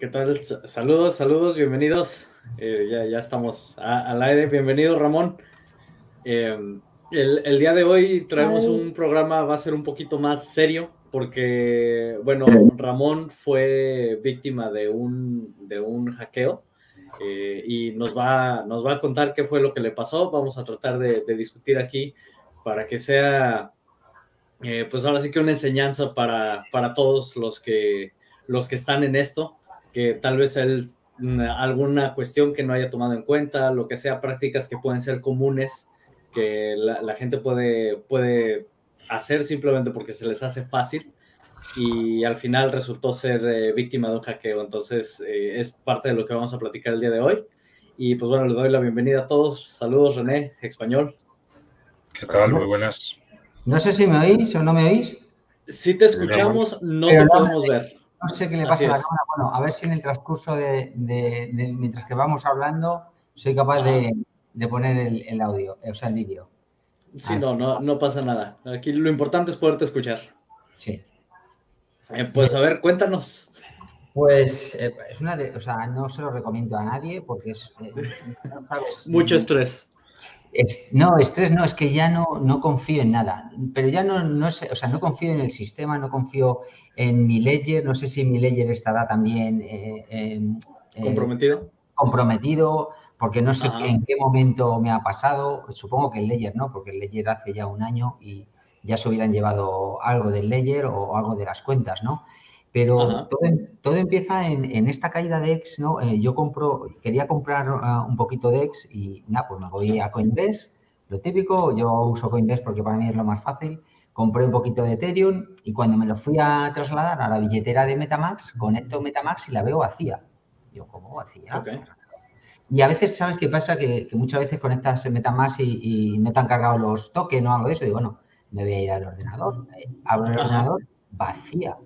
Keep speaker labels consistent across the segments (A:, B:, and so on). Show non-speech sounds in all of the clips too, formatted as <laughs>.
A: ¿Qué tal? Saludos, saludos, bienvenidos. Eh, ya, ya estamos al aire. Bienvenido, Ramón. Eh, el, día de hoy traemos un programa, va a ser un poquito más serio, porque, bueno, Ramón fue víctima de un, de un hackeo eh, y nos va, nos va a contar qué fue lo que le pasó. Vamos a tratar de, discutir aquí para que sea, pues ahora sí que una enseñanza para, para todos los que los que están en esto, que tal vez él, mm, alguna cuestión que no haya tomado en cuenta, lo que sea, prácticas que pueden ser comunes, que la, gente puede, puede hacer simplemente porque se les hace fácil y al final resultó ser eh, víctima de un hackeo. Entonces eh, es parte de lo que vamos a platicar el día de hoy. Y pues bueno, les doy la bienvenida a todos. Saludos, René, español.
B: ¿Qué tal? Muy buenas.
C: No sé si me oís o no me oís.
A: Si te escuchamos, no te podemos ver.
C: No sé qué le pasa a la cámara. Bueno, a ver si en el transcurso de, mientras que vamos hablando, soy capaz de, poner el, audio, o sea, el vídeo.
A: Sí, no, no, pasa nada. Aquí lo importante es poderte escuchar.
C: Sí.
A: Eh, pues a ver, cuéntanos.
C: Pues eh, es una de, o sea, no se lo recomiendo a nadie porque es eh, <laughs>
A: mucho estrés.
C: no, estrés no, es que ya no, no confío en nada. Pero ya no, no sé, o sea, no confío en el sistema, no confío en mi Ledger, no sé si mi Ledger estará también eh,
A: comprometido.
C: Comprometido, porque no sé en qué momento me ha pasado. Supongo que el Ledger no, porque el Ledger hace ya un año y ya se hubieran llevado algo del Ledger o algo de las cuentas, ¿no? Pero todo, empieza en, esta caída de X, ¿no? Eh, yo compro, quería comprar ah, un poquito de X y nada, pues me voy a Coinbase, lo típico, yo uso Coinbase porque para mí es lo más fácil compré un poquito de Ethereum y cuando me lo fui a trasladar a la billetera de Metamax, conecto Metamax y la veo vacía. Yo, ¿cómo vacía? Y a veces, ¿sabes qué pasa? Que, muchas veces conectas Metamax y, no te han cargado los tokens o algo de eso. Y bueno, me voy a ir al ordenador. Abro el ordenador, vacía.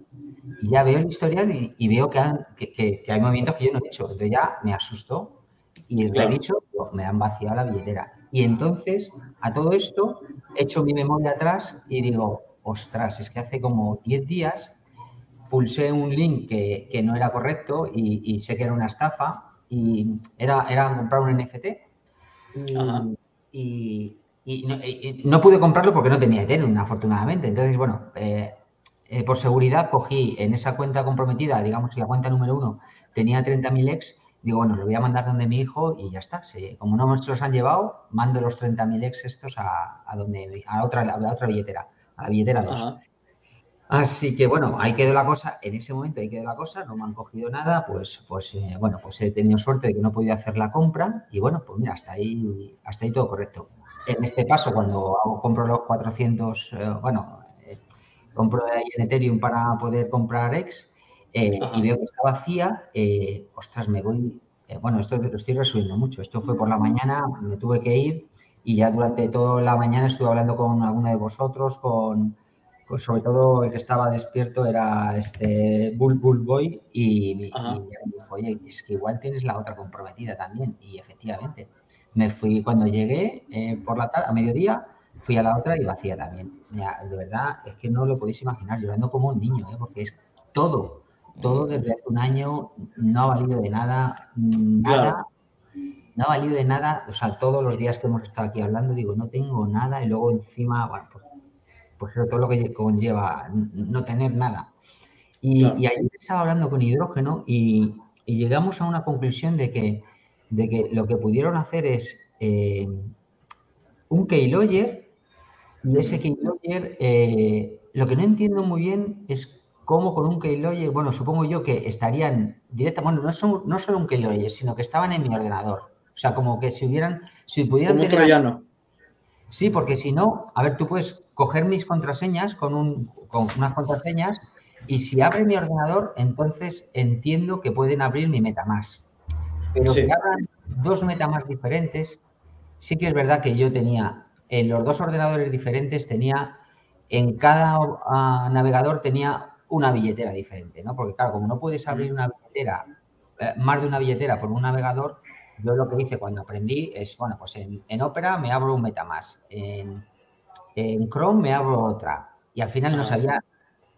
C: Y ya veo el historial y, veo que, que, hay movimientos que yo no he hecho. Entonces ya me asusto y le he dicho, me han vaciado la billetera. Y entonces, a todo esto, echo mi memoria atrás y digo, ostras, es que hace como 10 días pulsé un link que, no era correcto y, sé que era una estafa y era, era comprar un NFT. Y, no, pude comprarlo porque no tenía Ethereum, afortunadamente. Entonces, bueno, eh, eh, por seguridad cogí en esa cuenta comprometida, digamos que la cuenta número uno tenía 30.000 ex digo, bueno, lo voy a mandar donde mi hijo y ya está. como no me los han llevado, mando los 30.000 ex estos a, donde, a, otra, a otra billetera, a la billetera 2. Así que bueno, ahí quedó la cosa, en ese momento ahí quedó la cosa, no me han cogido nada, pues, pues eh, bueno, pues he tenido suerte de que no podía hacer la compra y bueno, pues mira, hasta ahí, hasta ahí todo correcto. En este paso, cuando compro los 400, eh, bueno, eh, compro ahí en Ethereum para poder comprar X, eh, y veo que está vacía, eh, ostras, me voy, eh, bueno, esto lo estoy resumiendo mucho, esto fue por la mañana, me tuve que ir y ya durante toda la mañana estuve hablando con alguno de vosotros, con, pues sobre todo el que estaba despierto era este Bull Bull Boy y, me dijo, oye, es que igual tienes la otra comprometida también y efectivamente me fui cuando llegué por la tarde, a mediodía, fui a la otra y vacía también. de verdad, es que no lo podéis imaginar, llorando como un niño, porque es todo, todo desde hace un año no ha valido de nada, nada, no ha valido de nada, o sea, todos los días que hemos estado aquí hablando, digo, no tengo nada y luego encima, bueno, pues, pues todo lo que conlleva no tener nada. Y, ahí estaba hablando con hidrógeno y, llegamos a una conclusión de que, de que lo que pudieron hacer es eh, un keylogger y ese keylogger, eh, lo que no entiendo muy bien es como con un keylogger, bueno, supongo yo que estarían directamente, bueno, no, son, no solo un keylogger, sino que estaban en mi ordenador. O sea, como que si hubieran, si pudieran
A: como troyano.
C: Sí, porque si no, a ver, tú puedes coger mis contraseñas con, un, con unas contraseñas y si abre mi ordenador, entonces entiendo que pueden abrir mi MetaMask. Pero si abran dos MetaMask diferentes, sí que es verdad que yo tenía, en los dos ordenadores diferentes tenía, en cada ah, navegador tenía una billetera diferente, ¿no? Porque claro, como no puedes abrir una billetera, eh, más de una billetera por un navegador, yo lo que hice cuando aprendí es, bueno, pues en, Opera me abro un MetaMask, en, en Chrome me abro otra. Y al final no sabía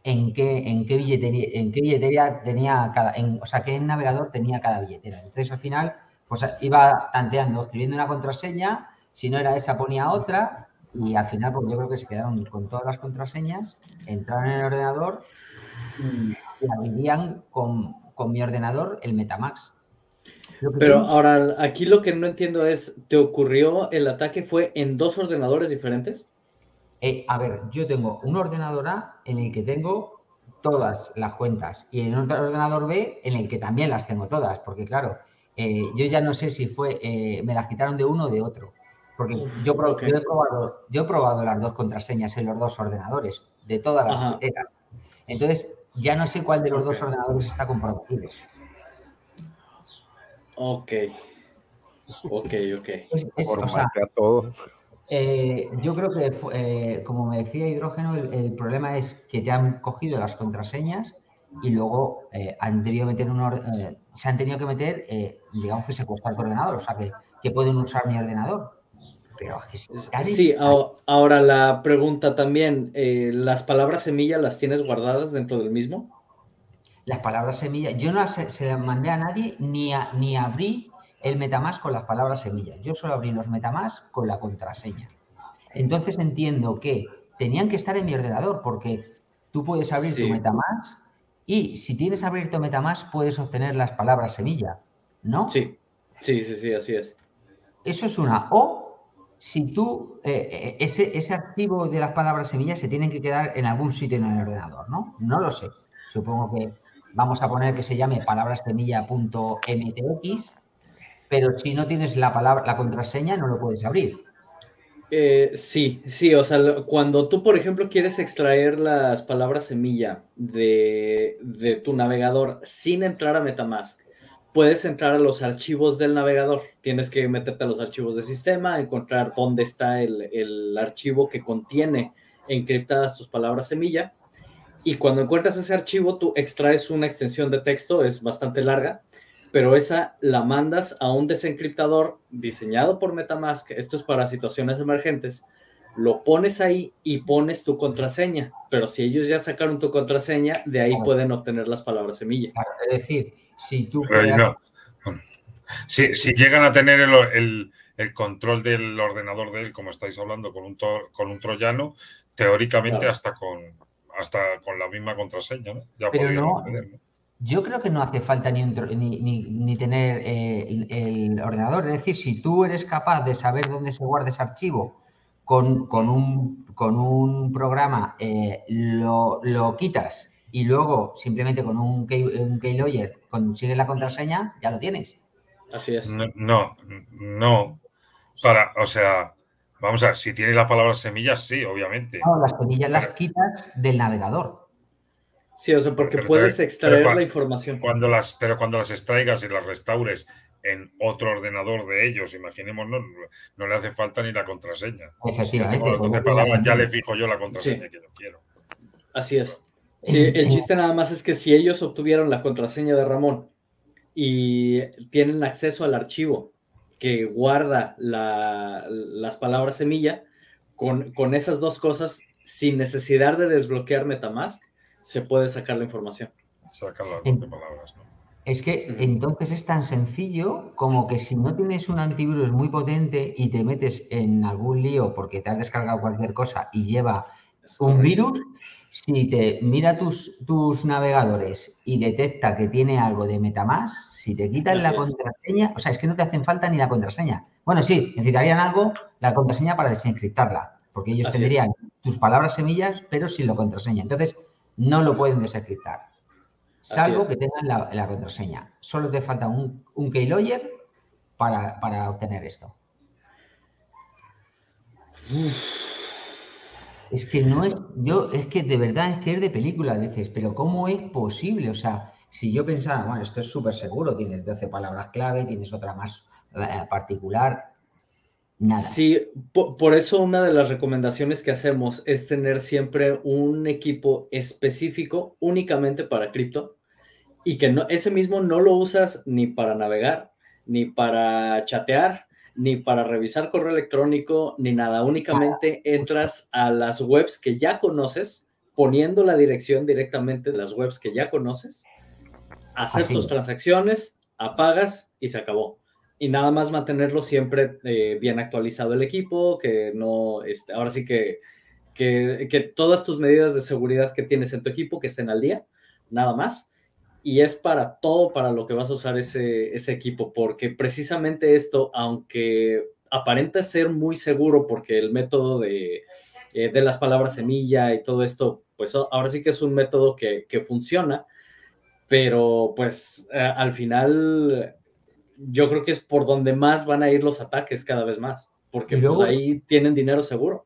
C: en qué, en qué billetería, en qué billetería tenía cada, en, o sea, qué navegador tenía cada billetera. Entonces, al final, pues iba tanteando, escribiendo una contraseña, si no era esa ponía otra, y al final, pues yo creo que se quedaron con todas las contraseñas, entraron en el ordenador y, abrirían con, con mi ordenador el Metamax.
A: Pero ahora, aquí lo que no entiendo es, ¿te ocurrió el ataque fue en dos ordenadores diferentes?
C: Eh, a ver, yo tengo un ordenador A en el que tengo todas las cuentas y en otro ordenador B en el que también las tengo todas, porque claro, eh, yo ya no sé si fue, eh, me las quitaron de uno o de otro, porque yo, he probado, yo he probado las dos contraseñas en los dos ordenadores, de todas las Entonces, ya no sé cuál de los dos ordenadores está comprometido.
A: Ok. Ok, ok.
C: Eh, yo creo que, eh, como me decía Hidrógeno, el, problema es que te han cogido las contraseñas y luego eh, han debido meter un se han tenido que meter, digamos que secuestrar tu ordenador, o sea, que, que pueden usar mi ordenador.
A: Pero sí, ahora la pregunta también, ¿las palabras semilla las tienes guardadas dentro del mismo?
C: Las palabras semilla, yo no se, se las mandé a nadie ni, ni abrí el Metamask con las palabras semillas. Yo solo abrí los Metamask con la contraseña. Entonces entiendo que tenían que estar en mi ordenador porque tú puedes abrir tu Metamask y si tienes abierto Metamask puedes obtener las palabras semilla, ¿no?
A: Sí, sí, sí, sí, así es.
C: Eso es una. O si tú, eh, eh, ese, ese archivo de las palabras semillas se tienen que quedar en algún sitio en el ordenador, ¿no? No lo sé. Supongo que vamos a poner que se llame palabrassemilla.mtx pero si no tienes la palabra, la contraseña, no lo puedes abrir.
A: Eh, sí, sí, o sea, cuando tú, por ejemplo, quieres extraer las palabras semilla de, de, tu navegador sin entrar a Metamask, puedes entrar a los archivos del navegador. Tienes que meterte a los archivos de sistema, encontrar dónde está el, el archivo que contiene encriptadas tus palabras semilla. Y cuando encuentras ese archivo, tú extraes una extensión de texto, es bastante larga, pero esa la mandas a un desencriptador diseñado por Metamask, esto es para situaciones emergentes, lo pones ahí y pones tu contraseña, pero si ellos ya sacaron tu contraseña, de ahí pueden obtener las palabras semilla.
C: Es decir, si tú...
B: Si, llegan a tener el, control del ordenador de él, como estáis hablando, con un, con un troyano, teóricamente hasta, con, hasta con la misma contraseña, ¿no?
C: Ya acceder, ¿no? Yo creo que no hace falta ni, ni, tener eh, el, ordenador. Es decir, si tú eres capaz de saber dónde se guarda ese archivo con, un, con un, programa, eh, lo, quitas y luego simplemente con un, un keylogger consigues la contraseña, ya lo tienes.
A: Así es.
B: No, no, Para, o sea, vamos a ver, si tienes las palabras semillas, sí, obviamente.
C: No, las semillas las quitas del navegador.
A: Sí, o sea, porque puedes extraer la información.
B: Cuando las, pero cuando las extraigas y las restaures en otro ordenador de ellos, imaginemos, no, no le hace falta ni la contraseña.
C: Efectivamente.
B: ya le fijo yo la contraseña que yo quiero.
A: Así es. Sí, el chiste nada más es que si ellos obtuvieron la contraseña de Ramón y tienen acceso al archivo que guarda las palabras semilla, con, con esas dos cosas, sin necesidad de desbloquear Metamask, se puede sacar la información.
B: Sacar las 12 palabras, ¿no?
C: Es que entonces es tan sencillo como que si no tienes un antivirus muy potente y te metes en algún lío porque te has descargado cualquier cosa y lleva un virus, si te mira tus, tus navegadores y detecta que tiene algo de Metamask, si te quitan la contraseña, o sea, es que no te hacen falta ni la contraseña. Bueno, sí, necesitarían algo, la contraseña para desencriptarla, porque ellos tendrían tus palabras semillas, pero sin la contraseña. Entonces, no lo pueden desencriptar, salvo que tengan la, contraseña. Solo te falta un, un keylogger para, para obtener esto. Es que no es, yo, es que de verdad es que es de película, dices, pero ¿cómo es posible? O sea, si yo pensaba, bueno, esto es súper seguro, tienes 12 palabras clave, tienes otra más eh, particular,
A: Sí, por, eso una de las recomendaciones que hacemos es tener siempre un equipo específico únicamente para cripto y que no, ese mismo no lo usas ni para navegar, ni para chatear, ni para revisar correo electrónico, ni nada. Únicamente entras a las webs que ya conoces poniendo la dirección directamente de las webs que ya conoces, hacer tus transacciones, apagas y se acabó. Y nada más mantenerlo siempre eh, bien actualizado el equipo, que no, este, ahora sí que, que, que todas tus medidas de seguridad que tienes en tu equipo que estén al día, nada más y es para todo para lo que vas a usar ese, ese equipo, porque precisamente esto, aunque aparenta ser muy seguro, porque el método de, eh, de las palabras semilla y todo esto, pues ahora sí que es un método que, que funciona, pero pues eh, al final yo creo que es por donde más van a ir los ataques cada vez más, porque pues, ahí tienen dinero seguro.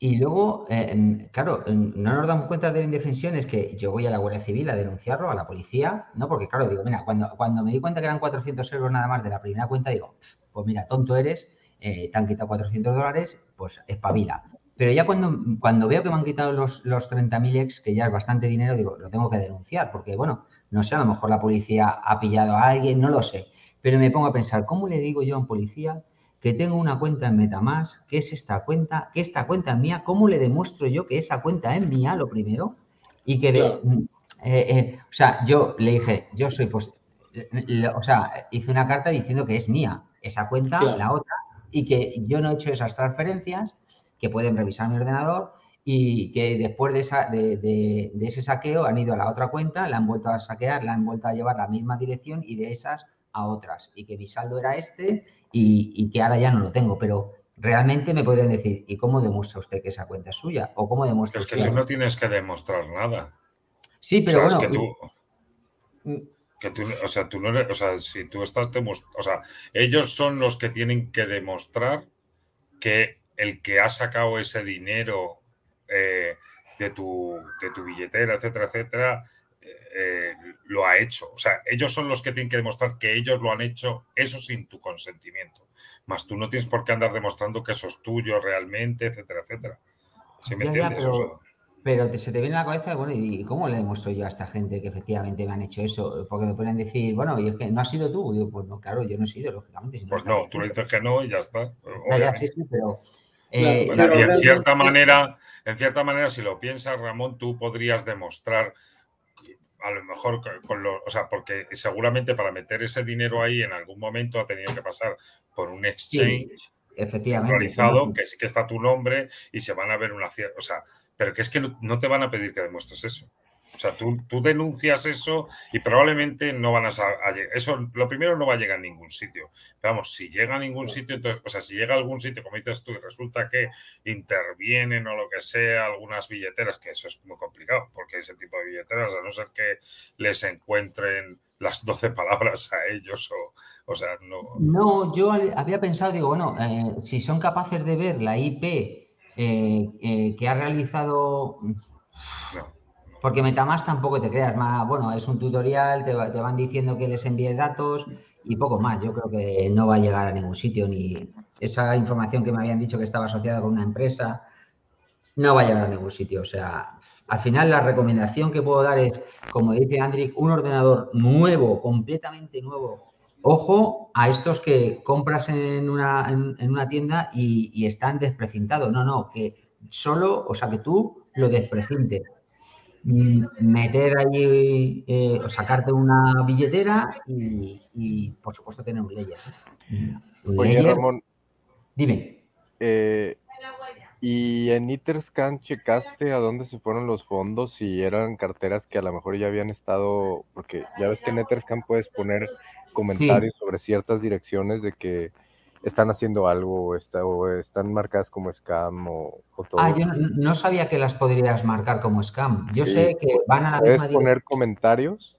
C: Y luego, eh, claro, no nos damos cuenta de la indefensión, es que yo voy a la Guardia Civil a denunciarlo, a la policía, ¿no? Porque, claro, digo, mira, cuando, cuando me di cuenta que eran 400 euros nada más de la primera cuenta, digo, pues mira, tonto eres, eh, te han quitado 400 dólares, pues espabila. Pero ya cuando, cuando veo que me han quitado los, los 30.000 ex, que ya es bastante dinero, digo, lo tengo que denunciar, porque, bueno, no sé, a lo mejor la policía ha pillado a alguien, no lo sé. Pero me pongo a pensar, ¿cómo le digo yo a un policía que tengo una cuenta en Metamask, que es esta cuenta, que esta cuenta es mía, ¿cómo le demuestro yo que esa cuenta es mía, lo primero? Y que, mm, eh, eh, o sea, yo le dije, yo soy, pues, o sea, hice una carta diciendo que es mía, esa cuenta, la otra, y que yo no he hecho esas transferencias, que pueden revisar mi ordenador, y que después de, esa, de, de, ese saqueo han ido a la otra cuenta, la han vuelto a saquear, la han vuelto a llevar a la misma dirección y de esas a otras. Y que mi saldo era este y, que ahora ya no lo tengo, pero realmente me podrían decir, ¿y cómo demuestra usted que esa cuenta es suya? ¿O cómo demuestra
B: es que tú no tienes que demostrar nada.
C: Sí, pero bueno...
B: Que tú, que tú, o sea, tú no o sea, si tú estás o sea, ellos son los que tienen que demostrar que el que ha sacado ese dinero eh, de, tu, de tu billetera, etcétera, etcétera, eh, lo ha hecho. O sea, ellos son los que tienen que demostrar que ellos lo han hecho, eso sin tu consentimiento. Más tú no tienes por qué andar demostrando que eso es tuyo realmente, etcétera, etcétera. ¿Sí me entiendes?
C: pero, se te viene a la cabeza, bueno, ¿y cómo le demuestro yo a esta gente que efectivamente me han hecho eso? Porque me pueden decir, bueno, y es que no ha sido tú. Digo, pues no, claro, yo no he sido, lógicamente.
B: pues no, tú le dices que no y ya está.
C: sí, sí, pero...
B: Eh, y en cierta manera, en cierta manera, si lo piensas, Ramón, tú podrías demostrar a lo mejor con lo, o sea, porque seguramente para meter ese dinero ahí en algún momento ha tenido que pasar por un exchange
C: efectivamente,
B: que sí que está tu nombre y se van a ver una o sea, pero que es que no te van a pedir que demuestres eso. O sea, tú, tú, denuncias eso y probablemente no van a, llegar. Eso, lo primero, no va a llegar a ningún sitio. vamos, si llega a ningún sitio, entonces, o sea, si llega a algún sitio, como dices tú, y resulta que intervienen o lo que sea, algunas billeteras, que eso es muy complicado, porque ese tipo de billeteras, a no ser que les encuentren las 12 palabras a ellos o, o sea, no.
C: No, yo había pensado, digo, bueno, eh, si son capaces de ver la IP eh, eh, que ha realizado. Porque Metamask tampoco te creas más, bueno, es un tutorial, te, van diciendo que les envíes datos y poco más. Yo creo que no va a llegar a ningún sitio, ni esa información que me habían dicho que estaba asociada con una empresa, no va a llegar a ningún sitio. O sea, al final la recomendación que puedo dar es, como dice Andrick, un ordenador nuevo, completamente nuevo. Ojo a estos que compras en una, en, una tienda y, están desprecintados. No, no, que solo, o sea, que tú lo desprecintes meter allí eh, o sacarte una billetera y, por supuesto tener un layer.
D: Oye, Ramón.
C: Dime.
D: Eh, ¿Y en Etherscan checaste a dónde se fueron los fondos? Si eran carteras que a lo mejor ya habían estado, porque ya ves que en Etherscan puedes poner comentarios sobre ciertas direcciones de que están haciendo algo o, están marcadas como scam o, todo.
C: Ah, yo no, sabía que las podrías marcar como scam. Yo sé que van a la
D: puedes misma poner comentarios.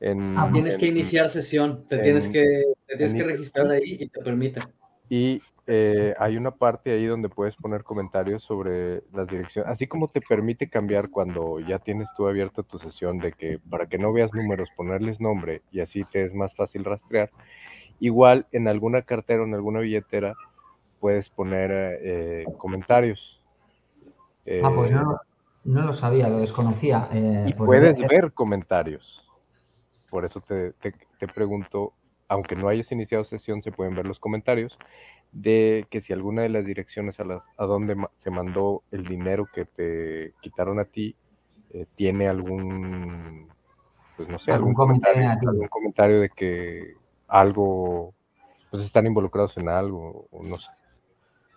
D: En,
A: ah, tienes que iniciar sesión, te tienes que, tienes que registrar ahí y te permite.
D: Y eh, hay una parte ahí donde puedes poner comentarios sobre las direcciones, así como te permite cambiar cuando ya tienes tú abierto tu sesión de que para que no veas números, ponerles nombre y así te es más fácil rastrear Igual en alguna cartera o en alguna billetera puedes poner eh, comentarios.
C: ah, pues no, eh, no, lo sabía, lo desconocía.
D: Eh, y puedes ver comentarios. Por eso te, te, pregunto, aunque no hayas iniciado sesión, se pueden ver los comentarios de que si alguna de las direcciones a, las, a donde se mandó el dinero que te quitaron a ti eh, tiene algún, pues no sé, algún, comentario, algún comentario de que algo, pues están involucrados en algo, no sé.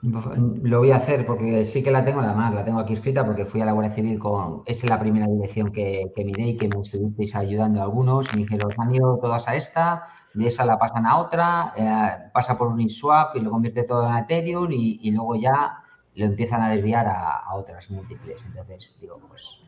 C: Lo voy a hacer porque sí que la tengo, además la tengo aquí escrita porque fui a la Guardia Civil con, es la primera dirección que, que miré y que me estuvisteis ayudando a algunos. Me dijeron, han ido todas a esta, de esa la pasan a otra, eh, pasa por un InSwap y lo convierte todo en Ethereum y, luego ya lo empiezan a desviar a, otras múltiples. Entonces, digo, pues,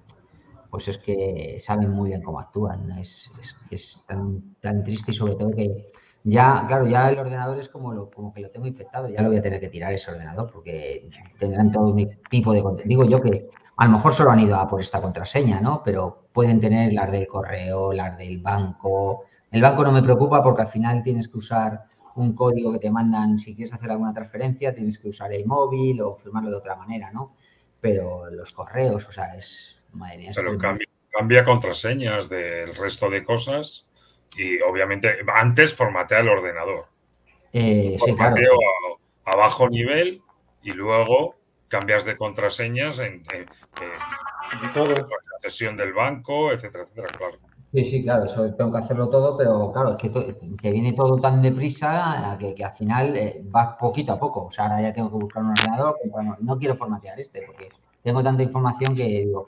C: pues es que saben muy bien cómo actúan. Es, es, es tan, tan triste y sobre todo que ya, claro, ya el ordenador es como, lo, como que lo tengo infectado, ya lo voy a tener que tirar ese ordenador porque tendrán todo mi tipo de Digo yo que a lo mejor solo han ido a por esta contraseña, ¿no? Pero pueden tener las del correo, las del banco. El banco no me preocupa porque al final tienes que usar un código que te mandan si quieres hacer alguna transferencia, tienes que usar el móvil o firmarlo de otra manera, ¿no? Pero los correos, o sea, es...
B: Madre mía, Pero cambia, cambia contraseñas del resto de cosas y obviamente antes formatea el ordenador.
C: Eh,
B: Formateo a, bajo nivel y luego cambias de contraseñas en, la sesión del banco, etcétera, etcétera, claro.
C: Sí, sí, claro, eso tengo que hacerlo todo, pero claro, es que te viene todo tan deprisa que, que al final eh, vas poquito a poco. O sea, ahora ya tengo que buscar un ordenador, no quiero formatear este porque tengo tanta información que digo,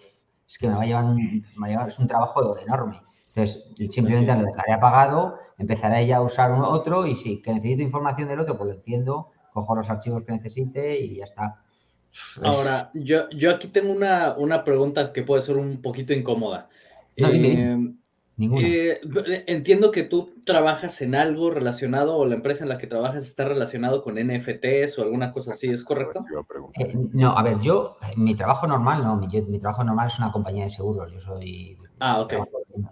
C: es que me va a llevar me va a llevar, es un trabajo enorme. Entonces, simplemente lo dejaré apagado, empezaré ya a usar otro y si que necesito información del otro, pues lo enciendo, cojo los archivos que necesite y ya está.
A: Ahora, yo, yo aquí tengo una, una pregunta que puede ser un poquito incómoda. No, eh, eh, entiendo que tú trabajas en algo relacionado o la empresa en la que trabajas está relacionado con NFTs o alguna cosa así, ¿es correcto?
C: Eh, no, a ver, yo, mi trabajo normal, no, mi, mi, trabajo normal es una compañía de seguros, yo soy
A: Ah, ok.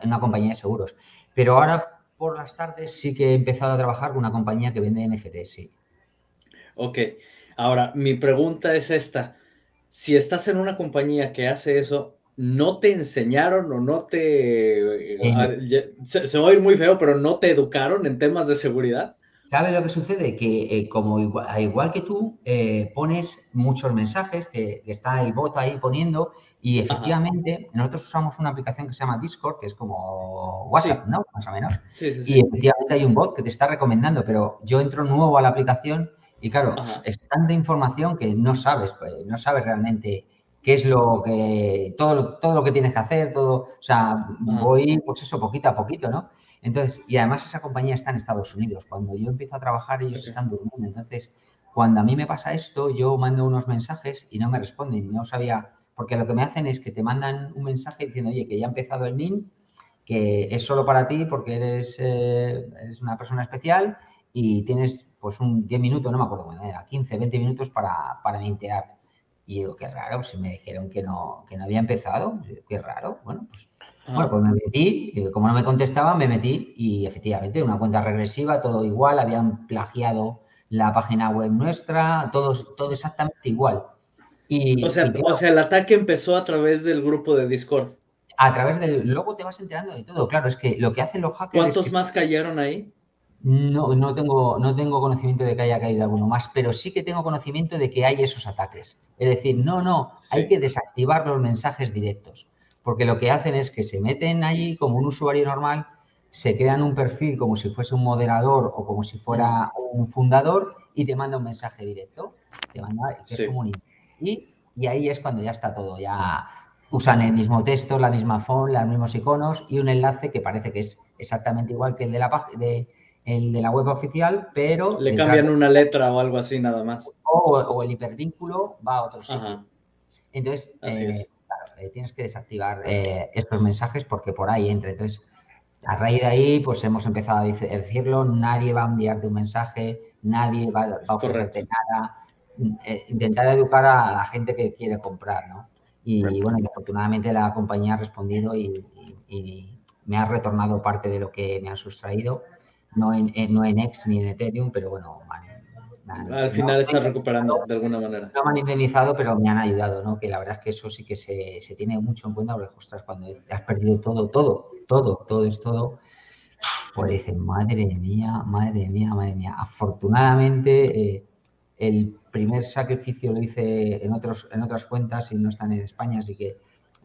C: En una compañía de seguros. Pero ahora por las tardes sí que he empezado a trabajar con una compañía que vende NFT, sí.
A: Ok. Ahora, mi pregunta es esta. Si estás en una compañía que hace eso, ¿no te enseñaron o no te... Eh, se, va a ir muy feo, pero no te educaron en temas de seguridad?
C: ¿Sabes lo que sucede? Que eh, como igual, que tú, eh, pones muchos mensajes, que, que, está el bot ahí poniendo, y efectivamente, nosotros usamos una aplicación que se llama Discord, que es como WhatsApp, ¿no? Más o menos. y efectivamente hay un bot que te está recomendando, pero yo entro nuevo a la aplicación y claro, es tanta información que no sabes, pues, no sabes realmente qué es lo que, todo, todo lo que tienes que hacer, todo, o sea, voy, pues eso, poquito a poquito, ¿no? Entonces, y además esa compañía está en Estados Unidos. Cuando yo empiezo a trabajar, ellos están durmiendo. Entonces, cuando a mí me pasa esto, yo mando unos mensajes y no me responden. No sabía porque lo que me hacen es que te mandan un mensaje diciendo, oye, que ya ha empezado el NIN, que es solo para ti porque eres, eh, una persona especial y tienes pues un 10 minutos, no me acuerdo cuándo era, 15, 20 minutos para, para mintear. Y digo, qué raro, si me dijeron que no, que no había empezado, qué raro. Bueno, pues, ah. bueno, pues me metí, como no me contestaba, me metí y efectivamente una cuenta regresiva, todo igual, habían plagiado la página web nuestra, todo, todo exactamente igual
A: o, sea, o sea, el ataque empezó a través del grupo de Discord.
C: A través del. Luego te vas enterando de todo. Claro, es que lo que hacen los hackers.
A: ¿Cuántos más cayeron ahí?
C: No, no, tengo, no tengo conocimiento de que haya caído alguno más, pero sí que tengo conocimiento de que hay esos ataques. Es decir, no, no, hay que desactivar los mensajes directos, porque lo que hacen es que se meten allí como un usuario normal, se crean un perfil como si fuese un moderador o como si fuera un fundador y te manda un mensaje directo. Te manda, que es como un y, ahí es cuando ya está todo, ya usan el mismo texto, la misma font, los mismos iconos y un enlace que parece que es exactamente igual que el de la, de, el de la web oficial, pero...
A: Le cambian una letra o algo así nada más.
C: O, el hipervínculo va a otro sitio. Entonces, eh, eh, tienes que desactivar eh, estos mensajes porque por ahí entra. Entonces, a raíz de ahí, pues hemos empezado a decirlo, nadie va a enviarte un mensaje, nadie va, va a ofrecerte nada eh, intentar educar a la gente que quiere comprar, ¿no? Y, bueno, afortunadamente la compañía ha respondido y, me ha retornado parte de lo que me han sustraído, no en, no en X ni en Ethereum, pero bueno,
A: al final estás recuperando de alguna manera.
C: No me han indemnizado, pero me han ayudado, ¿no? Que la verdad es que eso sí que se, se tiene mucho en cuenta, porque ostras, cuando has perdido todo, todo, todo, todo es todo, pues dicen, madre mía, madre mía, madre mía. Afortunadamente, eh, el primer sacrificio lo hice en, otros, en otras cuentas y no están en España, así que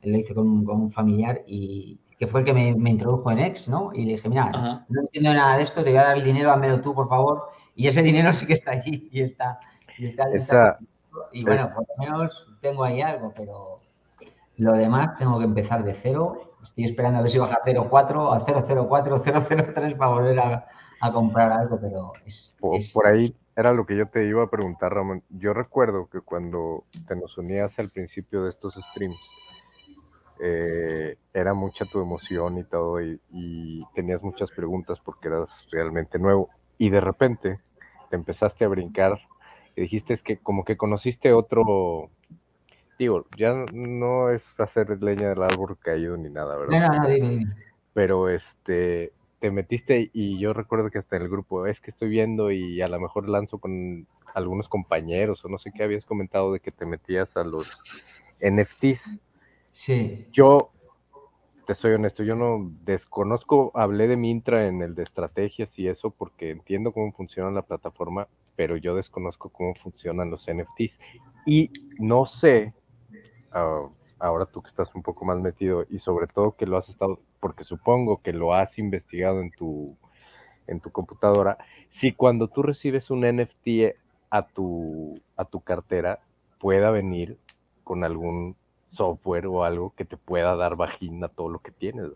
C: lo hice con, un familiar y que fue el que me, introdujo en X, ¿no? Y le dije, mira, no entiendo nada de esto, te voy a dar el dinero, dámelo tú, por favor. Y ese dinero <laughs> sí que está allí y está. Y, está y bueno, por lo menos tengo ahí algo, pero lo demás tengo que empezar de cero. Estoy esperando a ver si baja a 0,4, a 0,04, 0,03 para volver a, a comprar algo, pero es,
D: por, ahí era lo que yo te iba a preguntar, Ramón. Yo recuerdo que cuando te nos unías al principio de estos streams, eh, era mucha tu emoción y todo, y, tenías muchas preguntas porque eras realmente nuevo. Y de repente te empezaste a brincar y dijiste es que como que conociste otro, digo, ya no es hacer leña del árbol caído ni nada, ¿verdad? No, no, no, Pero este, te metiste y yo recuerdo que hasta en el grupo es que estoy viendo y a lo mejor lanzo con algunos compañeros o no sé qué habías comentado de que te metías a los NFTs.
C: Sí.
D: Yo te soy honesto, yo no desconozco, hablé de Mintra en el de estrategias y eso porque entiendo cómo funciona la plataforma, pero yo desconozco cómo funcionan los NFTs y no sé, uh, ahora tú que estás un poco más metido y sobre todo que lo has estado, porque supongo que lo has investigado en tu, en tu computadora, si cuando tú recibes un NFT a tu, a tu cartera pueda venir con algún software o algo que te pueda dar vagina todo lo que tienes.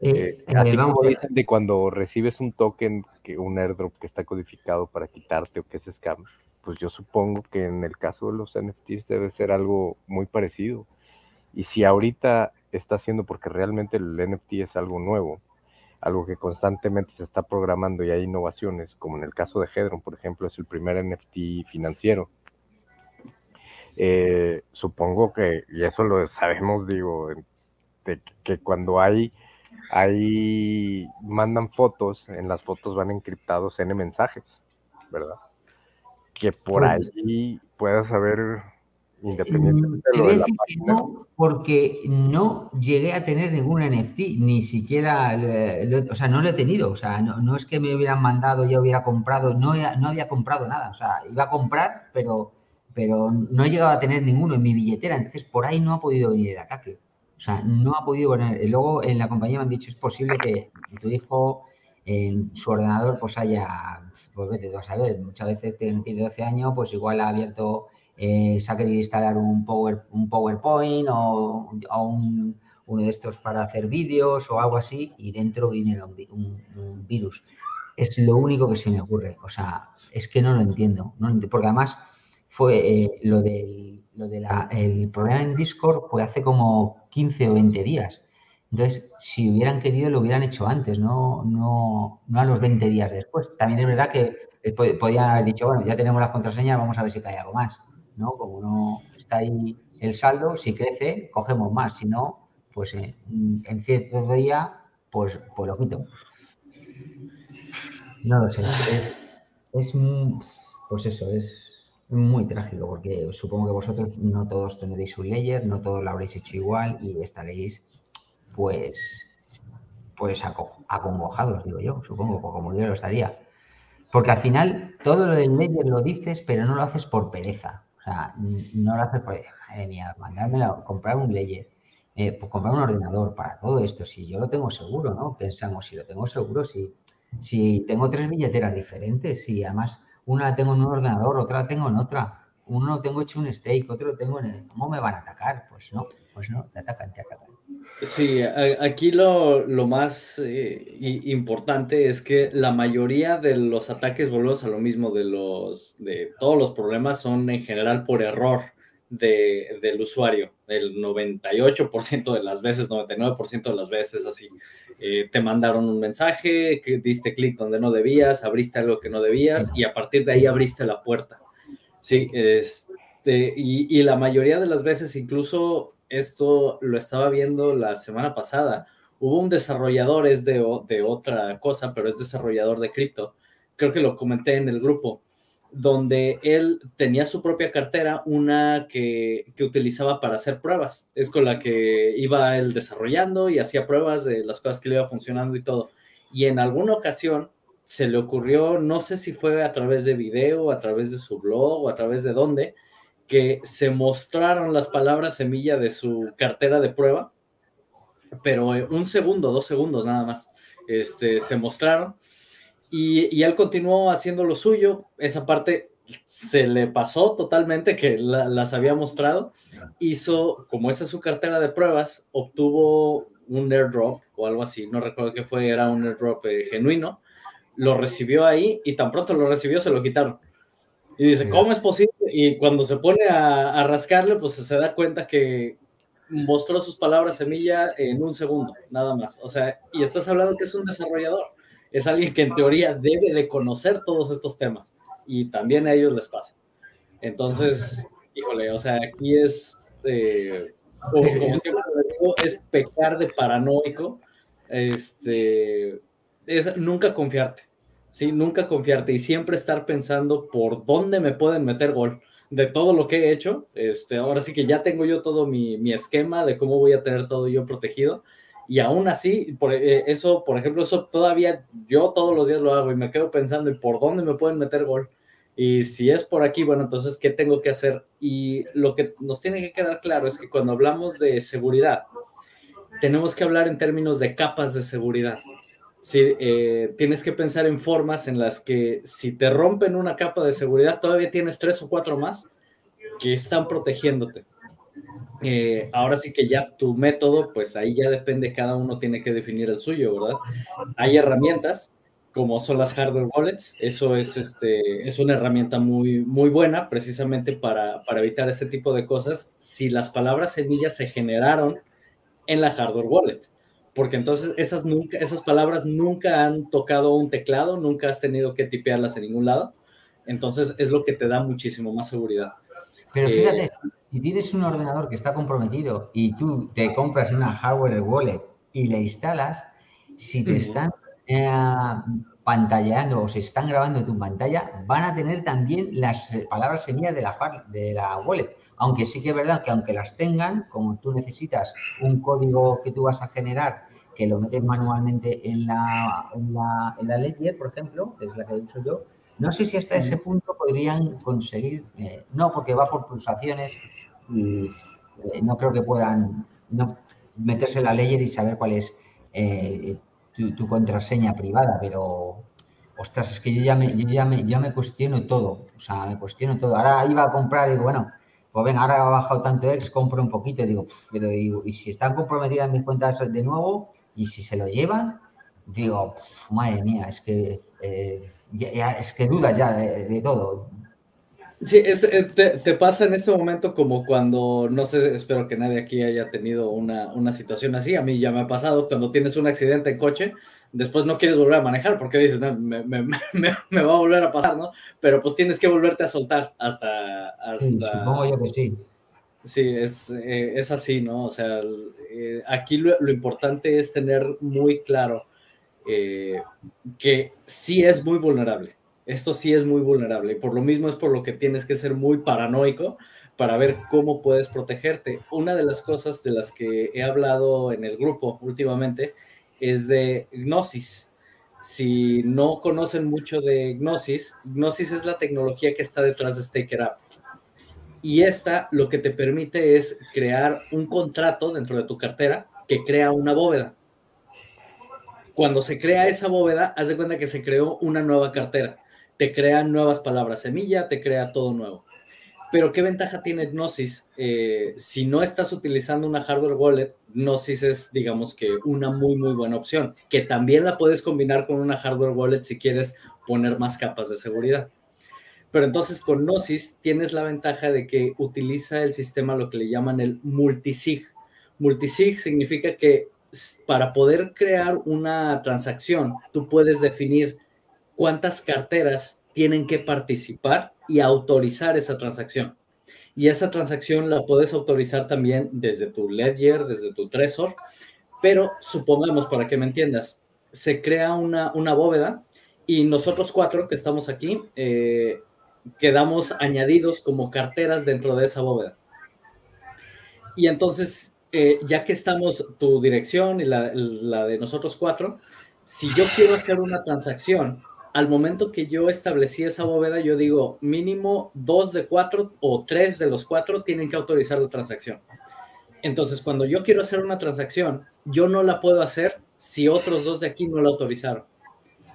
D: Eh, eh, así como dicen de cuando recibes un token, que un airdrop que está codificado para quitarte o que es scam, pues yo supongo que en el caso de los NFTs debe ser algo muy parecido. Y si ahorita está haciendo, porque realmente el NFT es algo nuevo, algo que constantemente se está programando y hay innovaciones, como en el caso de Hedron, por ejemplo, es el primer NFT financiero. Eh, supongo que, y eso lo sabemos, digo, de, que cuando hay, hay, mandan fotos, en las fotos van encriptados N mensajes, ¿verdad? que por ahí puedas saber, independientemente de lo de la página.
C: No, porque no llegué a tener ningún NFT, ni siquiera, o sea, no lo he tenido, o sea, no, es que me hubieran mandado, ya hubiera comprado, no, no había comprado nada, o sea, iba a comprar, pero, pero no he llegado a tener ninguno en mi billetera, entonces por ahí no ha podido venir el ataque. O sea, no ha podido venir. Luego en la compañía me han dicho, es posible que tu hijo en su ordenador pues haya pues vete tú a saber, muchas veces tiene, 12 años, pues igual ha abierto, eh, se ha querido instalar un, power, un PowerPoint o, uno de estos para hacer vídeos o algo así y dentro viene un, virus. Es lo único que se me ocurre, o sea, es que no lo entiendo, no porque además fue eh, lo del lo de el problema en Discord fue hace como 15 o 20 días. Entonces, si hubieran querido, lo hubieran hecho antes, no, no, no a los 20 días después. También es verdad que podían haber dicho, bueno, ya tenemos las contraseñas, vamos a ver si cae algo más. ¿no? Como no está ahí el saldo, si crece, cogemos más. Si no, pues eh, en cierto día, pues, pues lo quito. No lo sé. Es, es, pues eso, es muy trágico, porque supongo que vosotros no todos tendréis un layer, no todos lo habréis hecho igual y estaréis pues, pues acongojados, digo yo, supongo, como yo lo estaría. Porque al final todo lo del ledger lo dices, pero no lo haces por pereza. O sea, no lo haces por, madre mía, mandármelo, comprar un ledger, eh, pues comprar un ordenador para todo esto. Si yo lo tengo seguro, ¿no? Pensamos, si lo tengo seguro, si, si tengo tres billeteras diferentes, si además una la tengo en un ordenador, otra la tengo en otra, uno lo tengo hecho un stake, otro lo tengo en el... ¿Cómo me van a atacar? Pues no, pues no, te atacan, te atacan.
A: Sí, aquí lo, más eh, importante es que la mayoría de los ataques, volvemos a lo mismo, de, los, de todos los problemas son en general por error del usuario. El 98% de las veces, 99% de las veces, así. Eh, te mandaron un mensaje, que diste clic donde no debías, abriste algo que no debías y a partir de ahí abriste la puerta. Sí, este, y, y la mayoría de las veces incluso esto lo estaba viendo la semana pasada. Hubo un desarrollador, es de, de otra cosa, pero es desarrollador de cripto. Creo que lo comenté en el grupo, donde él tenía su propia cartera, una que, que utilizaba para hacer pruebas. Es con la que iba él desarrollando y hacía pruebas de las cosas que le iba funcionando y todo. Y en alguna ocasión se le ocurrió, no sé si fue a través de video, a través de su blog a través de dónde, que se mostraron las palabras semilla de su cartera de prueba, pero un segundo, dos segundos nada más, este, se mostraron y, él continuó haciendo lo suyo. Esa parte se le pasó totalmente que las había mostrado. Hizo, como esa es su cartera de pruebas, obtuvo un airdrop o algo así, no recuerdo qué fue, era un airdrop eh, genuino, lo recibió ahí y tan pronto lo recibió se lo quitaron. Y dice, ¿cómo es posible? Y cuando se pone a, rascarle, pues se da cuenta que mostró sus palabras semilla en un segundo, nada más. O sea, y estás hablando que es un desarrollador. Es alguien que en teoría debe de conocer todos estos temas. Y también a ellos les pasa. Entonces, híjole, o sea, aquí es, eh, como, <laughs> siempre digo, es pecar de paranoico. Este, es nunca confiarte ¿sí? Nunca confiarte y siempre estar pensando por dónde me pueden meter gol de todo lo que he hecho. Este, ahora sí que ya tengo yo todo mi, mi esquema de cómo voy a tener todo yo protegido. Y aún así, por, eh, eso, por ejemplo, eso todavía yo todos los días lo hago y me quedo pensando en por dónde me pueden meter gol. Y si es por aquí, bueno, entonces, ¿qué tengo que hacer? Y lo que nos tiene que quedar claro es que cuando hablamos de seguridad, tenemos que hablar en términos de capas de seguridad. Sí, eh, tienes que pensar en formas en las que si te rompen una capa de seguridad, todavía tienes tres o cuatro más que están protegiéndote. Eh, ahora sí que ya tu método, pues ahí ya depende, cada uno tiene que definir el suyo, ¿verdad? Hay herramientas como son las hardware wallets, eso es, este, es una herramienta muy, muy buena precisamente para, para evitar este tipo de cosas si las palabras semillas se generaron en la hardware wallet porque entonces esas, nunca, esas palabras nunca han tocado un teclado, nunca has tenido que tipearlas en ningún lado. Entonces es lo que te da muchísimo más seguridad.
C: Pero fíjate, eh, si tienes un ordenador que está comprometido y tú te compras una hardware wallet y le instalas, si te están eh, pantallando o se están grabando tu pantalla, van a tener también las palabras semillas de la, de la wallet. Aunque sí que es verdad que aunque las tengan, como tú necesitas un código que tú vas a generar que lo metes manualmente en la, en la, en la Ledger, por ejemplo, que es la que uso yo, no sé si hasta ese punto podrían conseguir, eh, no, porque va por pulsaciones eh, no creo que puedan no, meterse en la Ledger y saber cuál es eh, tu, contraseña privada, pero ostras, es que yo ya me, yo ya me, ya me cuestiono todo, o sea, me cuestiono todo. Ahora iba a comprar y digo, bueno, pues venga, ahora ha bajado tanto ex, compro un poquito digo, pero y si están comprometidas mis cuentas de nuevo y si se lo llevan, digo, madre mía, es que, eh, es que dudas ya de, todo.
A: Sí, es, te, pasa en este momento como cuando, no sé, espero que nadie aquí haya tenido una, una situación así, a mí ya me ha pasado, cuando tienes un accidente en coche, después no quieres volver a manejar porque dices, no, me, me, me, <laughs> me, va a volver a pasar, ¿no? Pero pues tienes que volverte a soltar hasta... hasta... Sí,
C: yo que sí.
A: Sí, es, eh, es así, ¿no? O sea, eh, aquí lo, lo, importante es tener muy claro eh, que sí es muy vulnerable. Esto sí es muy vulnerable. Y por lo mismo es por lo que tienes que ser muy paranoico para ver cómo puedes protegerte. Una de las cosas de las que he hablado en el grupo últimamente es de Gnosis. Si no conocen mucho de Gnosis, Gnosis es la tecnología que está detrás de Staker App. Y esta lo que te permite es crear un contrato dentro de tu cartera que crea una bóveda. Cuando se crea esa bóveda, haz de cuenta que se creó una nueva cartera. Te crea nuevas palabras semilla, te crea todo nuevo. Pero ¿qué ventaja tiene Gnosis? Eh, si no estás utilizando una hardware wallet, Gnosis es, digamos que, una muy, muy buena opción, que también la puedes combinar con una hardware wallet si quieres poner más capas de seguridad. Pero entonces con Gnosis tienes la ventaja de que utiliza el sistema lo que le llaman el multisig. Multisig significa que para poder crear una transacción, tú puedes definir cuántas carteras tienen que participar y autorizar esa transacción. Y esa transacción la puedes autorizar también desde tu Ledger, desde tu Trezor, pero supongamos, para que me entiendas, se crea una, una bóveda y nosotros cuatro que estamos aquí eh, quedamos añadidos como carteras dentro de esa bóveda. Y entonces, eh, ya que estamos tu dirección y la, la de nosotros cuatro, si yo quiero hacer una transacción, al momento que yo establecí esa bóveda, yo digo mínimo dos de cuatro o tres de los cuatro tienen que autorizar la transacción. Entonces, cuando yo quiero hacer una transacción, yo no la puedo hacer si otros dos de aquí no la autorizaron.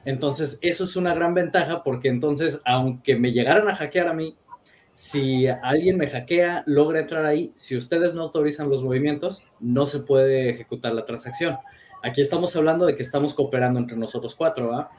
A: Entonces, eso es una gran ventaja porque entonces, aunque me llegaran a hackear a mí, si alguien me hackea, logra entrar ahí, si ustedes no autorizan los movimientos, no se puede ejecutar la transacción. Aquí estamos hablando de que estamos cooperando entre nosotros cuatro, ¿va?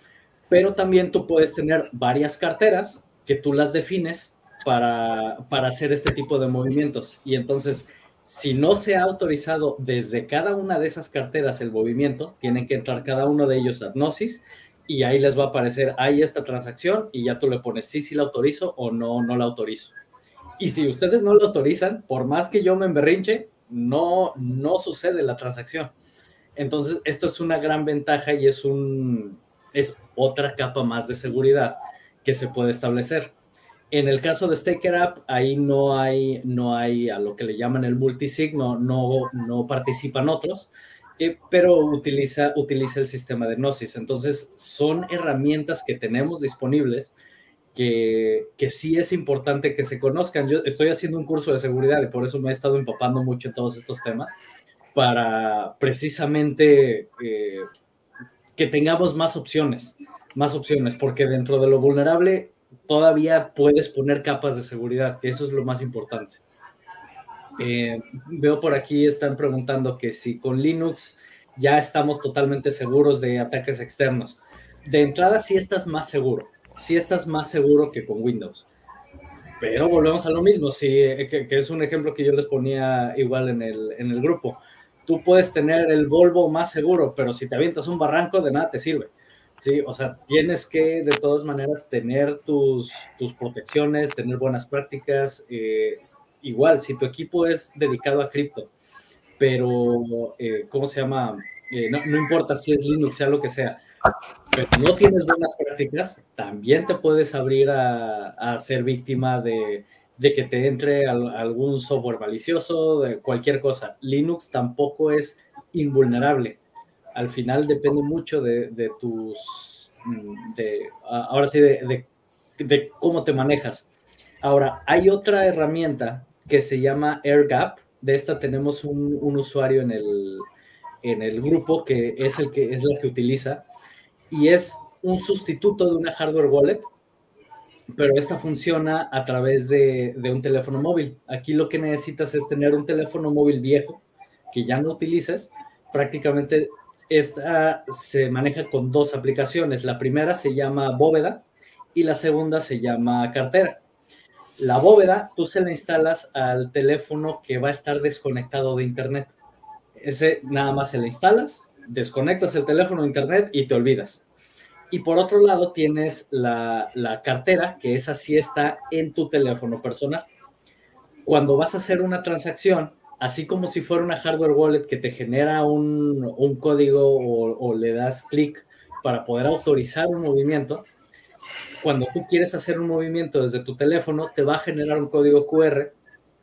A: Pero también tú puedes tener varias carteras que tú las defines para, para hacer este tipo de movimientos. Y entonces, si no se ha autorizado desde cada una de esas carteras el movimiento, tienen que entrar cada uno de ellos a Gnosis y ahí les va a aparecer, ahí esta transacción y ya tú le pones sí, sí la autorizo o no, no la autorizo. Y si ustedes no lo autorizan, por más que yo me emberrinche, no, no sucede la transacción. Entonces, esto es una gran ventaja y es, un, es otra capa más de seguridad que se puede establecer. En el caso de Staker App, ahí no hay, no hay a lo que le llaman el multisig, no, no, no participan otros, eh, pero utiliza, utiliza el sistema de Gnosis. Entonces, son herramientas que tenemos disponibles que, que, sí es importante que se conozcan. Yo estoy haciendo un curso de seguridad y por eso me he estado empapando mucho en todos estos temas, para precisamente eh, que tengamos más opciones, más opciones, porque dentro de lo vulnerable todavía puedes poner capas de seguridad, que eso es lo más importante. Eh, veo por aquí, están preguntando que si con Linux ya estamos totalmente seguros de ataques externos. De entrada, sí estás más seguro, sí estás más seguro que con Windows. Pero volvemos a lo mismo, sí, eh, que, es un ejemplo que yo les ponía igual en el, en el grupo. Tú puedes tener el Volvo más seguro, pero si te avientas un barranco, de nada te sirve. Sí, o sea, tienes que de todas maneras tener tus, tus protecciones, tener buenas prácticas, eh, igual, si tu equipo es dedicado a cripto, pero, eh, ¿cómo se llama? Eh, no, importa si es Linux, sea lo que sea, pero no tienes buenas prácticas, también te puedes abrir a, ser víctima de, que te entre algún software malicioso, de cualquier cosa. Linux tampoco es invulnerable. Al final depende mucho de, tus, mm, de, ahora sí, de, de, cómo te manejas. Ahora, hay otra herramienta que se llama AirGap. De esta tenemos un, usuario en el, en el grupo que es el que es la que utiliza y es un sustituto de una hardware wallet, pero esta funciona a través de, un teléfono móvil. Aquí lo que necesitas es tener un teléfono móvil viejo que ya no utilices. Prácticamente esta se maneja con dos aplicaciones. La primera se llama bóveda y la segunda se llama cartera. La bóveda tú se la instalas al teléfono que va a estar desconectado de internet. Ese nada más se la instalas, desconectas el teléfono de internet y te olvidas. Y por otro lado tienes la, cartera, que esa sí está en tu teléfono personal. Cuando vas a hacer una transacción, así como si fuera una hardware wallet que te genera un, código o, o le das clic para poder autorizar un movimiento, cuando tú quieres hacer un movimiento desde tu teléfono, te va a generar un código QR,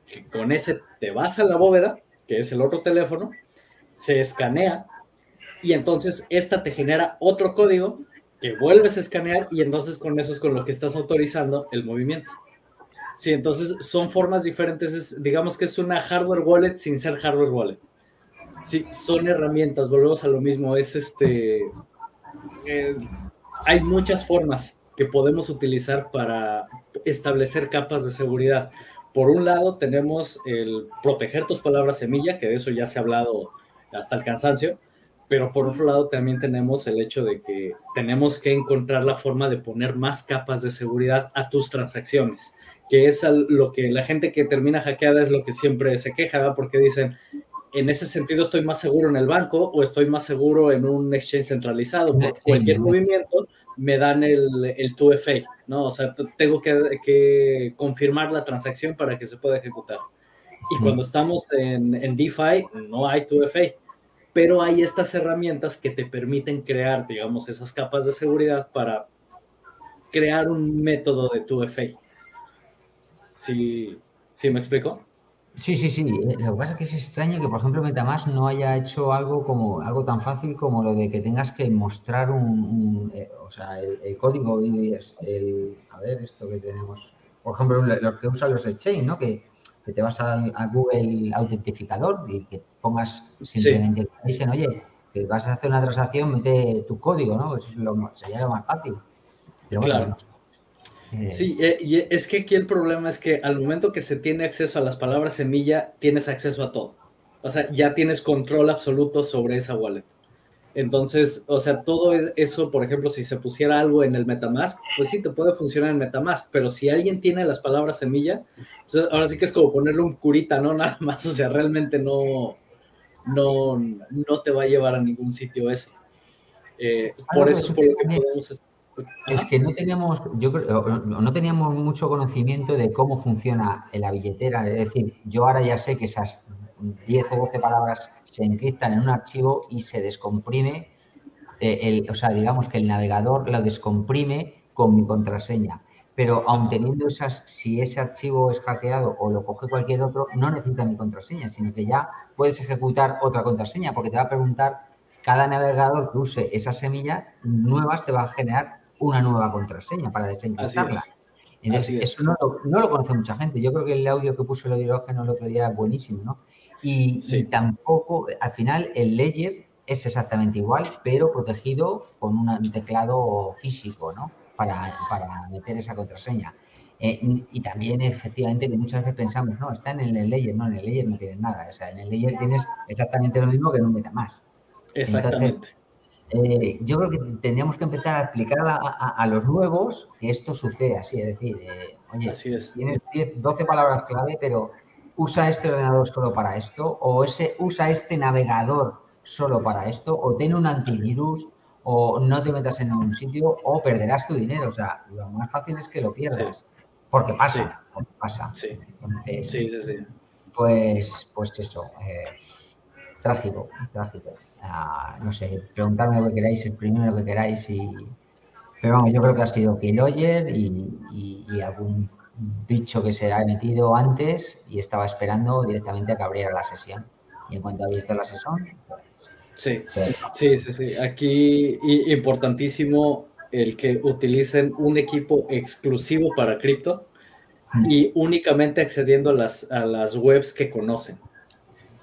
A: que con ese te vas a la bóveda, que es el otro teléfono, se escanea y entonces esta te genera otro código que vuelves a escanear y entonces con eso es con lo que estás autorizando el movimiento. Sí, entonces son formas diferentes, digamos que es una hardware wallet sin ser hardware wallet. Sí, son herramientas, volvemos a lo mismo, es este... Eh, hay muchas formas que podemos utilizar para establecer capas de seguridad. Por un lado, tenemos el proteger tus palabras semilla, que de eso ya se ha hablado hasta el cansancio, pero por otro lado también tenemos el hecho de que tenemos que encontrar la forma de poner más capas de seguridad a tus transacciones, que es lo que la gente que termina hackeada es lo que siempre se queja, porque dicen, en ese sentido estoy más seguro en el banco o estoy más seguro en un exchange centralizado, porque cualquier movimiento me dan el, el 2FA, ¿no? O sea, tengo que, confirmar la transacción para que se pueda ejecutar. Y cuando estamos en, en DeFi, no hay 2FA, pero hay estas herramientas que te permiten crear, digamos, esas capas de seguridad para crear un método de 2FA. ¿Sí, ¿Sí me explico?
C: Sí, sí, sí. Eh, lo que pasa es que es extraño que, por ejemplo, Metamask no haya hecho algo como algo tan fácil como lo de que tengas que mostrar un, eh, o sea, el, código el, a ver, esto que tenemos, por ejemplo, los que usan los exchange, ¿no? Que, te vas a, Google Autentificador y que pongas simplemente que dicen, oye, que vas a hacer una transacción, mete tu código, ¿no? Eso es lo, sería lo más fácil.
A: Pero claro. Eh, sí, y es que aquí el problema es que al momento que se tiene acceso a las palabras semilla, tienes acceso a todo. O sea, ya tienes control absoluto sobre esa wallet. Entonces, o sea, todo eso, por ejemplo, si se pusiera algo en el Metamask, pues sí te puede funcionar en Metamask, pero si alguien tiene las palabras semilla, pues ahora sí que es como ponerle un curita, ¿no? <laughs> Nada más, o sea, realmente no, no, no te va a llevar a ningún sitio eso. Eh, por eso es por lo que podemos
C: es que no teníamos, yo no teníamos mucho conocimiento de cómo funciona la billetera. Es decir, yo ahora ya sé que esas 10 o 12 palabras se encriptan en un archivo y se descomprime, eh, el, o sea, digamos que el navegador lo descomprime con mi contraseña. Pero aun teniendo esas, si ese archivo es hackeado o lo coge cualquier otro, no necesita mi contraseña, sino que ya puedes ejecutar otra contraseña, porque te va a preguntar, cada navegador que use esa semilla nuevas te va a generar una nueva contraseña para desencriptarla. Entonces, eso no lo, conoce mucha gente. Yo creo que el audio que puso el hidrógeno el otro día es buenísimo, ¿no? Y, tampoco, al final, el ledger es exactamente igual, pero protegido con un teclado físico, ¿no? Para, meter esa contraseña. Eh, y también, efectivamente, que muchas veces pensamos, no, está en el ledger, no, en el ledger no tienes nada. O sea, en el ledger tienes exactamente lo mismo que en un MetaMask.
A: Exactamente.
C: Eh, yo creo que tendríamos que empezar a explicar a, los nuevos que esto sucede así, es decir, eh, oye, tienes 10, 12 palabras clave, pero usa este ordenador solo para esto, o ese, usa este navegador solo para esto, o tiene un antivirus, o no te metas en un sitio, o perderás tu dinero. O sea, lo más fácil es que lo pierdas, porque pasa, pasa.
A: Sí. sí, sí, sí.
C: Pues, pues eso, eh, trágico, trágico no sé, preguntarme lo que queráis, el primero que queráis. Y, pero vamos, yo creo que ha sido Keyloyer y, y, algún bicho que se ha emitido antes y estaba esperando directamente a que abriera la sesión. Y en cuanto ha abierto la sesión,
A: Sí, sí, sí, sí. Aquí importantísimo el que utilicen un equipo exclusivo para cripto mm. y únicamente accediendo a las, a las webs que conocen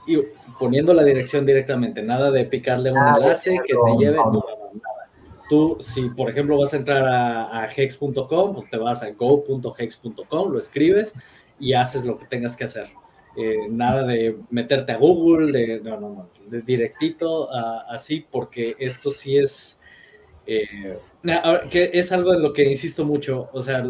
A: y poniendo la dirección directamente, nada de picarle un ah, enlace que te lleve. nada. Tú, si por ejemplo vas a entrar a, hex.com, pues te vas a go.hex.com, lo escribes y haces lo que tengas que hacer. Eh, nada de meterte a Google, de, no, no, no, de directito así, porque esto sí es, eh, que es algo de lo que insisto mucho, o sea,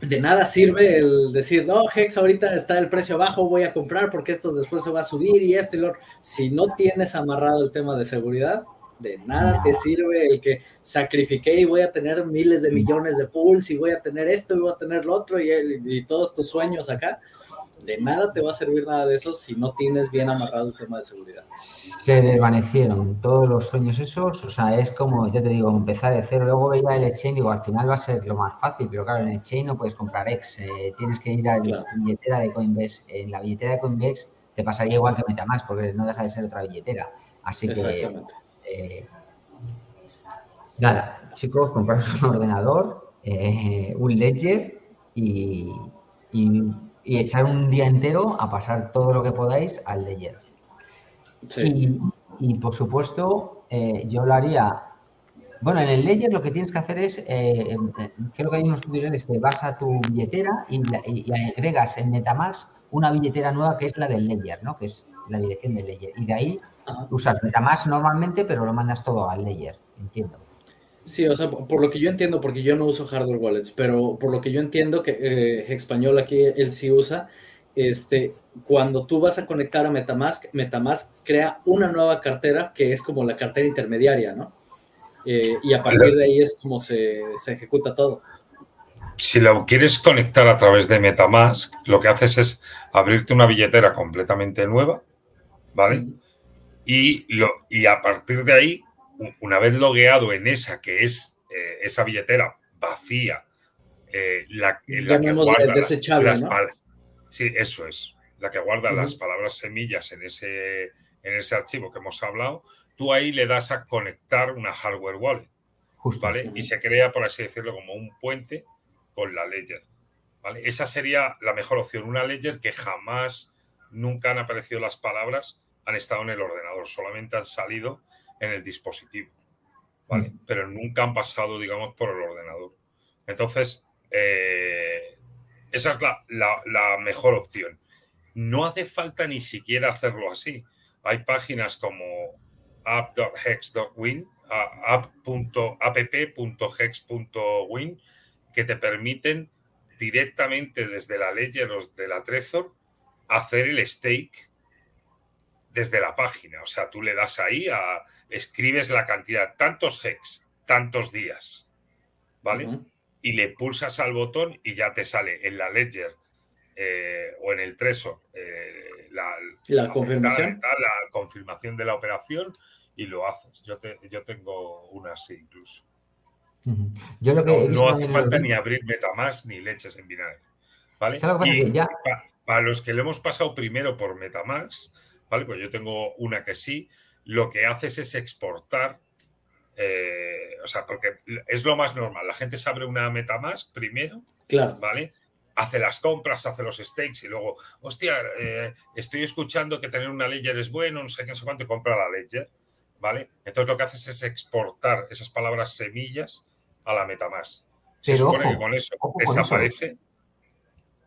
A: de nada sirve el decir, no, Hex, ahorita está el precio bajo, voy a comprar porque esto después se va a subir y esto y lo Si no tienes amarrado el tema de seguridad, de nada te sirve el que sacrifiqué y voy a tener miles de millones de pools y voy a tener esto y voy a tener lo otro y todos tus sueños acá de nada te va a servir nada de eso si no tienes bien amarrado el tema de seguridad.
C: Se desvanecieron todos los sueños esos, o sea, es como, ya te digo, empezar de cero, luego veía el exchange, digo, al final va a ser lo más fácil, pero claro, en el exchange no puedes comprar X, eh, tienes que ir a la billetera de Coinbase, en la billetera de Coinbase te pasaría igual que MetaMask, porque no deja de ser otra billetera, así que... Eh, nada, chicos, compraros un ordenador, eh, un ledger y y echar un día entero a pasar todo lo que podáis al Ledger. Y, por supuesto, eh, yo lo haría. Bueno, en el Ledger lo que tienes que hacer es, eh, creo que hay unos tutoriales que vas a tu billetera y, agregas en Metamask una billetera nueva que es la del Ledger, ¿no? Que es la dirección del Ledger. Y de ahí usas Metamask normalmente, pero lo mandas todo al Ledger, entiendo.
A: Sí, o sea, por lo que yo entiendo, porque yo no uso hardware wallets, pero por lo que yo entiendo que eh, español aquí él sí usa, este, cuando tú vas a conectar a Metamask, Metamask crea una nueva cartera que es como la cartera intermediaria, ¿no? Eh, y a partir de ahí es como se, se, ejecuta todo.
B: Si lo quieres conectar a través de Metamask, lo que haces es abrirte una billetera completamente nueva, ¿vale? Y, lo, y a partir de ahí una vez logueado en esa, que es eh, esa billetera vacía, eh, la, la que
A: guarda desechable,
B: ¿no? Sí, eso es. la que guarda las palabras semillas en ese, en ese archivo que hemos hablado, tú ahí le das a conectar una hardware wallet. ¿vale? Y se crea, por así decirlo, como un puente con la Ledger. ¿vale? Esa sería la mejor opción. Una Ledger que jamás, nunca han aparecido las palabras, han estado en el ordenador, solamente han salido en el dispositivo. ¿vale? Mm. Pero nunca han pasado, digamos, por el ordenador. Entonces, eh, esa es la, mejor opción. No hace falta ni siquiera hacerlo así. Hay páginas como app.hex.win, app.hex.win, que te permiten directamente desde la Ledger o de la Trezor hacer el stake desde la página. O sea, tú le das ahí, a, escribes la cantidad, tantos hex, tantos días, ¿vale? Y le pulsas al botón y ya te sale en la Ledger eh, o en el Trezor eh,
A: la, confirmación.
B: la confirmación de la operación y lo haces. Yo, yo tengo una así incluso.
C: Yo lo
B: que no, hace falta ni abrir Metamask ni leches en vinagre. ¿vale? Y para, los que lo hemos pasado primero por Metamask, ¿vale? pues yo tengo una que sí, lo que haces es exportar, eh, o sea, porque es lo más normal. La gente se abre una Metamask primero,
A: claro.
B: ¿vale? Hace las compras, hace los stakes y luego, hostia, eh, estoy escuchando que tener una ledger es bueno, no sé qué, no sé cuánto, y compra la ledger. ¿vale? Entonces lo que haces es exportar esas palabras semillas a la MetaMask. Se supone que con eso desaparece.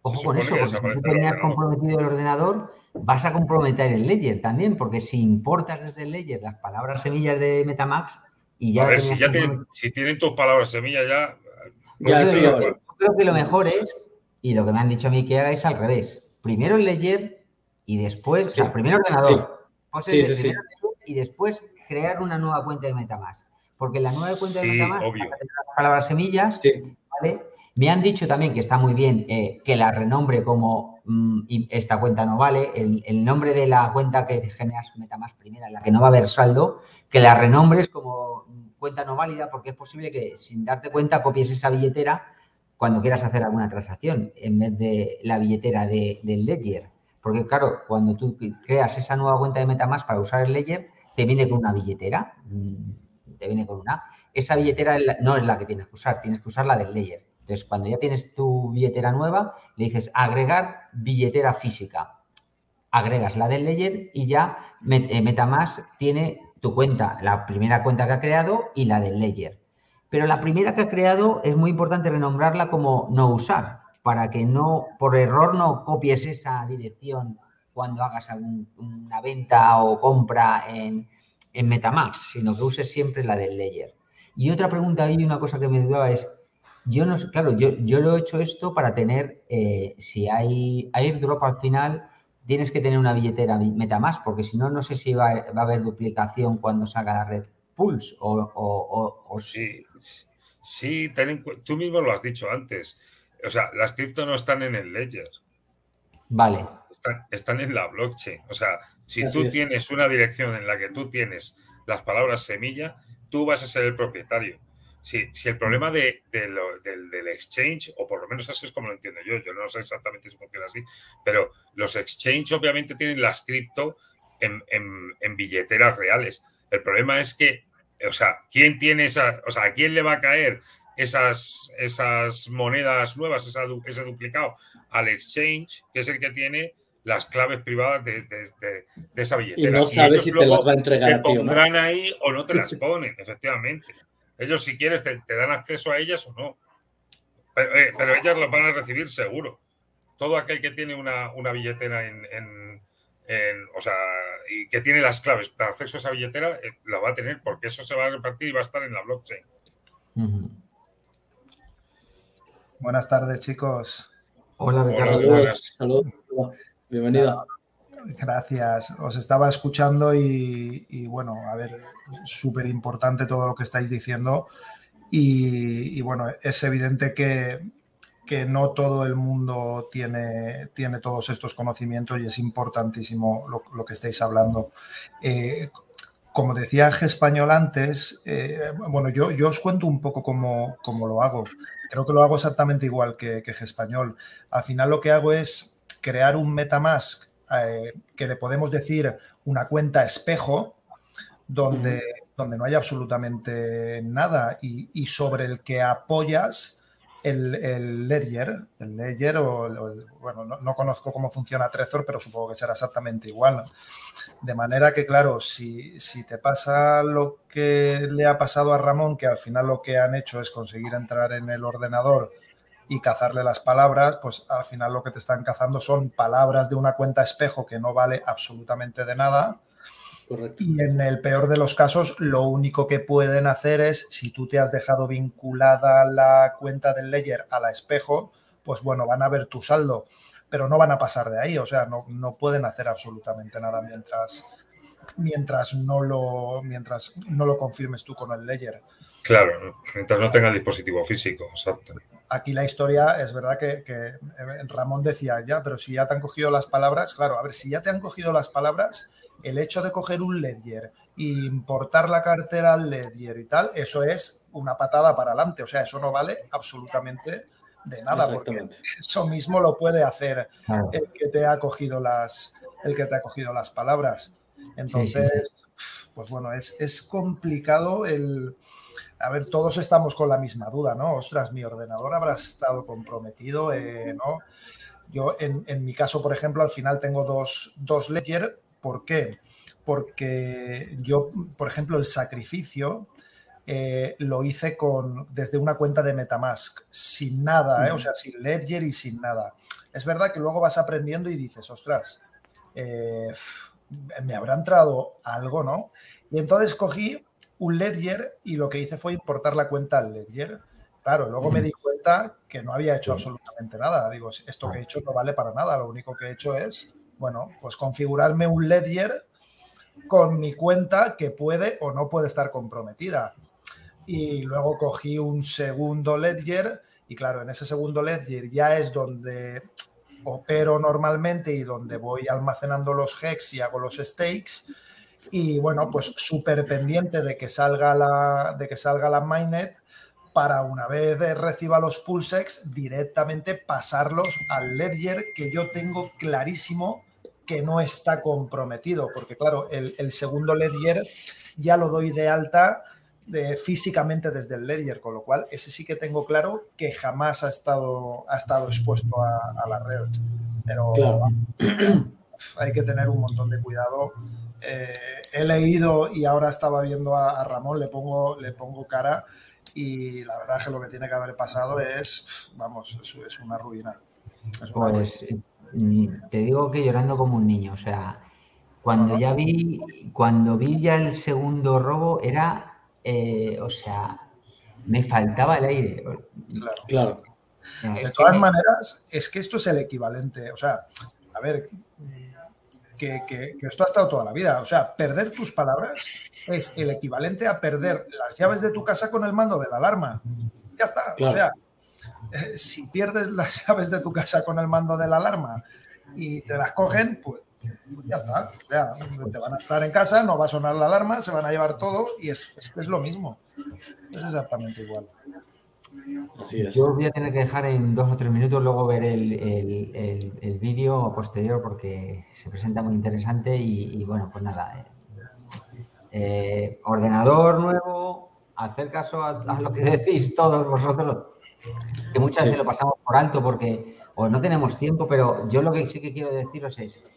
C: Ojo con eso, porque si tú tenías comprometido el ordenador, vas a comprometer el Ledger también, porque si importas desde el Ledger las palabras semillas de Metamax y ya.
B: A ver, si, ya tienen, si tienen tus palabras semillas ya.
C: ya yo, creo que lo mejor es, y lo que me han dicho a mí que haga es al revés. Primero el Ledger y después, o sea, primero ordenador.
A: Sí, sí, sí.
C: Y después crear una nueva cuenta de Metamask. Porque la nueva cuenta de Metamask, las palabras semillas, Me han dicho también que está muy bien eh, que la renombre como mm, esta cuenta no vale, el, nombre de la cuenta que generas Metamask primera, en la que no va a haber saldo, que la renombres como cuenta no válida, porque es posible que sin darte cuenta copies esa billetera cuando quieras hacer alguna transacción en vez de la billetera de, del Ledger. Porque claro, cuando tú creas esa nueva cuenta de Metamask para usar el Ledger, te viene con una billetera, mm, te viene con una. Esa billetera no es la que tienes que usar, tienes que usar la del layer. Entonces, cuando ya tienes tu billetera nueva, le dices agregar billetera física. Agregas la del layer y ya eh, MetaMask tiene tu cuenta, la primera cuenta que ha creado y la del layer. Pero la primera que ha creado es muy importante renombrarla como no usar, para que no, por error, no copies esa dirección cuando hagas alguna venta o compra en, en Metamax, sino que uses siempre la del Ledger. Y otra pregunta ahí, una cosa que me dudaba es, yo no sé, claro, yo, yo lo he hecho esto para tener, eh, si hay airdrop al final, tienes que tener una billetera Metamask, porque si no, no sé si va, a haber duplicación cuando salga la red Pulse o... o,
B: sí, sí tú mismo lo has dicho antes. O sea, las cripto no están en el Ledger.
C: Vale
B: están, en la blockchain. O sea, si tú tienes una dirección en la que tú tienes las palabras semilla, tú vas a ser el propietario. Si, si el problema de, del, exchange, o por lo menos así es como lo entiendo yo, yo no sé exactamente si funciona así, pero los exchange obviamente tienen las cripto en, en, billeteras reales. El problema es que, o sea, ¿quién tiene esa, o sea, a quién le va a caer esas, esas monedas nuevas, ese duplicado al exchange, que es el que tiene las claves privadas de, esa billetera.
A: Y no sabes si te las va a entregar
B: a ti pondrán ahí o no te las <laughs> ponen, efectivamente. Ellos, si quieres, te, dan acceso a ellas o no. Eh, pero, ellas las van a recibir seguro. Todo aquel que tiene una, billetera en, o sea, y que tiene las claves para acceso a esa billetera, eh, la va a tener porque eso se va a repartir y va a estar en la blockchain.
E: Buenas tardes, chicos.
C: Hola,
A: Hola Saludos. Bienvenida.
E: Gracias. Os estaba escuchando y, bueno, a ver, súper importante todo lo que estáis diciendo. Y, bueno, es evidente que, no todo el mundo tiene, tiene, todos estos conocimientos y es importantísimo lo, que estáis hablando. Eh, como decía G Español antes, eh, bueno, yo, yo, os cuento un poco cómo, cómo, lo hago. Creo que lo hago exactamente igual que, que G Español. Al final lo que hago es crear un Metamask eh, que le podemos decir una cuenta espejo, donde, donde no hay absolutamente nada y, sobre el que apoyas el, ledger, el ledger o, bueno, no, conozco cómo funciona Trezor, pero supongo que será exactamente igual. De manera que, claro, si, si te pasa lo que le ha pasado a Ramón, que al final lo que han hecho es conseguir entrar en el ordenador y cazarle las palabras, pues al final lo que te están cazando son palabras de una cuenta espejo que no vale absolutamente de nada y en el peor de los casos, lo único que pueden hacer es, si tú te has dejado vinculada la cuenta del Ledger a la espejo, pues bueno, van a ver tu saldo, pero no van a pasar de ahí, o sea, no, no pueden hacer absolutamente nada mientras, mientras, no lo, mientras no lo confirmes tú con el Ledger.
B: Claro, mientras no tenga el dispositivo físico, exacto.
E: Aquí la historia es verdad que, que Ramón decía ya, pero si ya te han cogido las palabras, claro, a ver, si ya te han cogido las palabras, el hecho de coger un Ledger e importar la cartera al Ledger y tal, eso es una patada para adelante. O sea, eso no vale absolutamente de nada, porque eso mismo lo puede hacer el que te ha cogido las, el que te ha cogido las palabras. Entonces, pues bueno, es, es complicado el. A ver, todos estamos con la misma duda, ¿no? Ostras, mi ordenador habrá estado comprometido, eh, ¿no? Yo, en, en, mi caso, por ejemplo, al final tengo dos, dos Ledger ¿Por qué? Porque yo, por ejemplo, el sacrificio eh, lo hice con, desde una cuenta de Metamask, sin nada, ¿eh? o sea, sin Ledger y sin nada. Es verdad que luego vas aprendiendo y dices, ostras, eh, me habrá entrado algo, ¿no? Y entonces cogí un Ledger y lo que hice fue importar la cuenta al Ledger. Claro, luego me di cuenta que no había hecho absolutamente nada. Digo, esto que he hecho no vale para nada, lo único que he hecho es bueno, pues configurarme un Ledger con mi cuenta que puede o no puede estar comprometida. Y luego cogí un segundo Ledger y claro, en ese segundo Ledger ya es donde opero normalmente y donde voy almacenando los hex y hago los stakes. Y bueno, pues súper pendiente de que salga la, de que salga la mainnet para una vez reciba los pulsex directamente pasarlos al ledger que yo tengo clarísimo que no está comprometido, porque claro, el, segundo Ledger ya lo doy de alta físicamente desde el Ledger, con lo cual ese sí que tengo claro que jamás ha estado, ha estado expuesto a, la red. Pero <clears throat> hay que tener un montón de cuidado. Eh, he leído y ahora estaba viendo a, Ramón, le pongo, le pongo cara y la verdad es que lo que tiene que haber pasado es, vamos, es, es una ruina.
C: Es una ruina te digo que llorando como un niño. O sea, cuando ya vi, cuando vi ya el segundo robo, era, eh, o sea, me faltaba el aire.
E: Claro. claro. De todas maneras, es que esto es el equivalente. O sea, a ver, que, que, esto ha estado toda la vida. O sea, perder tus palabras es el equivalente a perder las llaves de tu casa con el mando de la alarma. Ya está. O sea, eh, si pierdes las <laughs> llaves de tu casa con el mando de la alarma y te las cogen, pues, ya está. te van a estar en casa, no va a sonar la alarma, se van a llevar todo y es, es, lo mismo. Es exactamente igual.
C: Así es. Yo voy a tener que dejar en dos o tres minutos, luego ver el, el, el, vídeo posterior porque se presenta muy interesante y, bueno, pues nada. Eh, eh, ordenador nuevo, hacer caso a, a, lo que decís todos vosotros, que muchas veces lo pasamos por alto porque o no tenemos tiempo, pero yo lo que sí que quiero deciros es,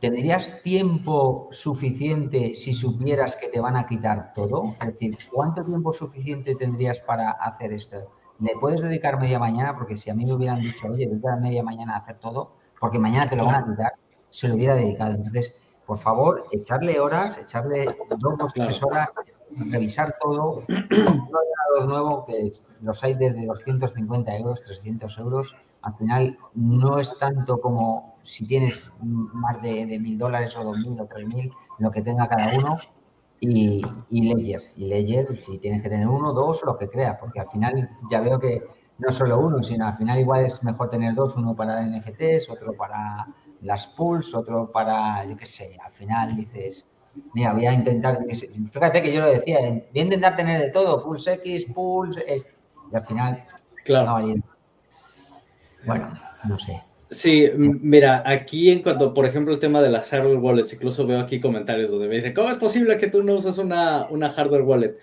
C: ¿tendrías tiempo suficiente si supieras que te van a quitar todo? Es decir, ¿cuánto tiempo suficiente tendrías para hacer esto? ¿Le puedes dedicar media mañana? Porque si a mí me hubieran dicho, oye, dedicar media mañana a hacer todo, porque mañana te lo van a quitar, se lo hubiera dedicado. Entonces, por favor, echarle horas, echarle dos o tres horas, revisar todo. <clears throat> Un ordenador nuevo, que los hay desde 250 euros, 300 euros, al final no es tanto como si tienes más de mil dólares o dos mil o tres mil, lo que tenga cada uno. Y, y Ledger, y si tienes que tener uno, dos, lo que creas, porque al final ya veo que no solo uno, sino al final igual es mejor tener dos, uno para NFTs, otro para las pools, otro para, yo qué sé, al final dices, mira, voy a intentar, fíjate que yo lo decía, voy a intentar tener de todo, pools X, pools, y al final,
A: claro.
C: bueno, no sé.
A: Sí, mira, aquí en cuanto, por ejemplo, el tema de las hardware wallets, incluso veo aquí comentarios donde me dicen, ¿cómo es posible que tú no uses una, una hardware wallet?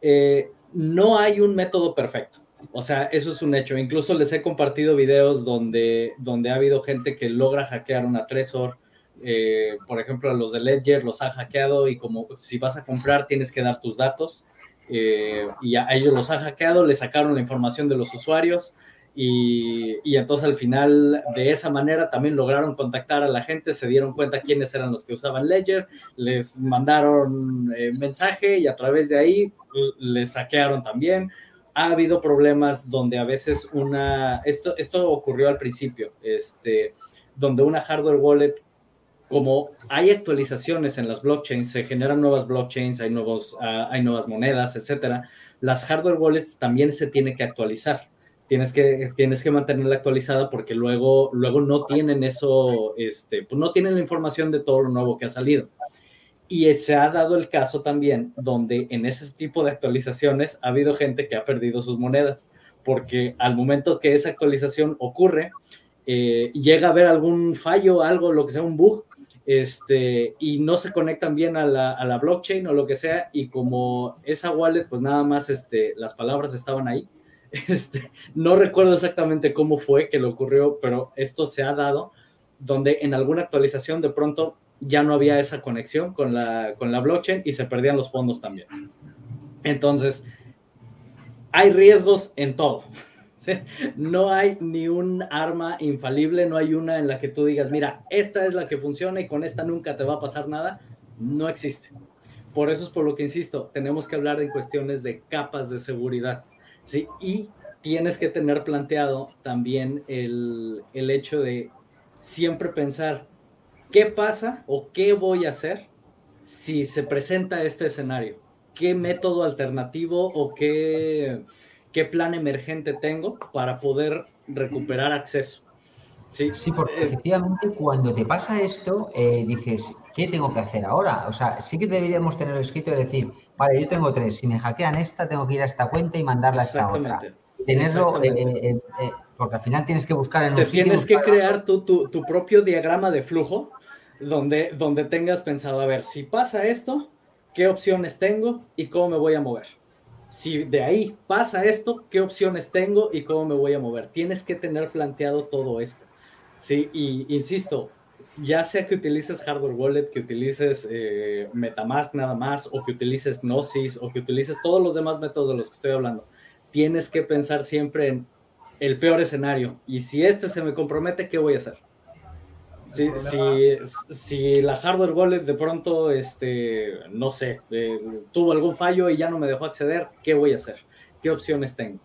A: Eh, no hay un método perfecto. O sea, eso es un hecho. Incluso les he compartido videos donde, donde ha habido gente que logra hackear una Trezor. Eh, por ejemplo, los de Ledger los ha hackeado y como si vas a comprar tienes que dar tus datos. Eh, y a ellos los ha hackeado, le sacaron la información de los usuarios y, entonces al final de esa manera también lograron contactar a la gente, se dieron cuenta quiénes eran los que usaban Ledger, les mandaron eh, mensaje y a través de ahí les saquearon también. Ha habido problemas donde a veces una, esto, esto ocurrió al principio, este, donde una hardware wallet, como hay actualizaciones en las blockchains, se generan nuevas blockchains, hay, nuevos, ah, hay nuevas monedas, etcétera, las hardware wallets también se tienen que actualizar tienes que, tienes que mantenerla actualizada porque luego, luego no tienen eso, este, pues no tienen la información de todo lo nuevo que ha salido. Y se ha dado el caso también donde en ese tipo de actualizaciones ha habido gente que ha perdido sus monedas, porque al momento que esa actualización ocurre, eh, llega a haber algún fallo, algo, lo que sea, un bug, este, y no se conectan bien a la, a la blockchain o lo que sea, y como esa wallet, pues nada más este, las palabras estaban ahí, <laughs> este, no recuerdo exactamente cómo fue que le ocurrió, pero esto se ha dado donde en alguna actualización de pronto ya no había esa conexión con la, con la blockchain y se perdían los fondos también. Entonces, hay riesgos en todo. <laughs> No hay ni un arma infalible, no hay una en la que tú digas, mira, esta es la que funciona y con esta nunca te va a pasar nada. No existe. Por eso es por lo que insisto, tenemos que hablar en cuestiones de capas de seguridad. ¿sí? Y tienes que tener planteado también el, hecho de siempre pensar, ¿qué pasa o qué voy a hacer si se presenta este escenario? ¿Qué método alternativo o qué, qué plan emergente tengo para poder recuperar acceso?
C: Sí, sí porque eh, efectivamente cuando te pasa esto, eh, dices, ¿qué tengo que hacer ahora? O sea, sí que deberíamos tener escrito y decir, vale, yo tengo tres, si me hackean esta, tengo que ir a esta cuenta y mandarla a esta otra. Tenerlo, eh, porque al final tienes que buscar en
A: Te tienes que crear tu, tu, tu, propio diagrama de flujo donde, donde tengas pensado, a ver, si pasa esto, ¿qué opciones tengo y cómo me voy a mover? Si de ahí pasa esto, ¿qué opciones tengo y cómo me voy a mover? Tienes que tener planteado todo esto. Sí, y insisto, ya sea que utilices hardware wallet, que utilices eh, Metamask nada más, o que utilices Gnosis, o que utilices todos los demás métodos de los que estoy hablando, tienes que pensar siempre en el peor escenario. Y si este se me compromete, ¿qué voy a hacer? Si, si, la hardware wallet de pronto, este, no sé, eh, tuvo algún fallo y ya no me dejó acceder, ¿qué voy a hacer? ¿Qué opciones tengo?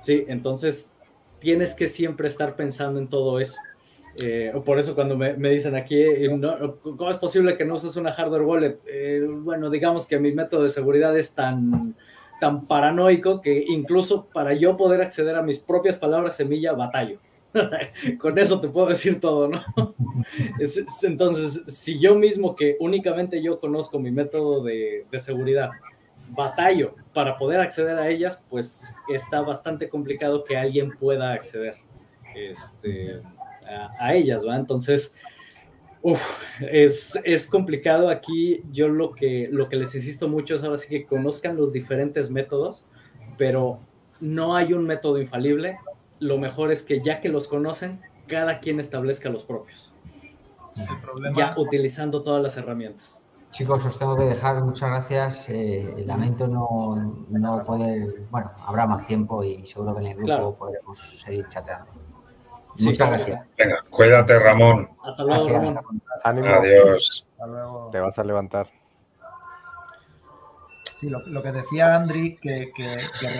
A: Sí, entonces tienes que siempre estar pensando en todo eso. Eh, por eso cuando me, dicen aquí, eh, ¿cómo es posible que no uses una hardware wallet? Eh, bueno, digamos que mi método de seguridad es tan, tan paranoico que incluso para yo poder acceder a mis propias palabras semilla, batallo. <laughs> Con eso te puedo decir todo, ¿no? <laughs> entonces, si yo mismo que únicamente yo conozco mi método de, de seguridad, batallo para poder acceder a ellas, pues está bastante complicado que alguien pueda acceder. Este, a, ellas, ¿va? Entonces, es, es, complicado aquí. Yo lo que, lo que les insisto mucho es ahora sí que conozcan los diferentes métodos, pero no hay un método infalible. Lo mejor es que ya que los conocen, cada quien establezca los propios. Ya utilizando todas las herramientas.
C: Chicos, os tengo que dejar. Muchas gracias. Eh, lamento no, no, poder. Bueno, habrá más tiempo y seguro que en el grupo podremos seguir chateando. Muchas gracias.
B: Venga, cuídate, Ramón.
A: Hasta luego, Ramón.
B: Adiós.
D: Te vas a levantar.
E: Sí, lo, que decía Andri, que,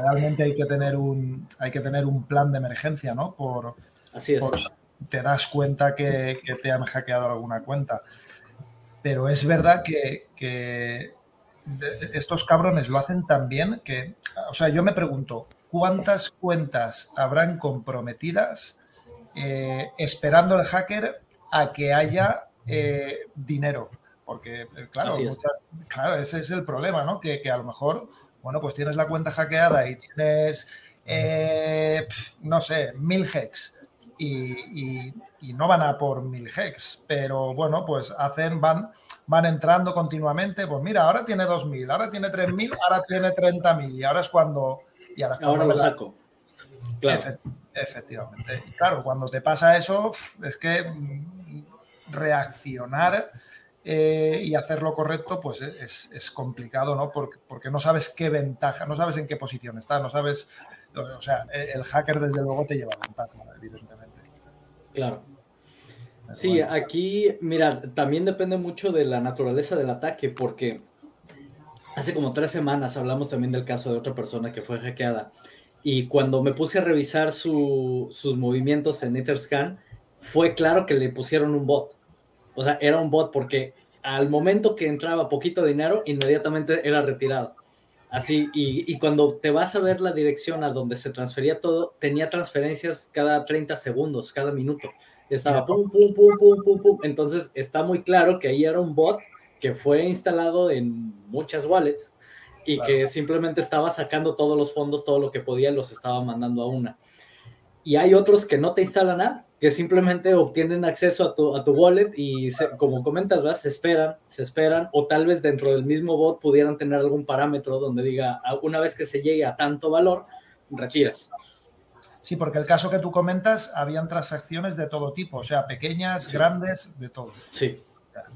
E: realmente hay que tener un hay que tener un plan de emergencia, ¿no? Por,
A: Así es.
E: te das cuenta que, te han hackeado alguna cuenta. Pero es verdad que, estos cabrones lo hacen tan bien que, o sea, yo me pregunto, ¿cuántas cuentas habrán comprometidas eh, esperando el hacker a que haya eh, dinero. Porque, eh, claro, claro, ese es el problema, ¿no? Que, a lo mejor, bueno, pues tienes la cuenta hackeada y tienes, no sé, mil hex y, no van a por mil hex, pero bueno, pues hacen, van, van entrando continuamente, pues mira, ahora tiene 2000, ahora tiene 3000, ahora tiene 30.000 y ahora es cuando... Y ahora,
A: ahora lo saco.
E: Claro. efectivamente. claro, cuando te pasa eso, es que mm, reaccionar eh, y hacer lo correcto, pues es, complicado, ¿no? Porque, porque, no sabes qué ventaja, no sabes en qué posición está, no sabes, o sea, el hacker desde luego te lleva ventaja, evidentemente.
A: Claro. sí, aquí, mira, también depende mucho de la naturaleza del ataque, porque hace como tres semanas hablamos también del caso de otra persona que fue hackeada. Y cuando me puse a revisar sus movimientos en Etherscan, fue claro que le pusieron un bot. O sea, era un bot porque al momento que entraba poquito dinero, inmediatamente era retirado. Así, y, cuando te vas a ver la dirección a donde se transfería todo, tenía transferencias cada 30 segundos, cada minuto. Estaba pum, pum, pum, pum, pum, pum. Entonces está muy claro que ahí era un bot que fue instalado en muchas wallets y que simplemente estaba sacando todos los fondos, todo lo que podía, los estaba mandando a una. Y hay otros que no te instalan nada, que simplemente obtienen acceso a tu, a tu wallet y como comentas, ¿vas? se esperan, se esperan, o tal vez dentro del mismo bot pudieran tener algún parámetro donde diga, ah, una vez que se llegue a tanto valor, retiras.
E: Sí, porque el caso que tú comentas, habían transacciones de todo tipo, o sea, pequeñas, grandes, de todo.
A: Sí.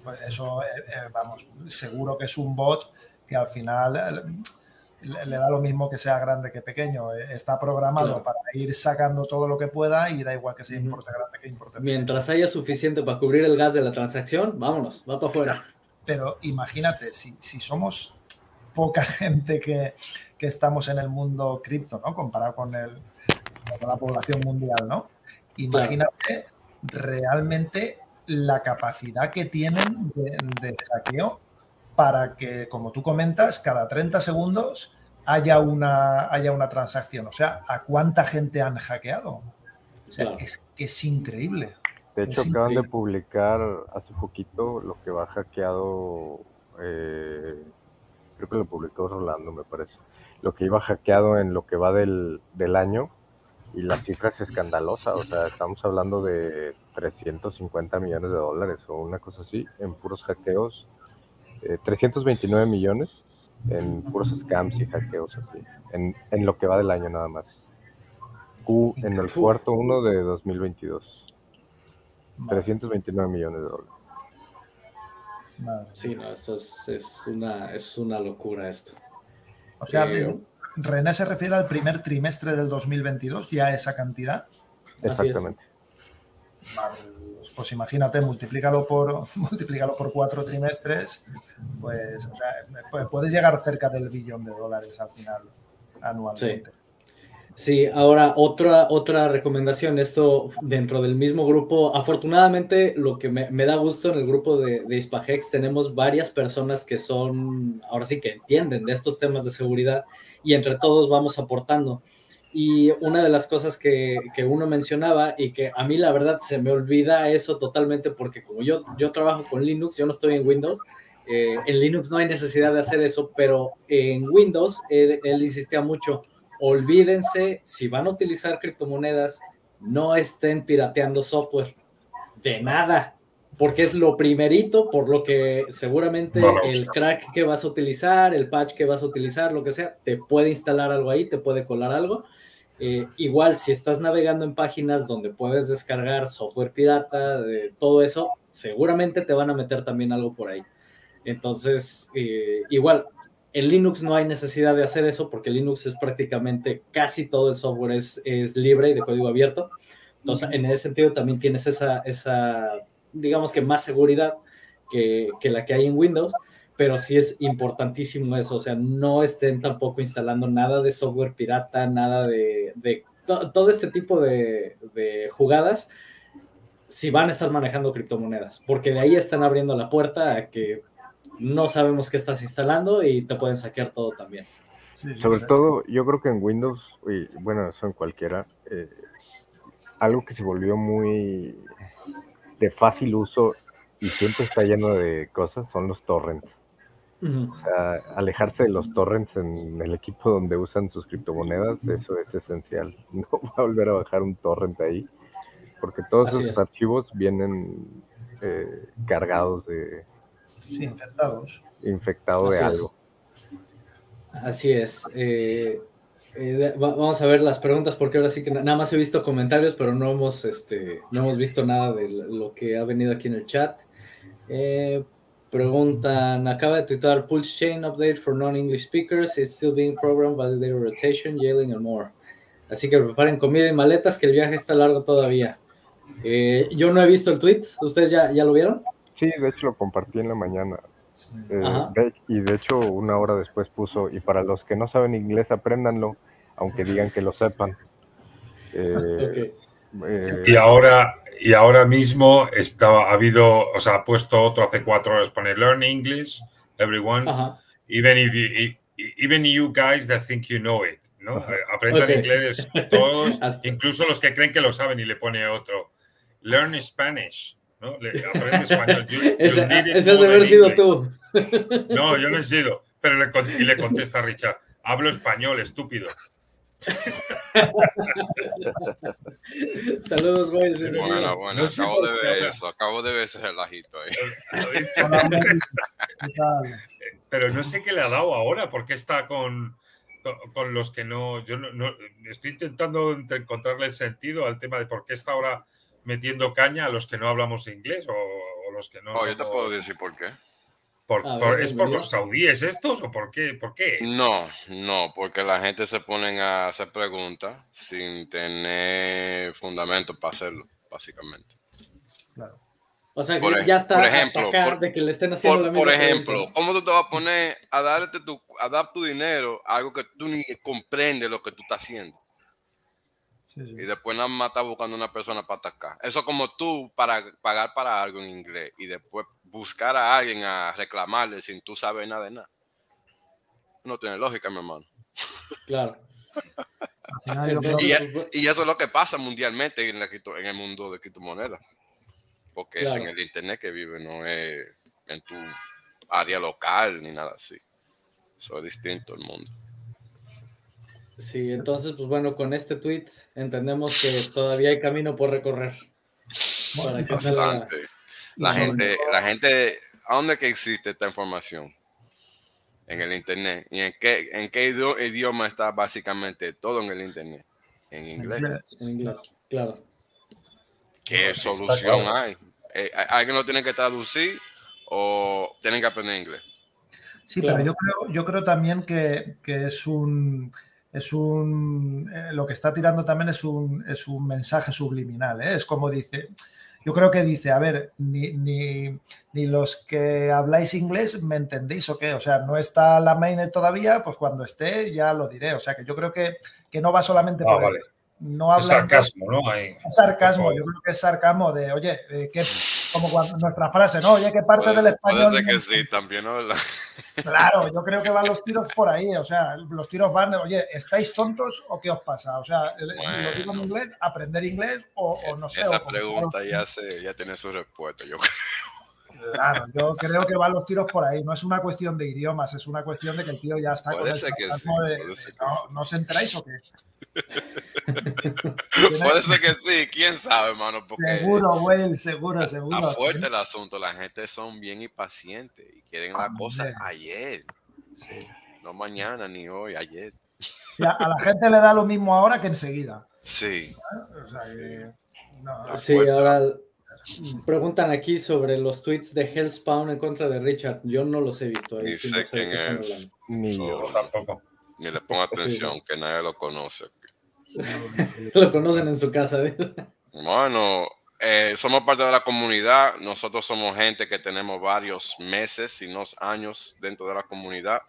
E: Pues eso, eh, eh, vamos, seguro que es un bot que al final le, da lo mismo que sea grande que pequeño. Eh, está programado para ir sacando todo lo que pueda y da igual que sea importe grande que importe
A: pequeño. Mientras haya suficiente para cubrir el gas de la transacción, vámonos, va para afuera.
E: Pero imagínate, si, somos poca <laughs> gente que, estamos en el mundo cripto, ¿no? Comparado con, el, la población mundial, ¿no? Imagínate realmente la capacidad que tienen de, de saqueo para que, como tú comentas, cada 30 segundos haya una, haya una transacción. O sea, ¿a cuánta gente han hackeado? O sea, es que es increíble.
D: De hecho, acaban de publicar hace poquito lo que va hackeado, eh, creo que lo publicó Rolando, me parece, lo que iba hackeado en lo que va del, del año y la cifra es escandalosa, o sea, estamos hablando de 350 millones de dólares o una cosa así en puros hackeos 329 eh, millones en puros scams y hackeos aquí, en, en, lo que va del año nada más. Q en el cuarto uno de 2022. 329 millones de dólares.
A: Sí, no, eso es, es, una, es una locura esto.
E: O sea, eh, René se refiere al primer trimestre del 2022, ya esa cantidad.
D: Exactamente.
E: Vale pues imagínate, multiplícalo por, <laughs> multiplícalo por cuatro trimestres, pues, o sea, puedes llegar cerca del billón de dólares al final, anualmente.
A: Sí. ahora otra, otra recomendación, esto dentro del mismo grupo, afortunadamente lo que me, da gusto en el grupo de, de tenemos varias personas que son, ahora sí que entienden de estos temas de seguridad y entre todos vamos aportando. Y una de las cosas que, que, uno mencionaba y que a mí la verdad se me olvida eso totalmente porque como yo, yo trabajo con Linux, yo no estoy en Windows, eh, en Linux no hay necesidad de hacer eso, pero en Windows él, él, insistía mucho, olvídense, si van a utilizar criptomonedas, no estén pirateando software, de nada, porque es lo primerito por lo que seguramente el crack que vas a utilizar, el patch que vas a utilizar, lo que sea, te puede instalar algo ahí, te puede colar algo eh, igual, si estás navegando en páginas donde puedes descargar software pirata, de todo eso, seguramente te van a meter también algo por ahí. Entonces, eh, igual, en Linux no hay necesidad de hacer eso porque Linux es prácticamente casi todo el software es, es libre y de código abierto. Entonces, en ese sentido también tienes esa, esa digamos que más seguridad que, que la que hay en Windows pero sí es importantísimo eso, o sea, no estén tampoco instalando nada de software pirata, nada de, todo este tipo de, jugadas, si van a estar manejando criptomonedas, porque de ahí están abriendo la puerta a que no sabemos qué estás instalando y te pueden saquear todo también.
D: Sobre todo, yo creo que en Windows, y bueno, eso en cualquiera, eh, algo que se volvió muy de fácil uso y siempre está lleno de cosas son los torrents alejarse de los torrents en el equipo donde usan sus criptomonedas, eso es esencial. <laughs> No va a volver a bajar un torrent ahí. porque todos
A: Así
D: esos
A: es.
D: archivos vienen eh, cargados de
E: Sí, infectados.
D: infectado de
A: es.
D: algo.
A: Así es. Eh, eh, vamos a ver las preguntas porque ahora sí que na- nada más he visto comentarios, pero no hemos, este, no hemos visto nada de lo que ha venido aquí en el chat. Eh, preguntan, acaba de tuitar Pulse Chain Update for Non-English Speakers. It's still being programmed by the rotation, yelling and more. Así que preparen comida y maletas que el viaje está largo todavía. Eh, yo no he visto el tweet. ¿Ustedes ya, ya lo vieron?
D: Sí, de hecho lo compartí en la mañana.
E: Sí.
D: Eh, de- y de hecho una hora después puso, y para los que no saben inglés, apréndanlo, aunque digan que lo sepan. <laughs> Eh, eh,
B: Y ahora, y ahora mismo está, ha habido, o sea, ha puesto otro hace cuatro horas, pone Learn English, everyone,
A: Ajá.
B: even if you, even you guys that think you know it, ¿no? Eh, Aprendan
A: Ok.
B: inglés <laughs> todos, incluso los que creen que lo saben y le pone otro. Learn Spanish, ¿no? Le, aprende español. You- you
A: Ese, has de haber sido
B: English.
A: tú.
B: No, yo no he sido. Pero le, y le contesta a Richard, hablo español, estúpido. <laughs>
A: Saludos, güey.
F: Bueno, bueno,
B: No
F: acabo de ver eso, acabo de ver ese relajito ahí.
E: Hola, Mel. ¿Qué tal?
B: Pero no sé qué le ha dado ahora, porque está con, con, con los que no. Yo no, no- estoy intentando ent- encontrarle el sentido al tema de por qué está ahora metiendo caña a los que no hablamos inglés o, o los que no.
F: Oh, yo te puedo decir por qué.
B: Por- por- ¿Es por los saudíes estos o por qué? ¿Por qué es?
F: No, no, porque la gente se ponen a hacer preguntas sin tener fundamento para hacerlo, básicamente.
E: Claro.
A: O sea, que
F: Por
A: ya está
F: por
A: hasta
F: ejemplo,
A: acá
F: por-
A: de que le estén haciendo la
F: Por,
A: misma
F: por
A: pregunta.
F: ejemplo, ¿cómo tú te vas a poner a darte tu, a dar tu dinero a algo que tú ni comprendes lo que tú estás haciendo?
E: Sí, sí.
F: Y después nada más estás buscando una persona para atacar. Eso como tú para pagar para algo en inglés y después buscar a alguien a reclamarle sin tú saber nada de nada. No tiene lógica, mi hermano.
A: Claro. <laughs>
F: Y, eso es lo que pasa mundialmente en, la cripto- en el mundo de criptomonedas. Porque es en el internet que vive, no es en tu área local ni nada así. Eso es distinto el mundo.
A: Sí, entonces, pues bueno, con este tweet entendemos que todavía hay camino por recorrer. Para que salga-
F: Bastante. La gente, la gente, ¿a dónde que existe esta información? En el internet. ¿Y en qué, en qué idio- idioma está básicamente todo en el internet? En inglés.
A: En inglés, claro.
F: ¿Qué
B: No,
F: solución
B: claro.
F: hay? Eh, ¿Alguien lo tiene que traducir o tienen que aprender inglés?
E: Sí,
A: Claro.
E: pero yo creo, yo creo también que, que es un. Es un. eh, lo que está tirando también es un, es un mensaje subliminal. ¿eh? Es como dice. Yo creo que dice, a ver, ni, ni, ni los que habláis inglés me entendéis o qué. O sea, no está la mainnet todavía, pues cuando esté ya lo diré. O sea, que yo creo que, que no va solamente
B: Ah,
E: por
B: vale.
E: No
B: Es
E: habla
B: sarcasmo, ¿no?
E: Es sarcasmo, yo creo que es sarcasmo de, oye, eh, ¿qué- como cuando nuestra frase, ¿no? Oye, ¿qué parte
F: Puede,
E: del español?
F: puede ser que sí, también, ¿no? La- <laughs>
E: Claro, yo creo que van los tiros por ahí, o sea, los tiros van, oye, ¿estáis tontos o qué os pasa? O sea, el- lo digo en
F: Bueno.
E: inglés, aprender inglés o, o no sé.
F: Esa
E: o-
F: pregunta ya, se, ya tiene su respuesta. Yo creo.
E: Claro, yo creo que <laughs> van los tiros por ahí, no es una cuestión de idiomas, es una cuestión de que el tío ya está
F: Puede
E: con el
F: que sí,
E: de,
F: ser que
E: no,
F: sí.
E: ¿no os enteráis o qué? <laughs> <laughs>
F: Puede ser que sí, quién sabe, hermano, porque
E: Seguro, güey, seguro, seguro.
F: está fuerte el asunto. La gente son bien impacientes y quieren la
E: Hombre.
F: cosa ayer,
E: Sí.
F: no mañana ni hoy, ayer.
E: Y a, a la gente le da lo mismo ahora que enseguida.
F: Sí,
E: O sea, que, no,
F: Está
A: Sí, ahora preguntan aquí sobre los tweets de Hellspawn en contra de Richard. Yo no los he visto. ahí
F: Ni
A: sí
F: sé
A: no
F: quién es.
D: Ni
F: So,
D: yo.
B: Tampoco.
F: ni le pongo atención, que nadie lo conoce. <laughs>
A: Lo conocen en su casa. ¿eh?
F: Bueno, eh, somos parte de la comunidad. Nosotros somos gente que tenemos varios meses, si no años, dentro de la comunidad.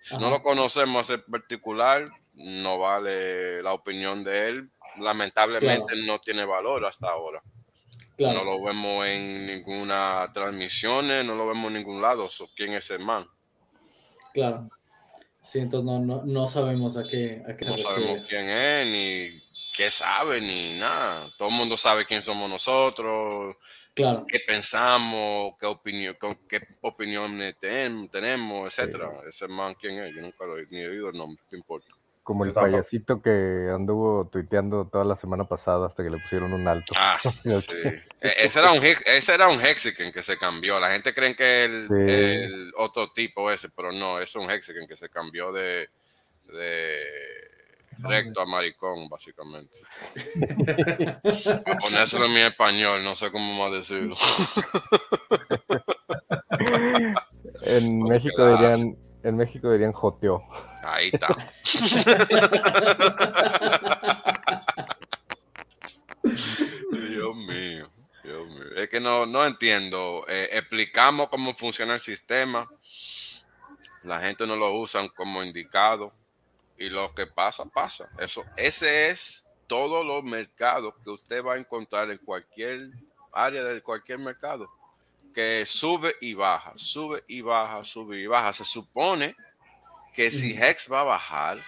F: Si no
A: Ajá.
F: lo conocemos en particular, no vale la opinión de él. Lamentablemente no tiene valor hasta ahora.
A: Claro,
F: No lo vemos en ninguna transmisión, no lo vemos en ningún lado. So, ¿Quién es el man?
A: claro. Sí, entonces no, no, no sabemos a qué, a qué
F: No sabemos quién es, ni qué sabe, ni nada. Todo el mundo sabe quién somos nosotros,
A: Claro,
F: qué pensamos, qué opinión, con qué opiniones ten- tenemos, etcétera. Ese man, ¿quién es? Yo nunca lo he ni he oído el nombre, ¿qué importa?
D: Como el payasito que anduvo tuiteando toda la semana pasada hasta que le pusieron un alto.
F: Ah, <laughs> sí. E- Ese era un ese era un Hexican que se cambió. La gente cree que el,
D: Sí.
F: el otro tipo ese, pero no, es un Hexican que se cambió de, de recto a maricón, básicamente. <laughs> Ponérselo en mi español, no sé cómo más decirlo. <laughs>
D: En México dirían, en México dirían joteó.
F: Ahí está. <laughs> Dios mío, Dios mío. Es que no, no entiendo. Eh, explicamos cómo funciona el sistema. La gente no lo usa como indicado. Y lo que pasa, pasa. Eso, ese es todos los mercados que usted va a encontrar en cualquier área de cualquier mercado. Que sube y baja, sube y baja, sube y baja. Se supone que si Hex va a bajar,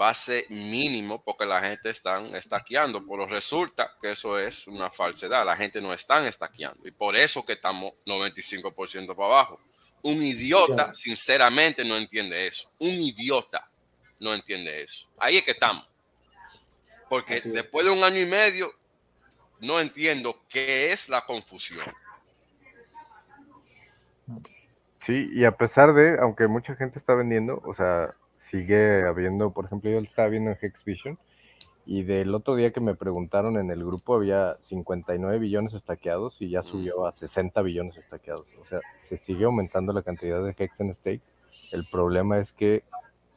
F: va a ser mínimo porque la gente está estaqueando, pero resulta que eso es una falsedad, la gente no está estaqueando y por eso que estamos 95% para abajo. Un idiota, sinceramente, no entiende eso. Un idiota no entiende eso. Ahí es que estamos. Porque
A: es.
F: después de un año y medio, no entiendo qué es la confusión.
D: Sí, y a pesar de, aunque mucha gente está vendiendo, o sea, sigue habiendo, por ejemplo, yo estaba viendo en Hex Vision, y del otro día que me preguntaron en el grupo había 59 billones estaqueados y ya subió a 60 billones estaqueados. O sea, se sigue aumentando la cantidad de Hex en stake. El problema es que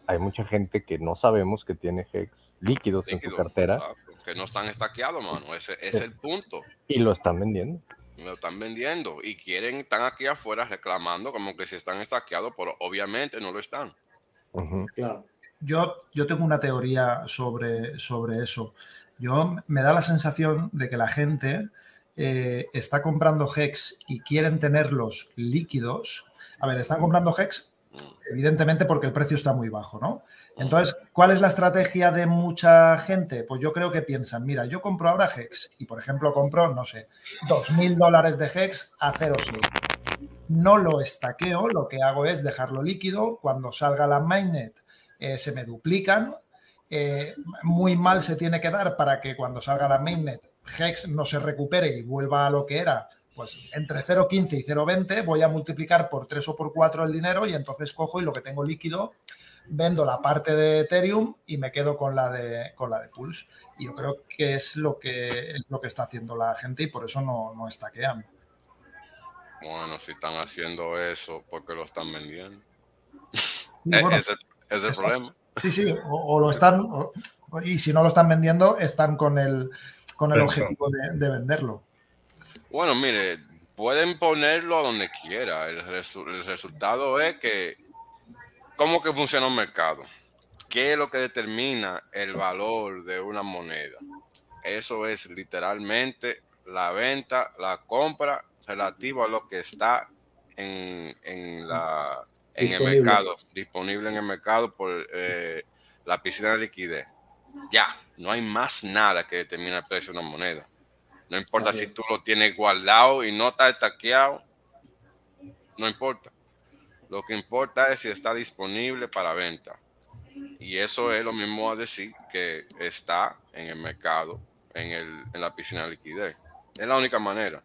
D: hay mucha gente que no sabemos que tiene Hex líquidos en su cartera
F: que no están estaqueados, mano. Ese ese es el punto.
D: y lo están vendiendo.
F: Me lo están vendiendo y quieren, están aquí afuera reclamando como que si están estaqueados, pero obviamente no lo están.
A: Claro.
E: Yo, yo tengo una teoría sobre, sobre eso. Yo me da la sensación de que la gente eh, está comprando Hex y quieren tenerlos líquidos. A ver, están comprando Hex evidentemente porque el precio está muy bajo, ¿no? Entonces, ¿cuál es la estrategia de mucha gente? Pues yo creo que piensan, mira, yo compro ahora Hex y, por ejemplo, compro, no sé, dos mil dólares de Hex a 0,6. No lo estaqueo, lo que hago es dejarlo líquido. Cuando salga la mainnet, eh, se me duplican. Eh, muy mal se tiene que dar para que cuando salga la mainnet, Hex no se recupere y vuelva a lo que era. Pues entre 0,15 y 0,20 voy a multiplicar por 3 o por 4 el dinero y entonces cojo y lo que tengo líquido vendo la parte de Ethereum y me quedo con la de, con la de Pulse. Y yo creo que es lo que, es lo que está haciendo la gente y por eso no, no estaquean.
F: Bueno, si están haciendo eso, porque lo están vendiendo? <laughs> Es el problema.
E: Sí, sí, o, o lo están, o- y si no lo están vendiendo, están con el, con el objetivo de, de venderlo.
F: Bueno, mire, pueden ponerlo donde quiera. El, resu- el resultado es que, ¿cómo que funciona un mercado? ¿Qué es lo que determina el valor de una moneda? Eso es literalmente la venta, la compra relativo a lo que está en, en la, en el mercado, disponible en el mercado por eh, la piscina de liquidez. Ya, no hay más nada que determine el precio de una moneda. No importa
A: Así
F: si tú lo tienes guardado y no está estaqueado, no importa. Lo que importa es si está disponible para venta. Y eso es lo mismo a decir que está en el mercado, en, el, en la piscina de liquidez. Es la única manera.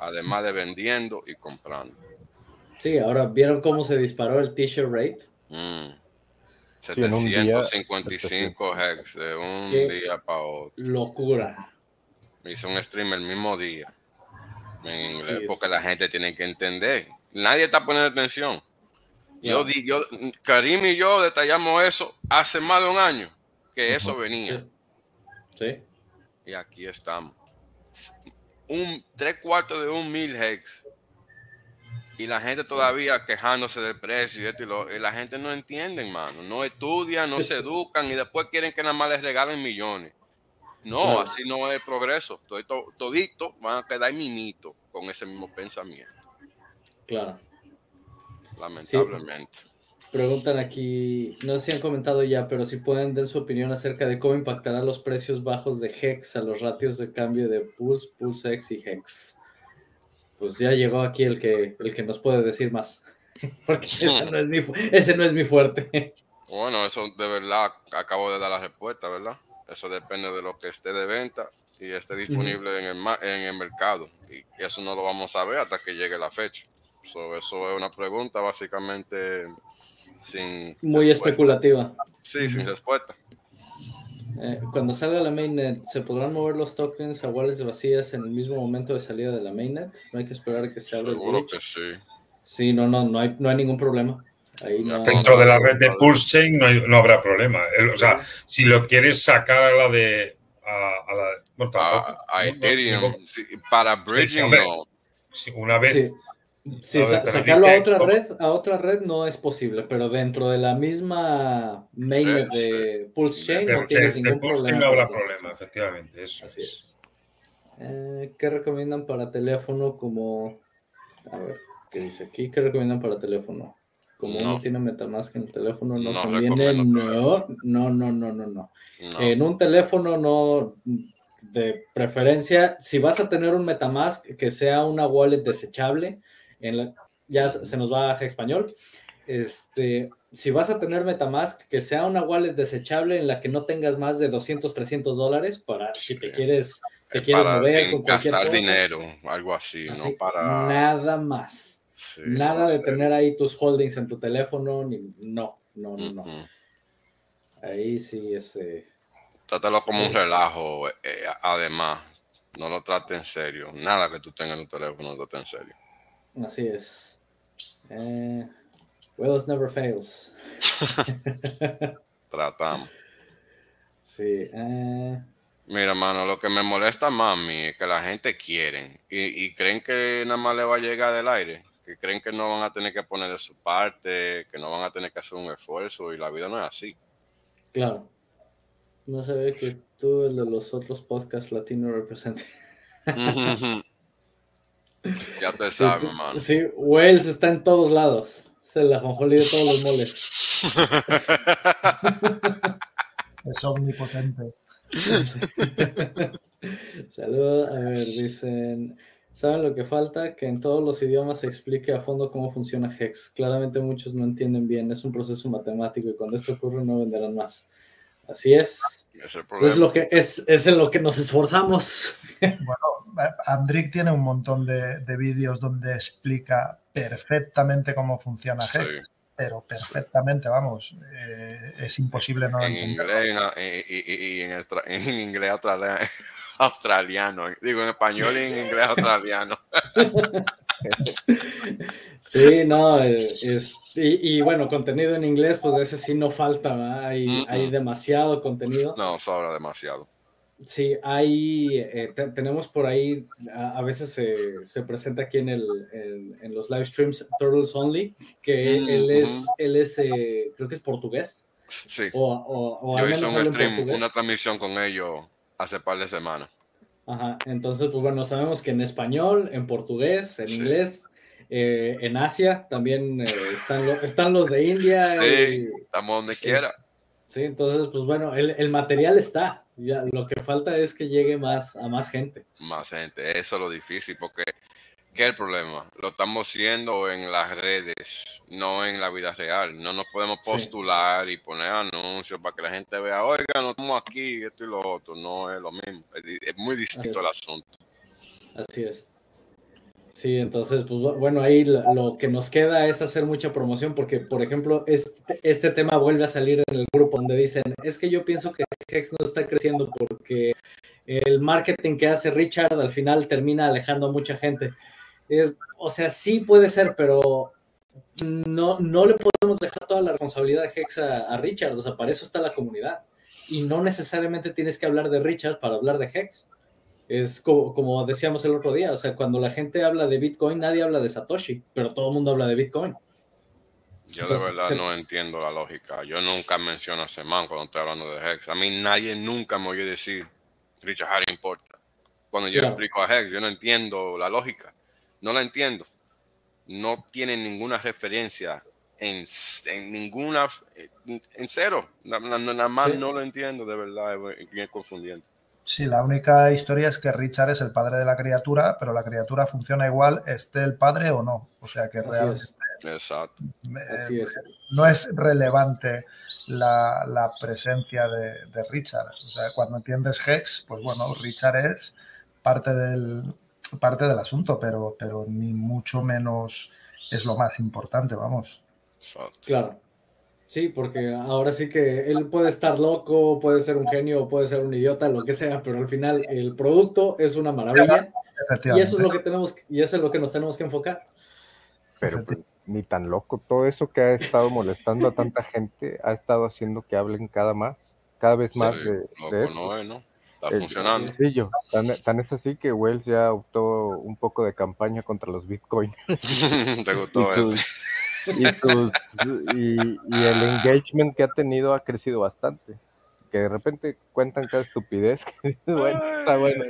F: Además de vendiendo y comprando.
A: Sí, ahora vieron cómo se disparó el t-shirt rate.
F: Mm.
D: en un día,
F: 755 hex de un día para otro.
A: Locura.
F: Hice un stream el mismo día en inglés porque la gente tiene que entender. Nadie está poniendo atención. Yo, yo, Karim y yo detallamos eso hace más de un año que eso venía.
A: Sí.
F: Y aquí estamos. Un tres cuartos de un mil hex. Y la gente todavía quejándose del precio y esto y lo. Y la gente no entiende, hermano. No estudian, no se educan y después quieren que nada más les regalen millones. No,
A: Claro.
F: así no es progreso. Todito, todito van a quedar mimitos con ese mismo pensamiento.
A: Claro.
F: Lamentablemente.
A: Preguntan aquí, no sé si han comentado ya, pero si pueden dar su opinión acerca de cómo impactará los precios bajos de Hex a los ratios de cambio de Pulse, Pulse X y Hex. Pues ya llegó aquí el que, el que nos puede decir más. <laughs> Porque ese no es mi, ese no es mi fuerte.
F: Bueno, eso de verdad acabo de dar la respuesta, ¿verdad? Eso depende de lo que esté de venta y esté disponible en, el, en el mercado. Y eso no lo vamos a ver hasta que llegue la fecha. eso es una pregunta básicamente sin...
A: Muy especulativa.
F: Sí, sin respuesta.
A: Eh, cuando salga la mainnet, ¿se podrán mover los tokens a wallets vacías en el mismo momento de salida de la mainnet? No hay que esperar a que se abra
F: Seguro que sí.
A: Sí, no, no, no hay, no hay ningún problema.
B: Dentro de la red de Pulse Chain no, habrá problema. o sea, si lo quieres sacar a la de. A,
F: la, a, Ethereum, para bridging, no.
B: Una vez.
A: Sí. sacarlo a otra red, a otra red no es posible, pero dentro de la misma mainnet de Pulse Chain no tienes ningún problema.
B: No habrá problema, efectivamente. Eso
A: Así es. Eh, ¿Qué recomiendan para teléfono como... A ver, ¿qué dice aquí? ¿Qué recomiendan para teléfono? Como uno tiene Metamask en el teléfono, no, conviene. No, no, no, no, no, no. En un teléfono no, de preferencia, si vas a tener un Metamask, que sea una wallet desechable, en ya se nos va a español. Este, si vas a tener Metamask, que sea una wallet desechable en la que no tengas más de 200, 300 dólares para si te quieres, te quieres mover
F: con gastar dinero, algo así, no para
A: nada más. Nada de tener ahí tus holdings en tu teléfono, ni, no, no, no, no. Ahí sí es...
F: Trátalo como un relajo, eh, además. No lo trate en serio. Nada que tú tengas en tu teléfono lo trate en serio.
A: Así es. Eh, never fails. <laughs>
F: Tratamos.
A: Sí. Eh.
F: Mira, mano, lo que me molesta más a mí es que la gente quiere y, y creen que nada más le va a llegar del aire que creen que no van a tener que poner de su parte, que no van a tener que hacer un esfuerzo y la vida no es así.
A: Claro. No se ve que tú, el de los otros podcasts latinos, represente.
F: ya te <laughs> sabes, hermano.
A: Sí, Wells está en todos lados. Se la jonjolí de todos los moles. <laughs>
E: es omnipotente. <laughs>
A: Saludos. A ver, dicen. ¿Saben lo que falta? Que en todos los idiomas se explique a fondo cómo funciona Hex. Claramente muchos no entienden bien, es un proceso matemático y cuando esto ocurre no venderán más. Así es. Es, lo que, es, es, en lo que nos esforzamos. <laughs>
E: Bueno, Andrick tiene un montón de, de vídeos donde explica perfectamente cómo funciona Hex. Pero perfectamente, vamos, eh, es imposible no
F: en inglés y, y, en, <laughs> en inglés australiano. Digo en español y en inglés australiano. <laughs>
A: Sí, no, es, y, bueno, contenido en inglés, pues ese sí no falta, hay, hay demasiado contenido.
F: No, sobra demasiado.
A: Sí, hay, eh, tenemos por ahí, a, veces se, se, presenta aquí en, el, en, los live streams Turtles Only, que él es, él es eh, creo que es portugués.
F: Sí. Yo hice un stream, una transmisión con ellos hace par de semanas.
A: Ajá, entonces, pues bueno, sabemos que en español, en portugués, en inglés, eh, en Asia también eh, están, están, los de India.
F: Sí, estamos donde quiera.
A: Sí, entonces, pues bueno, el, el, material está. Ya, lo que falta es que llegue más a más gente.
F: Más gente, eso es lo difícil, porque ¿Qué es el problema? Lo estamos haciendo en las redes, no en la vida real. No nos podemos postular y poner anuncios para que la gente vea, oiga, no estamos aquí, esto y lo otro. No es lo mismo. Es, muy distinto el asunto.
A: Así es. Sí, entonces, pues bueno, ahí lo, que nos queda es hacer mucha promoción porque, por ejemplo, este, este tema vuelve a salir en el grupo donde dicen, es que yo pienso que Hex no está creciendo porque el marketing que hace Richard al final termina alejando a mucha gente o sea, sí puede ser, pero no, no le podemos dejar toda la responsabilidad de Hex a, Richard, o sea, para eso está la comunidad. Y no necesariamente tienes que hablar de Richard para hablar de Hex. Es como, como, decíamos el otro día, o sea, cuando la gente habla de Bitcoin, nadie habla de Satoshi, pero todo el mundo habla de Bitcoin.
F: Yo de verdad no entiendo la lógica. Yo nunca menciono a Seman cuando estoy hablando de Hex. A mí nadie nunca me oye decir Richard Harry importa. Cuando yo explico a Hex, yo no entiendo la lógica. No la entiendo. No tiene ninguna referencia en, ninguna, en cero. Nada más no lo entiendo, de verdad, es confundiente.
E: Sí, la única historia es que Richard es el padre de la criatura, pero la criatura funciona igual, esté el padre o no. O sea que realmente
F: Exacto.
E: no es relevante la, la presencia de, de, Richard. O sea, cuando entiendes Hex, pues bueno, Richard es parte del, parte del asunto, pero, pero ni mucho menos es lo más importante, vamos.
A: Claro. Sí, porque ahora sí que él puede estar loco, puede ser un genio, puede ser un idiota, lo que sea, pero al final el producto es una maravilla. Y eso es lo que tenemos, y eso es lo que nos tenemos que enfocar.
D: Pero pues, ni tan loco, todo eso que ha estado molestando a tanta gente ha estado haciendo que hablen cada más, cada vez más de, de
F: no, no, Está funcionando.
D: Sencillo. Tan, tan, es así que Wells ya optó un poco de campaña contra los bitcoins. <laughs> <laughs>
F: Te gustó
D: y, y, y, el engagement que ha tenido ha crecido bastante. Que de repente cuentan cada estupidez. bueno, está bueno.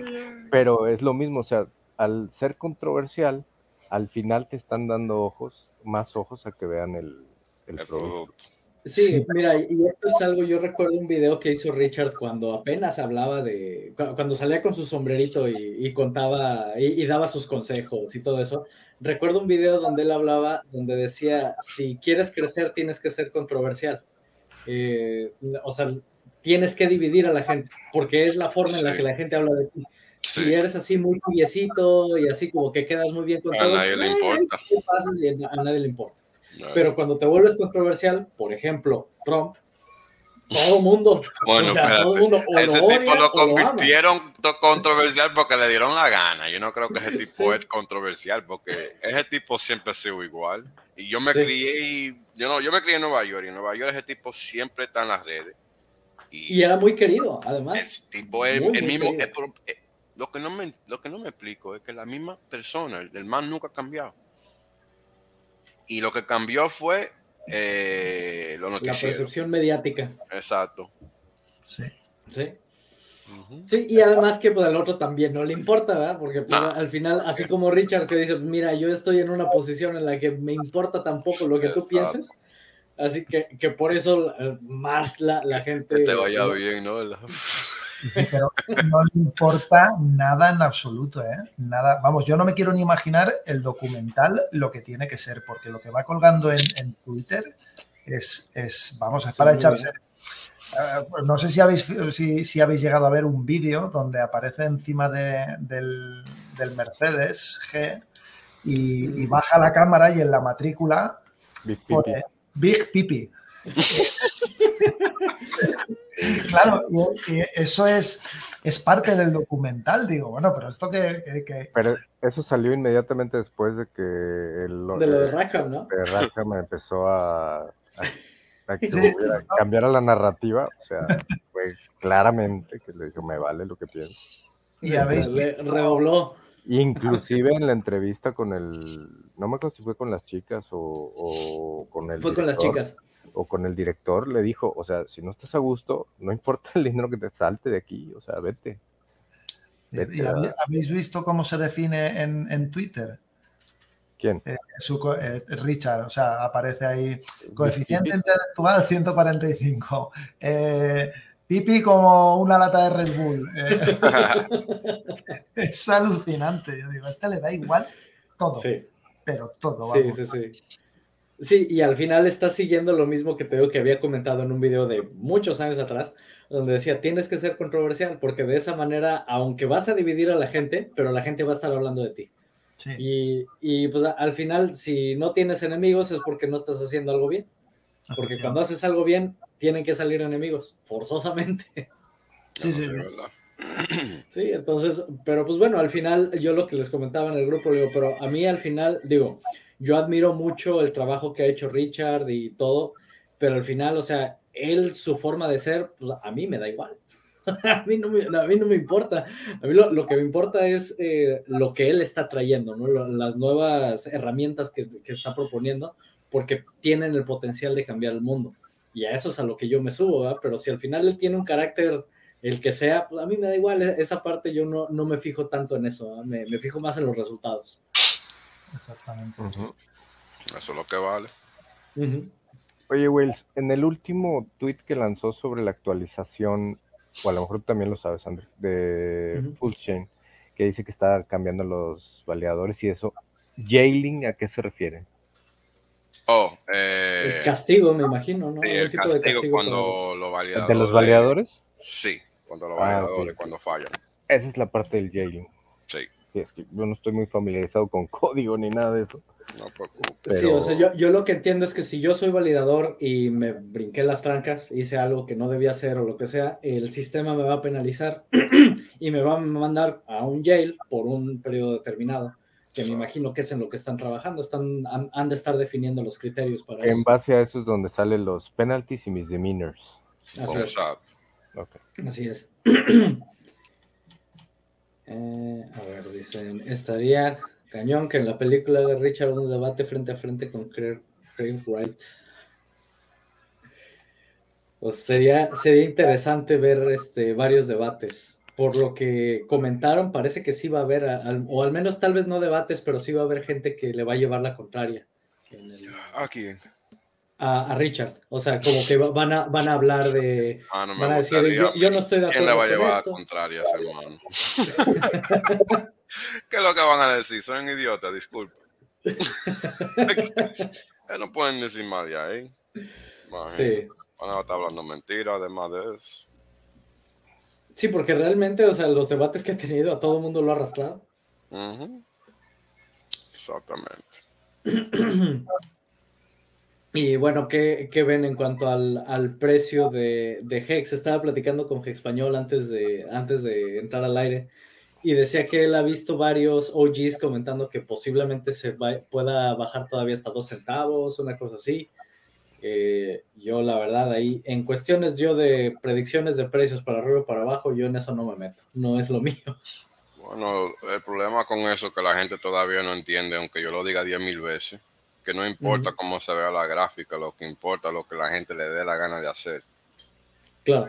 D: Pero es lo mismo, o sea, al ser controversial, al final te están dando ojos, más ojos a que vean el, el, el producto. producto.
A: Sí, mira, y esto es algo, yo recuerdo un video que hizo Richard cuando apenas hablaba de, cuando salía con su sombrerito y, y contaba y, y, daba sus consejos y todo eso. Recuerdo un video donde él hablaba, donde decía, si quieres crecer tienes que ser controversial. Eh, o sea, tienes que dividir a la gente, porque es la forma en la que la gente habla de ti. Si eres así muy curiosito y así como que quedas muy bien con
F: a todos, nadie le importa.
A: y a nadie le importa. Pero cuando te vuelves controversial, por ejemplo, Trump, todo mundo, <laughs>
F: bueno,
A: o sea, todo mundo o
F: ese
A: lo
F: tipo
A: odia,
F: lo convirtieron controversial porque le dieron la gana. Yo no creo que ese <laughs> tipo sí. es controversial porque ese tipo siempre ha sido igual. Y yo me sí. crié y yo no, yo me crié en Nueva York y en Nueva York ese tipo siempre está en las redes.
A: Y, y era muy querido, además.
F: Ese tipo es el mismo. Es, es, lo, que no me, lo que no me explico es que la misma persona, el, el man nunca ha cambiado. Y lo que cambió fue eh, lo
A: La percepción mediática.
F: Exacto.
E: Sí.
A: Sí. Uh -huh. Sí, y además que pues, al otro también no le importa, ¿verdad? Porque pues, nah. al final, así como Richard que dice, mira, yo estoy en una posición en la que me importa tampoco lo que Exacto. tú pienses, así que, que por eso eh, más la, la gente...
F: Que te vaya bien, ¿no? <laughs> <laughs>
E: Sí, pero no le importa nada en absoluto, ¿eh? Nada. Vamos, yo no me quiero ni imaginar el documental lo que tiene que ser, porque lo que va colgando en, en Twitter es, es, vamos, es sí, para echarse. Uh, no sé si habéis, si, si, habéis llegado a ver un vídeo donde aparece encima de, del, del, Mercedes G y, y, baja la cámara y en la matrícula
D: Big Pipi. Pone,
E: Big Pipi. <laughs> claro, y, y, eso es, es parte del documental, digo, bueno, pero esto que, que, que...
D: Pero eso salió inmediatamente después de que el,
A: de lo de Rackham, ¿no?
D: De Rackham empezó a, a, a, que sí, a cambiar a la narrativa, o sea, fue claramente que le dijo, me vale lo que pienso.
E: Y habéis
A: redobló.
D: Inclusive en la entrevista con el, no me acuerdo si fue con las chicas o, o con el...
A: Fue director, con las chicas
D: o con el director le dijo, o sea, si no estás a gusto, no importa el dinero que te salte de aquí, o sea, vete.
E: vete ¿Y a... ¿Habéis visto cómo se define en, en Twitter?
D: ¿Quién?
E: Eh, su, eh, Richard, o sea, aparece ahí coeficiente intelectual 145. Eh, pipi como una lata de Red Bull. Eh, <laughs> es alucinante. Yo digo, a este le da igual todo. Sí. Pero todo.
A: Vamos. Sí, sí, sí. Sí, y al final está siguiendo lo mismo que te digo que había comentado en un video de muchos años atrás, donde decía, tienes que ser controversial, porque de esa manera, aunque vas a dividir a la gente, pero la gente va a estar hablando de ti. Sí. Y, y, pues al final, si no tienes enemigos es porque no estás haciendo algo bien. Porque cuando haces algo bien, tienen que salir enemigos, forzosamente.
F: Sí, sí,
A: sí, entonces, pero pues bueno, al final yo lo que les comentaba en el grupo, digo, pero a mí al final, digo, yo admiro mucho el trabajo que ha hecho Richard y todo, pero al final, o sea, él, su forma de ser, pues a mí me da igual. <laughs> a, mí no me, importa. A mí lo, que me importa es eh, lo que él está trayendo, ¿no? las nuevas herramientas que, está proponiendo, porque tienen el potencial de cambiar el mundo. Y a eso es a lo que yo me subo, ¿verdad? Pero si al final él tiene un carácter, el que sea, pues a mí me da igual. Esa parte yo no, no me fijo tanto en eso, me, me fijo más en los resultados.
E: Exactamente.
F: Uh -huh. Eso es lo que vale.
A: Uh -huh.
D: Oye, Wells, en el último tweet que lanzó sobre la actualización, o a lo mejor también lo sabes, Andrés, de uh -huh. Full Chain, que dice que está cambiando los validadores y eso, ¿Jailing a qué se refiere?
F: Oh, Eh,
A: El castigo, me imagino, ¿no?
F: sí, el
A: tipo de
F: castigo
A: castigo
F: cuando los validadores.
D: ¿De los validadores?
F: Sí, cuando los
D: Ah,
F: validadores, cuando fallan.
D: Esa es la parte del jailing.
F: Sí,
D: es que yo no estoy muy familiarizado con <laughs> código ni nada de eso.
F: no preocupes.
A: Sí,
D: Pero-
A: o sea, yo, yo lo que entiendo es que si yo soy validador y me brinqué las trancas, hice algo que no debía hacer o lo que sea, el sistema me va a penalizar <clears throat> y me va a mandar a un jail por un periodo determinado, que me imagino que es en lo que están trabajando, están, han, han de estar definiendo los criterios para
D: En
A: eso.
D: base a eso es donde salen los penalties y misdemeanors.
A: Así es.
F: Exacto.
D: Ok.
A: Así es. <clears throat> Eh, a ver, dicen, estaría cañón que en la película de Richard un debate frente a frente con Craig, Wright. Pues sería, sería interesante ver este, varios debates. Por lo que comentaron, parece que sí va a haber, o al menos tal vez no debates, pero sí va a haber gente que le va a llevar la contraria en
F: Aquí.
A: A, a Richard. O sea, como que va- van a, van a hablar de,
F: Ah, no
A: van a decir, yo, yo no estoy de
F: ¿Quién le va a
A: acuerdo
F: llevar a contrarias, hermano? <laughs> ¿Qué es lo que van a decir? Son idiotas, disculpe. <laughs> Eh, no pueden decir más de ahí.
A: Sí.
F: Van a estar hablando mentiras, además de eso.
A: Sí, porque realmente, o sea, los debates que ha tenido a todo el mundo lo ha arrastrado.
F: Ujú. Exactamente. <clears throat>
A: Y bueno, ¿qué, qué ven en cuanto al, al precio de, de Hex? Estaba platicando con Hex Español antes de, antes de entrar al aire y decía que él ha visto varios OGs comentando que posiblemente se va- pueda bajar todavía hasta dos centavos, una cosa así. Eh, yo, la verdad, ahí, en cuestiones yo de predicciones de precios para arriba o para abajo, yo en eso no me meto. No es lo <laughs> mío.
F: Bueno, el problema con eso es que la gente todavía no entiende, aunque yo lo diga diez mil veces, que no importa cómo se vea la gráfica, lo que importa es lo que la gente le dé la gana de hacer.
A: Claro.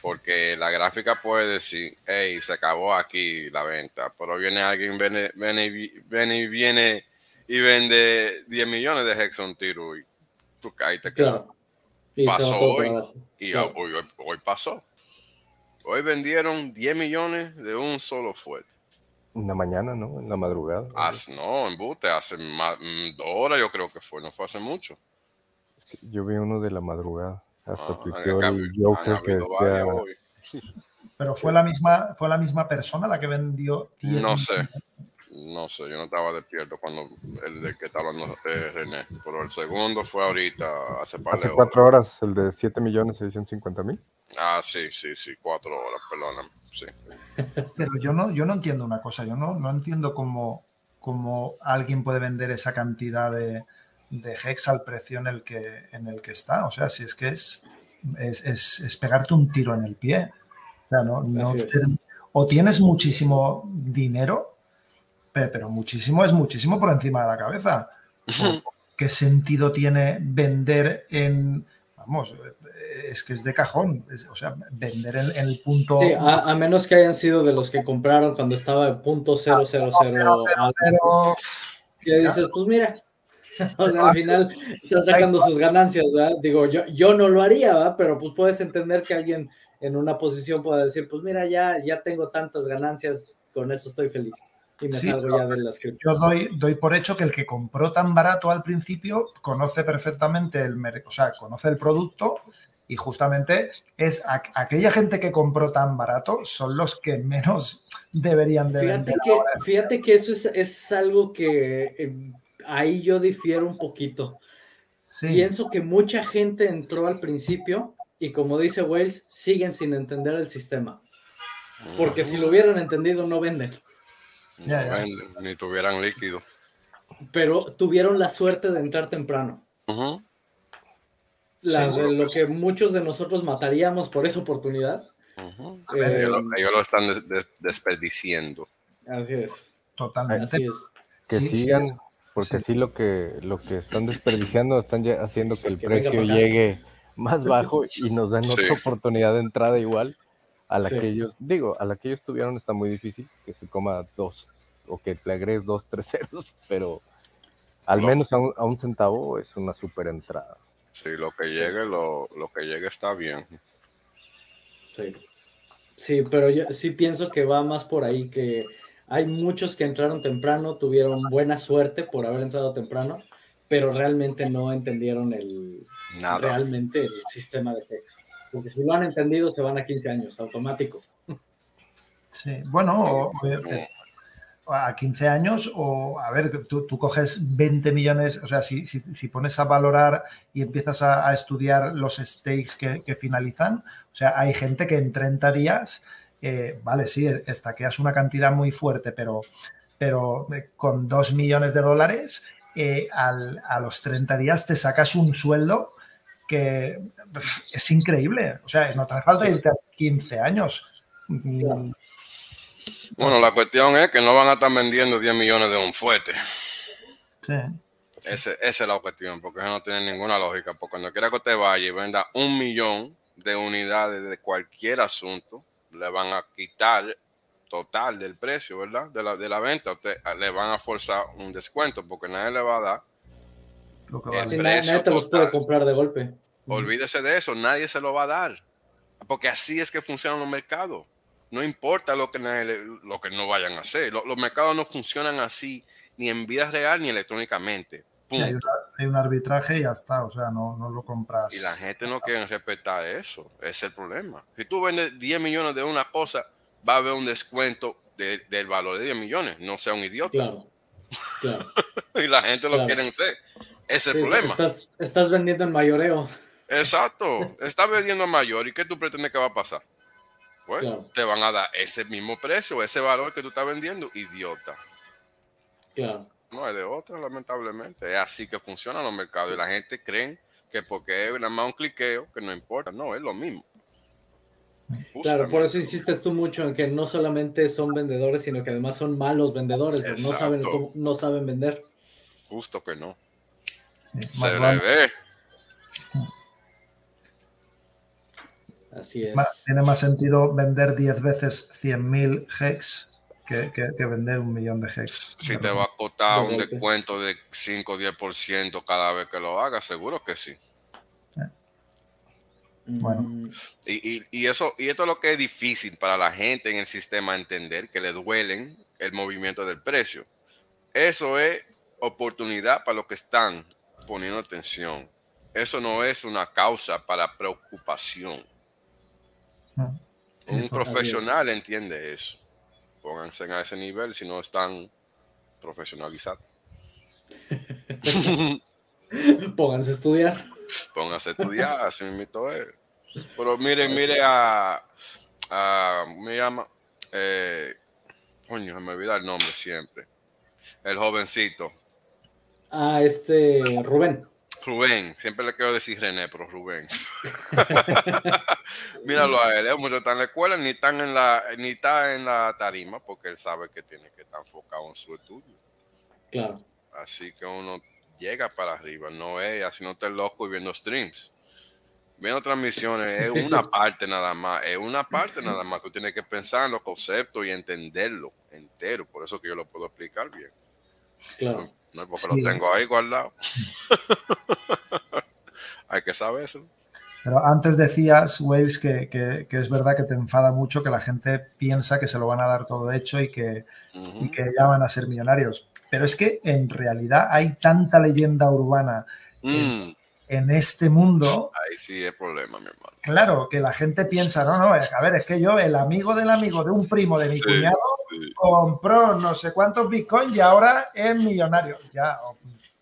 F: Porque la gráfica puede decir, hey, se acabó aquí la venta, pero viene alguien, viene, viene, viene y viene y vende 10 millones de hex a un tiro y tú caíste.
A: Claro. Y
F: Pasó hoy. Y
A: Claro.
F: hoy, hoy- hoy pasó. Hoy vendieron 10 millones de un solo fuerte.
D: En la mañana, ¿no? En la madrugada.
F: Hace- no, en Bute, hace más, mm, dos horas yo creo que fue, no fue hace mucho.
D: Yo vi uno de la madrugada. Hasta
F: Ah,
D: el Joker que. <laughs>
E: Pero fue la misma, fue la misma persona la que vendió 10
F: No sé, no sé, yo no estaba despierto cuando el del que está hablando eh, René, pero el segundo fue ahorita, hace par de
D: hace
F: horas.
D: cuatro horas, el de 7 millones 650 mil.
F: Ah, sí, sí, sí, cuatro horas, perdóname, sí.
E: Pero yo no, yo no entiendo una cosa, yo no, no entiendo cómo, cómo alguien puede vender esa cantidad de, de Hex al precio en el, que, en el que está. O sea, si es que es, es, es- es pegarte un tiro en el pie. O, sea, no, no te- o tienes muchísimo dinero, pe- pero muchísimo es muchísimo por encima de la cabeza. <laughs> ¿Qué sentido tiene vender en... Vamos, es que es de cajón. es- o sea, vender en, en el punto...
A: Sí, a, a menos que hayan sido de los que compraron cuando estaba en punto cero cero cero algo.
E: pero
A: Y dices, pues mira, <laughs> o sea, al final están sacando sus ganancias, ¿verdad? Digo, yo, yo no lo haría, ¿verdad? Pero pues puedes entender que alguien en una posición pueda decir, pues mira, ya, ya tengo tantas ganancias, con eso estoy feliz. Y me
E: Sí,
A: salgo ya de las cripto.
E: yo doy, doy por hecho que el que compró tan barato al principio conoce perfectamente el mercado, o sea, conoce el producto y justamente es a- aquella gente que compró tan barato son los que menos deberían de
A: Fíjate
E: vender
A: que,
E: ahora.
A: fíjate que eso es, es algo que eh, ahí yo difiero un poquito.
E: Sí,
A: Pienso que mucha gente entró al principio y como dice Wales, siguen sin entender el sistema. Porque si lo hubieran entendido, no venden.
F: No
E: Ya, ya.
F: venden, ni tuvieran líquido.
A: Pero tuvieron la suerte de entrar temprano.
F: Ujú.
A: La- de lo
F: que
A: que muchos de nosotros mataríamos por esa oportunidad.
F: Ujú.
A: Eh,
F: ellos, lo, ellos lo están des- des- desperdiciando.
A: así es.
E: totalmente.
A: Así es.
D: Que
E: Sí, sí,
D: sigan,
E: es-
D: porque
E: sí.
D: sí. lo que lo que están desperdiciando están haciendo que el
A: Que
D: precio llegue más bajo y nos dan
F: Sí.
D: otra oportunidad de entrada igual a la
A: Sí.
D: que ellos, digo, a la que ellos tuvieron está muy difícil que se coma dos o que le agregues dos, tres ceros, pero al menos a un, a un centavo es una super entrada.
F: Sí, lo que llegue, lo, lo que llegue está bien.
A: Sí. Sí, pero yo sí pienso que va más por ahí, que hay muchos que entraron temprano, tuvieron buena suerte por haber entrado temprano, pero realmente no entendieron el,
F: Nada.
A: realmente el sistema de hex. Porque si lo han entendido, se van a 15 años, automático.
E: Sí, bueno, o- o- a 15 años o, a ver, tú, tú coges 20 millones, o sea, si, si, si pones a valorar y empiezas a, a estudiar los stakes que, que finalizan, o sea, hay gente que en 30 días, eh, vale, sí, estaqueas una cantidad muy fuerte, pero, pero eh, con 2 millones de dólares, eh, al- a los 30 días te sacas un sueldo que es increíble. O sea, no te hace falta irte a 15 años. Mm,
A: Claro.
F: Bueno, la cuestión es que no van a estar vendiendo 10 millones de un fuete.
E: Sí.
F: Ese- esa es la cuestión, porque eso no tiene ninguna lógica. Porque cuando quiera que usted vaya y venda un millón de unidades de cualquier asunto, le van a quitar total del precio, ¿verdad? De la, de la venta. Usted le van a forzar un descuento porque nadie le va a dar.
E: Lo que
F: El
E: vale.
F: Precio
A: nadie te los
F: total.
A: puede comprar de golpe.
F: Olvídese de eso, nadie se lo va a dar. Porque así es que funcionan los mercados. No importa lo que, lo que no vayan a hacer. Lo- los mercados no funcionan así, ni en vida real ni electrónicamente.
E: Hay, una- hay un arbitraje y ya está, o sea, no, no lo compras.
F: Y la gente no quiere respetar eso. Ese es el problema. Si tú vendes 10 millones de una cosa, va a haber un descuento de- del valor de 10 millones. No sea un idiota.
A: Claro, claro. <laughs>
F: Y la gente lo
A: Claro.
F: quiere. Ese es el
A: Sí,
F: problema.
A: Estás, estás vendiendo en mayoreo.
F: Exacto. Está vendiendo mayor. ¿Y qué tú pretendes que va a pasar? Pues
A: Claro.
F: te van a dar ese mismo precio, ese valor que tú estás vendiendo, idiota.
A: Claro.
F: No es de otra, lamentablemente. Es así que funcionan los mercados. Y la gente cree que porque es nada más un cliqueo, que no importa. No, es lo mismo.
A: Claro, por eso insistes tú mucho en que no solamente son vendedores, sino que además son malos vendedores, no saben, no saben vender.
F: Justo que no. Se le ve.
A: Así es.
E: más- tiene más sentido vender 10 veces 100.000 hex que, que- que vender un millón de hex.
F: Si te va a costar un descuento de 5 o 10% cada vez que lo hagas, seguro que sí.
E: bueno.
A: Mm,
F: Y, y- y eso, y esto es lo que es difícil para la gente en el sistema entender, que le duelen el movimiento del precio. Eso es oportunidad para los que están poniendo atención. Eso no es una causa para preocupación.
E: Sí,
F: Un profesional entiende eso. Pónganse a ese nivel si no están profesionalizados. <laughs>
A: Pónganse a estudiar.
F: Pónganse a estudiar, así mismo es. Pero mire, mire a, a me llama, eh, coño, se me olvida el nombre siempre. El jovencito,
A: A este Rubén.
F: Rubén, siempre le quiero decir René, pero Rubén. <laughs> Míralo a él, él mucho está en la escuela, ni están en la, ni está en la tarima, porque él sabe que tiene que estar enfocado en su estudio.
A: Claro.
F: Así que uno llega para arriba, no es haciéndote loco y viendo streams. Viendo transmisiones es una <laughs> parte nada más, es una parte nada más. Tú tienes que pensar en los conceptos y entenderlo entero. Por eso que yo lo puedo explicar bien.
A: Claro.
F: No porque
E: Sí.
F: lo tengo ahí guardado. <laughs> Hay que saber eso.
E: Pero antes decías, Wales, que, que- que es verdad que te enfada mucho que la gente piensa que se lo van a dar todo hecho y que, y que ya van a ser millonarios. Pero es que en realidad hay tanta leyenda urbana
F: Mm,
E: en este mundo,
F: ahí sí es problema, mi hermano.
E: Claro, que la gente piensa, no, no, a ver, es que yo, el amigo del amigo de un primo de mi
F: Sí,
E: cuñado,
F: sí.
E: compró no sé cuántos bitcoins y ahora es millonario. Ya,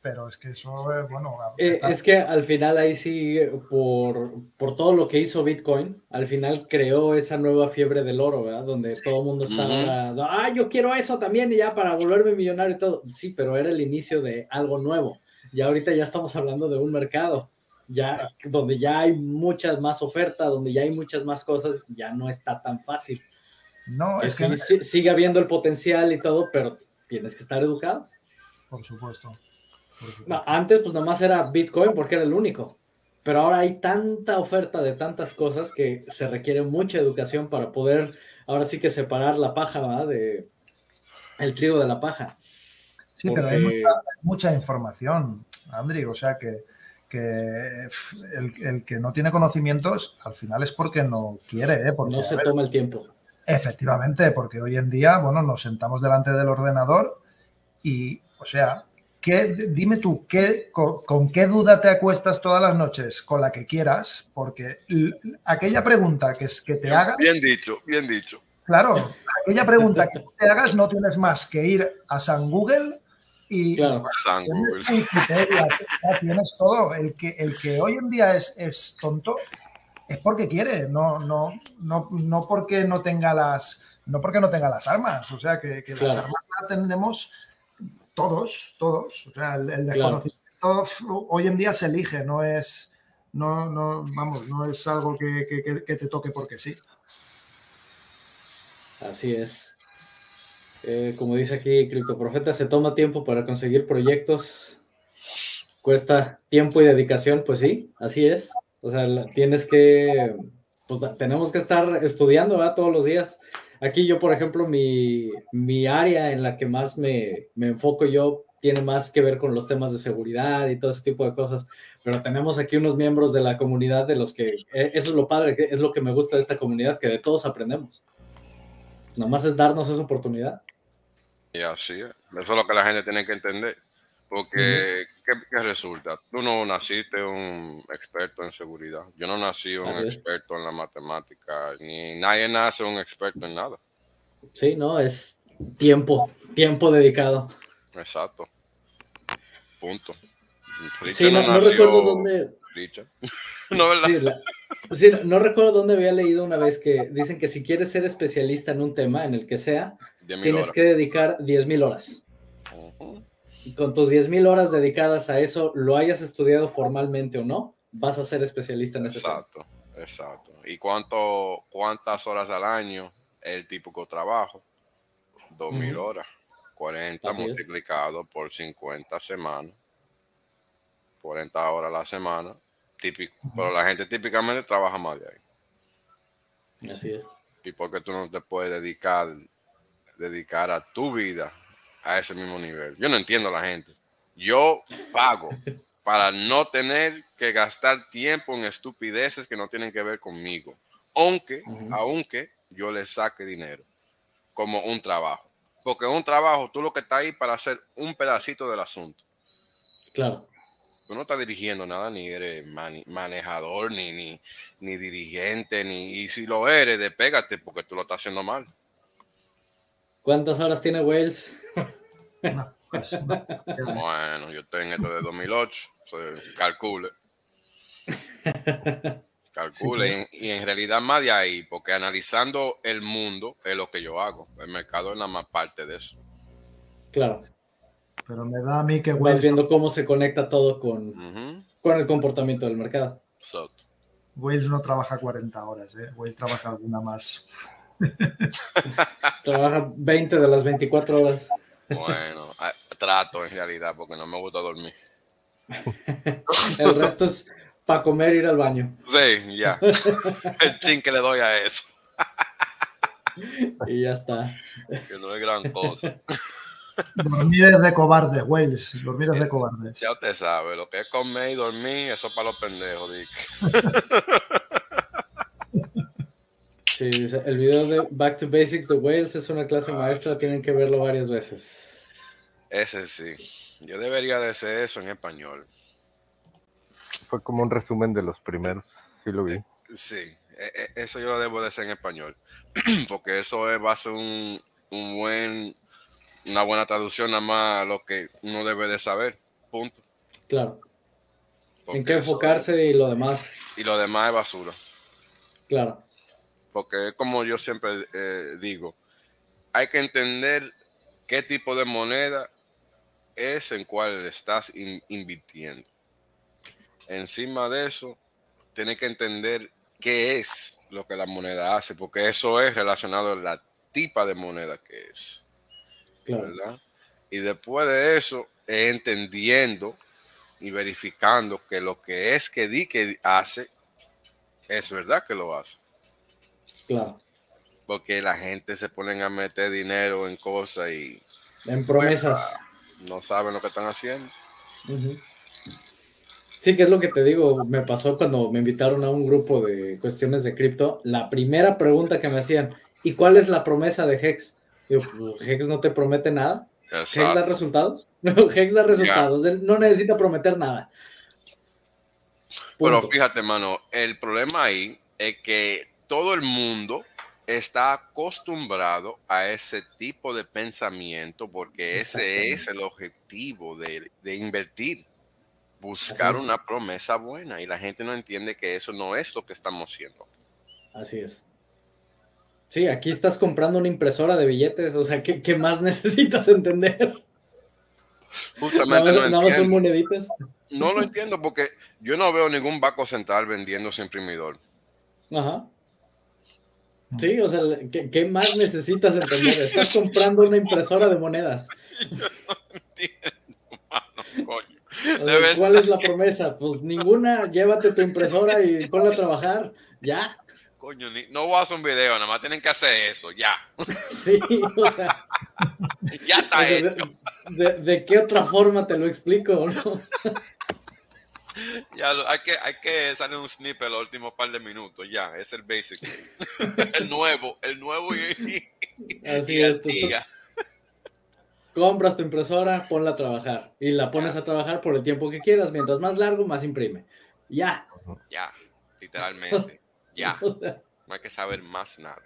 E: pero es que eso, bueno,
A: Eh,
E: está-
A: es que al final ahí sí, por, por todo lo que hizo Bitcoin, al final creó esa nueva fiebre del oro, ¿verdad? Donde todo el mundo está
F: Ujú.
A: ahora, ah, yo quiero eso también y ya para volverme millonario y todo. Sí, pero era el inicio de algo nuevo. Y ahorita ya estamos hablando de un mercado, ya donde ya hay muchas más ofertas, donde ya hay muchas más cosas, ya no está tan fácil.
E: no, es que,
A: sí- sigue habiendo el potencial y todo, pero tienes que estar educado.
E: por supuesto. por supuesto.
A: No, antes pues nada más era Bitcoin porque era el único. Pero ahora hay tanta oferta de tantas cosas que se requiere mucha educación para poder ahora sí que separar la paja ¿verdad? de el trigo de la paja.
E: Sí, pero hay
A: Porque-
E: mucha, mucha información, Andri, o sea que, que el, el que no tiene conocimientos al final es porque no quiere, ¿eh? Porque,
A: no se
E: ver,
A: toma el tiempo.
E: Efectivamente, porque hoy en día, bueno, nos sentamos delante del ordenador y, o sea, dime tú, ¿qué, con, qué duda te acuestas todas las noches? Con la que quieras, porque aquella pregunta que, es, que te hagas...
F: Bien dicho, bien dicho.
E: Claro, aquella pregunta que te hagas no tienes más que ir a San Google y
A: claro.
E: Tienes, todo. El que, el que hoy en día es, es tonto es porque quiere, no, no, no, no porque no tenga las no porque no tenga las armas, o sea que, las armas las tenemos todos, todos. O sea, el, desconocimiento hoy en día se elige, no es, no, no, vamos, no es algo que, te toque porque sí.
A: Así es. Eh, como dice aquí Criptoprofeta, se toma tiempo para conseguir proyectos. Cuesta tiempo y dedicación, pues sí, así es. O sea, tienes que, pues tenemos que estar estudiando todos los días. Aquí yo, por ejemplo, mi, mi área en la que más me, me, enfoco yo tiene más que ver con los temas de seguridad y todo ese tipo de cosas, pero tenemos aquí unos miembros de la comunidad de los que, e, eso es lo padre, es lo que me gusta de esta comunidad, que de todos aprendemos. Nomás es darnos esa oportunidad.
F: Y así es. Eso es lo que la gente tiene que entender. Porque, ¿qué, resulta? Tú no naciste un experto en seguridad. Yo no nací un experto en la matemática. Ni nadie nace un experto en nada.
A: Sí, no, es tiempo, tiempo dedicado.
F: Exacto. Punto.
A: sí, no, recuerdo dónde. <laughs>
F: no, ¿verdad?
A: Sí, no recuerdo dónde había leído una vez que dicen que si quieres ser especialista en un tema, en el que sea, tienes que dedicar 10.000 horas con tus 10.000 horas dedicadas a eso, lo hayas estudiado formalmente o no, vas a ser especialista en eso.
F: Exacto, exacto. ¿Y cuánto, cuántas horas al año el típico trabajo? 2.000 horas. 40 multiplicado por 50 semanas. 40 horas a la semana. Típico. Pero la gente típicamente trabaja más de
A: ahí. Así es.
F: ¿Y porque tú no te puedes dedicar, dedicar a tu vida a ese mismo nivel. Yo no entiendo a la gente. Yo pago <laughs> para no tener que gastar tiempo en estupideces que no tienen que ver conmigo. Aunque, aunque yo le saque dinero como un trabajo. Porque un trabajo, tú lo que estás ahí para hacer un pedacito del asunto.
A: Claro.
F: Tú no estás dirigiendo nada, ni eres manejador, ni, ni, ni dirigente, ni y si lo eres, despégate porque tú lo estás haciendo mal.
A: ¿Cuántas horas tiene Wales?
F: Pues, bueno, yo tengo esto de 2008, calcule. Calcule, y, en realidad más de ahí, porque analizando el mundo es lo que yo hago. El mercado es la más parte de eso.
A: Claro.
E: Pero me da a mí que
A: Vas viendo cómo se conecta todo con, con el comportamiento del mercado.
F: Exacto.
E: Wales no trabaja 40 horas, ¿eh? Wales trabaja alguna más. <laughs>
A: trabaja 20 de las 24 horas.
F: Bueno, trato en realidad porque no me gusta dormir. <laughs>
A: El resto es para comer, ir al baño.
F: Sí, ya. <laughs> El chin que le doy a eso.
A: Y ya está.
F: Que no es gran cosa.
E: Dormir es de cobardes, Wales. Dormir es de cobardes.
F: Ya usted sabe, lo que es comer y dormir, eso es para los pendejos, Dick. <laughs>
A: Sí, el video de Back to Basics de Wales es una clase ah, maestra, tienen que verlo varias veces.
F: Ese sí. Yo debería de hacer eso en español.
D: Fue como un resumen de los primeros, sí lo vi.
F: Sí, e, e, eso yo lo debo de hacer en español, <clears throat> porque eso es, va a ser un, buen, una buena traducción nada más lo que uno debe de saber, punto.
A: Claro. en qué enfocarse y lo demás.
F: Y lo demás es basura.
A: Claro
F: porque como yo siempre eh, digo, hay que entender qué tipo de moneda es en cual estás invirtiendo. Encima de eso, tienes que entender qué es lo que la moneda hace, porque eso es relacionado a la tipa de moneda que es. ¿Verdad? Y después de eso, entendiendo y verificando que lo que es que di que hace, es verdad que lo hace.
A: Claro.
F: Porque la gente se ponen a meter dinero en cosas y...
A: En promesas.
F: Pues, no saben lo que están haciendo.
A: Sí, que es lo que te digo, me pasó cuando me invitaron a un grupo de cuestiones de cripto. La primera pregunta que me hacían, ¿y cuál es la promesa de Hex? Pues, Hex no te promete nada. Hex da resultados. <laughs> Hex da resultados. Él no necesita prometer nada.
F: Pero
A: Punto.
F: fíjate, mano, el problema ahí es que todo el mundo está acostumbrado a ese tipo de pensamiento porque ese es el objetivo de, de invertir, buscar una promesa buena y la gente no entiende que eso no es lo que estamos haciendo.
A: Así es. Sí, aquí estás comprando una impresora de billetes, o sea, ¿qué, qué más <laughs> necesitas entender?
F: Justamente no
A: son
F: entiendo.
A: moneditas.
F: No lo entiendo porque yo no veo ningún banco central vendiendo su imprimidor.
A: Ajá. Sí, o sea, ¿qué, qué más necesitas entender? Estás comprando una impresora de monedas. <laughs>
F: Coño.
A: O sea,
F: Debes-
A: ¿Cuál es la promesa? Pues ninguna, llévate tu impresora y ponla a trabajar. Ya.
F: Coño, ni- no voy a hacer un video, nada más tienen que hacer eso, ya. <laughs>
A: Sí, o sea, <laughs>
F: Ya
A: o
F: está
A: sea,
F: hecho.
A: de, de- de qué otra forma te lo explico? ¿no? <laughs>
F: Ya lo- hay que, hay que salir un snippet los últimos par de minutos, ya, es el basic. el nuevo, el nuevo y, y,
A: Así
F: y
A: es.
F: el
A: compras tu impresora, ponla a trabajar. Y la pones a trabajar por el tiempo que quieras. Mientras más largo, más imprime. Ya.
F: Ya, literalmente, ya. <laughs> No hay que saber más nada.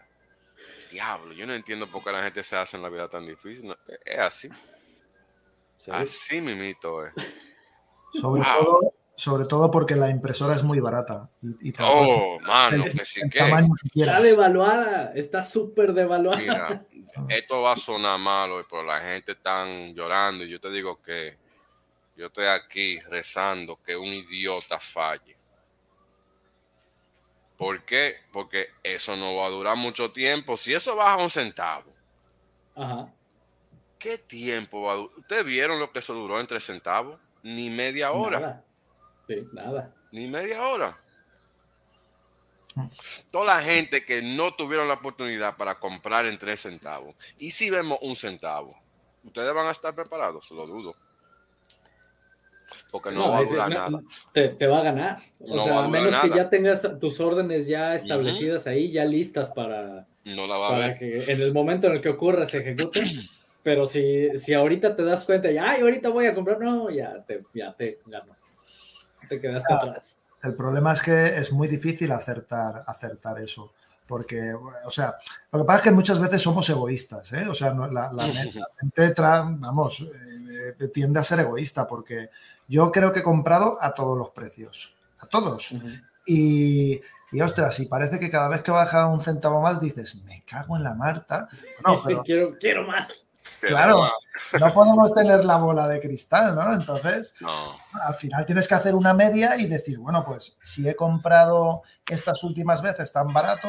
F: Diablo, yo no entiendo por qué la gente se hace en la vida tan difícil. no, es así,
A: sí.
F: así mimito es. <laughs>
E: Sobre,
F: Wow.
E: todo, sobre todo porque la impresora es muy barata. Y,
F: Oh, mano, que sí que.
A: Está devaluada. Está súper devaluada.
F: Mira, <laughs> esto va a sonar malo, pero la gente está llorando y yo te digo que yo estoy aquí rezando que un idiota falle. ¿Por qué? Porque eso no va a durar mucho tiempo. Si eso baja un centavo,
A: Ajá.
F: ¿qué tiempo va a durar? ¿Ustedes vieron lo que eso duró en tres centavos? Ni media hora.
A: Nada. Sí, nada.
F: Ni media hora. Toda la gente que no tuvieron la oportunidad para comprar en tres centavos. Y si vemos un centavo, ¿ustedes van a estar preparados? Lo dudo. Porque no, va a durar
A: no,
F: nada.
A: Te, te va a ganar. O
F: No
A: sea,
F: va a
A: a menos que
F: nada.
A: ya tengas tus órdenes ya establecidas ahí, ya listas para,
F: No la va a
A: para
F: ver.
A: que en el momento en el que ocurra se ejecute. <clears throat> Pero si, si ahorita te das cuenta, ya, ay, ahorita voy a comprar, no, ya te, ya te ganó. Te quedaste
E: Ah.
A: atrás.
E: El problema es que es muy difícil acertar, acertar eso. Porque, o sea, lo que pasa es que muchas veces somos egoístas, ¿eh? O sea, no- la, la <laughs> la mente tra- vamos, eh, eh, tiende a ser egoísta porque yo creo que he comprado a todos los precios, a todos. Y, y ostras, y parece que cada vez que baja un centavo más dices, me cago en la Marta. No, <laughs> pero
A: quiero, quiero más.
E: claro, no podemos tener la bola de cristal, ¿no? Entonces,
F: No.
E: al final tienes que hacer una media y decir, bueno, pues si he comprado estas últimas veces tan barato,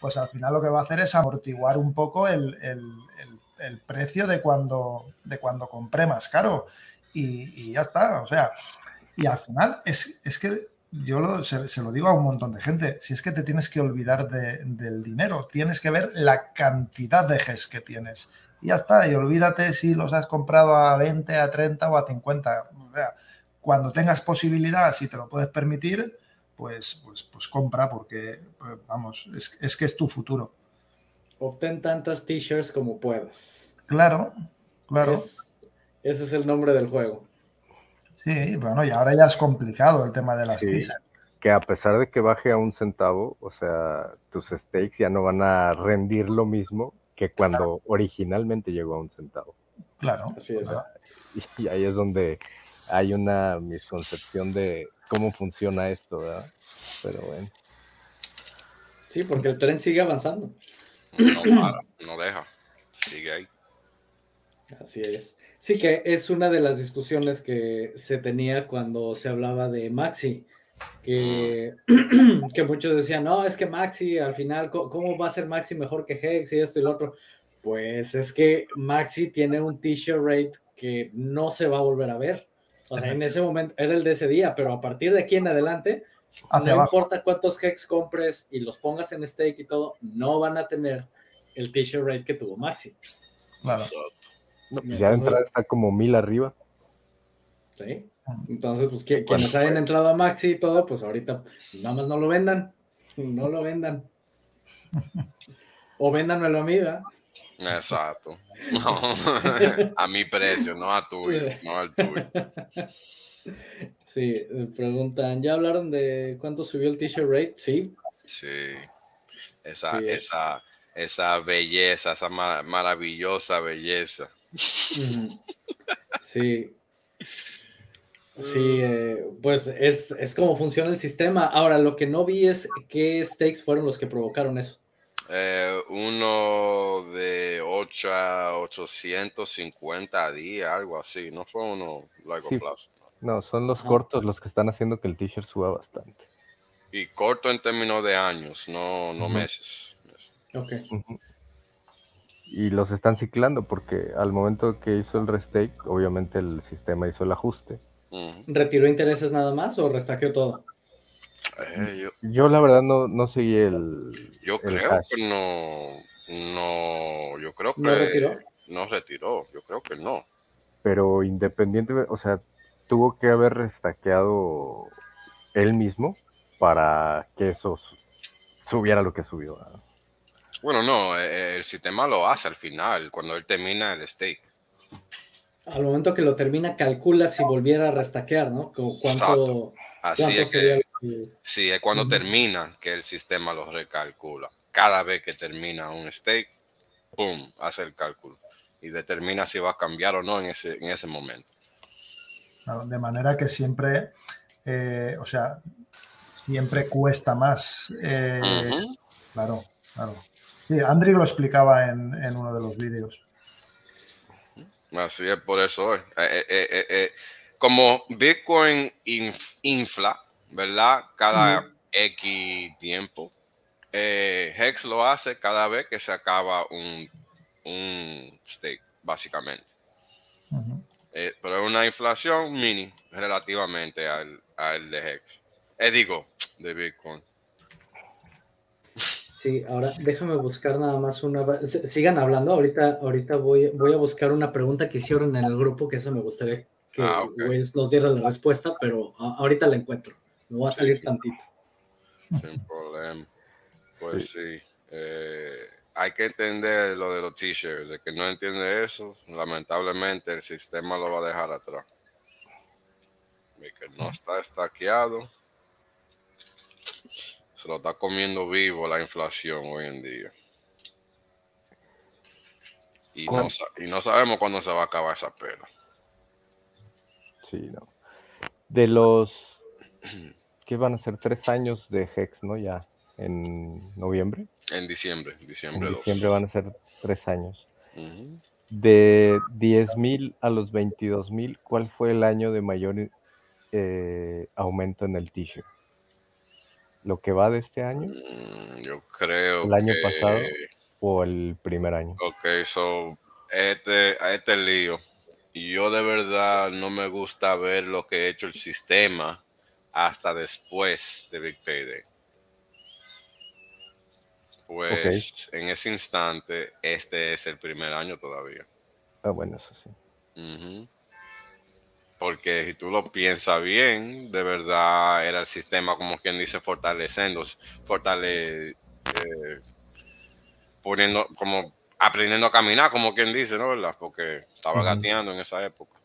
E: pues al final lo que va a hacer es amortiguar un poco el, el- el- el precio de cuando, de cuando compré más caro. Y, y ya está, o sea, y al final es, es que yo lo- se, se lo digo a un montón de gente, si es que te tienes que olvidar de- del dinero, tienes que ver la cantidad de GES que tienes. Y ya está, y olvídate si los has comprado a 20, a 30 o a 50. O sea, cuando tengas posibilidad, si te lo puedes permitir, pues, pues, pues compra, porque, pues, vamos, es, es que es tu futuro.
A: Obtén tantas t-shirts como puedas.
E: Claro, claro.
A: Es- ese es el nombre del juego.
E: Sí, bueno, y ahora ya es complicado el tema de las
D: Sí.
E: t-shirts.
D: Que a pesar de que baje a un centavo, o sea, tus stakes ya no van a rendir lo mismo que cuando originalmente llegó a un centavo.
E: Claro.
A: Así es.
D: Y ahí es donde hay una misconcepción de cómo funciona esto, ¿verdad? Pero bueno.
A: Sí, porque el tren sigue avanzando.
F: No para, no deja. Sigue ahí.
A: Así es. Sí, que es una de las discusiones que se tenía cuando se hablaba de Maxi, que, <clears throat> que muchos decían, no, es que Maxi al final, ¿cómo va a ser Maxi mejor que Hex y esto y lo otro? Pues es que Maxi tiene un t-shirt rate que no se va a volver a ver. O sea, en ese momento era el de ese día, pero a partir de aquí en adelante,
E: Hacia
A: no
E: abajo.
A: importa cuántos Hex compres y los pongas en stake y todo, no van a tener el t-shirt rate que tuvo Maxi.
E: Claro.
F: Exacto.
D: No, pues ya de entrada está como mil arriba.
A: ¿sí? Entonces, pues que-
D: Bueno,
A: quienes hayan entrado a Maxi y todo, pues ahorita nada más no lo vendan. No lo vendan. O véndanmelo a mí, ¿verdad?
F: Exacto. <laughs> <laughs> a mi precio, no a tuyo, no al tuyo.
A: Sí, preguntan, ¿ya hablaron de cuánto subió el t-shirt rate? Sí.
F: Sí. Esa, esa, esa belleza, esa maravillosa belleza.
A: Sí. Sí, eh, pues es, es como funciona el sistema. Ahora, lo que no vi es qué stakes fueron los que provocaron eso.
F: Eh, uno de 8 a 850 días, algo así. No fue uno largo plazo.
D: No, son los cortos los que están haciendo que el t-shirt suba bastante.
F: Y corto en términos de años, no, no meses.
A: Ok.
D: Y los están ciclando porque al momento que hizo el restake, obviamente el sistema hizo el ajuste.
A: ¿Retiró intereses nada más o restaqueó todo?
F: Eh,
D: yo, la verdad no, no seguí el.
F: Yo creo que no. No, yo creo que.
A: ¿No retiró?
F: No retiró, yo creo que no.
D: Pero independientemente, o sea, tuvo que haber restaqueado él mismo para que eso subiera lo que subió.
F: Bueno, no, e, e, el sistema lo hace al final, cuando él termina el stake.
A: Al momento que lo termina, calcula si volviera a restaquear, ¿no? ¿Cuánto,
F: Así es que, sí, es cuando termina que el sistema lo recalcula. Cada vez que termina un stake, ¡pum!, hace el cálculo y determina si va a cambiar o no en ese, en ese momento.
E: De manera que siempre, eh, o sea, siempre cuesta más. Eh, claro, claro. Sí, Andri lo explicaba en, uno de los vídeos.
F: Así es, por eso eh, eh, como Bitcoin infla, ¿verdad? Cada X tiempo, Hex lo hace cada vez que se acaba un, un stake, básicamente. pero es una inflación mini relativamente al, al de Hex. digo, de Bitcoin.
A: Sí, ahora déjame buscar nada más una. Sigan hablando, ahorita, ahorita voy, voy a buscar una pregunta que hicieron en el grupo, que eso me gustaría que ah, nos diera la respuesta, pero ahorita la encuentro. Me voy a salir tantito.
F: Sin problema. Pues sí. Eh, hay que entender lo de los t-shirts. De que no entiende eso, lamentablemente el sistema lo va a dejar atrás. Y que no está estaqueado se lo está comiendo vivo la inflación hoy en día. Y, no, sabemos cuándo se va a acabar esa pena.
D: Sí, no. De los <clears throat> que van a ser tres años de Hex, ¿no? Ya en noviembre.
F: En diciembre, diciembre
D: En diciembre van a ser tres años. De 10 mil a los 22 mil, ¿cuál fue el año de mayor eh, aumento en el t-shirt? Lo que va de este año?
F: Mm, yo creo
D: ¿El año pasado o el primer año?
F: Ok, so, este, este lío. Yo de verdad no me gusta ver lo que ha hecho el sistema hasta después de Big Payday. Pues en ese instante, este es el primer año todavía.
D: Ah, bueno, eso sí.
F: Porque si tú lo piensas bien, de verdad era el sistema, como quien dice, fortaleciendo, fortale, eh, poniendo, como aprendiendo a caminar, como quien dice, ¿no? ¿Verdad? Porque estaba gateando en esa época.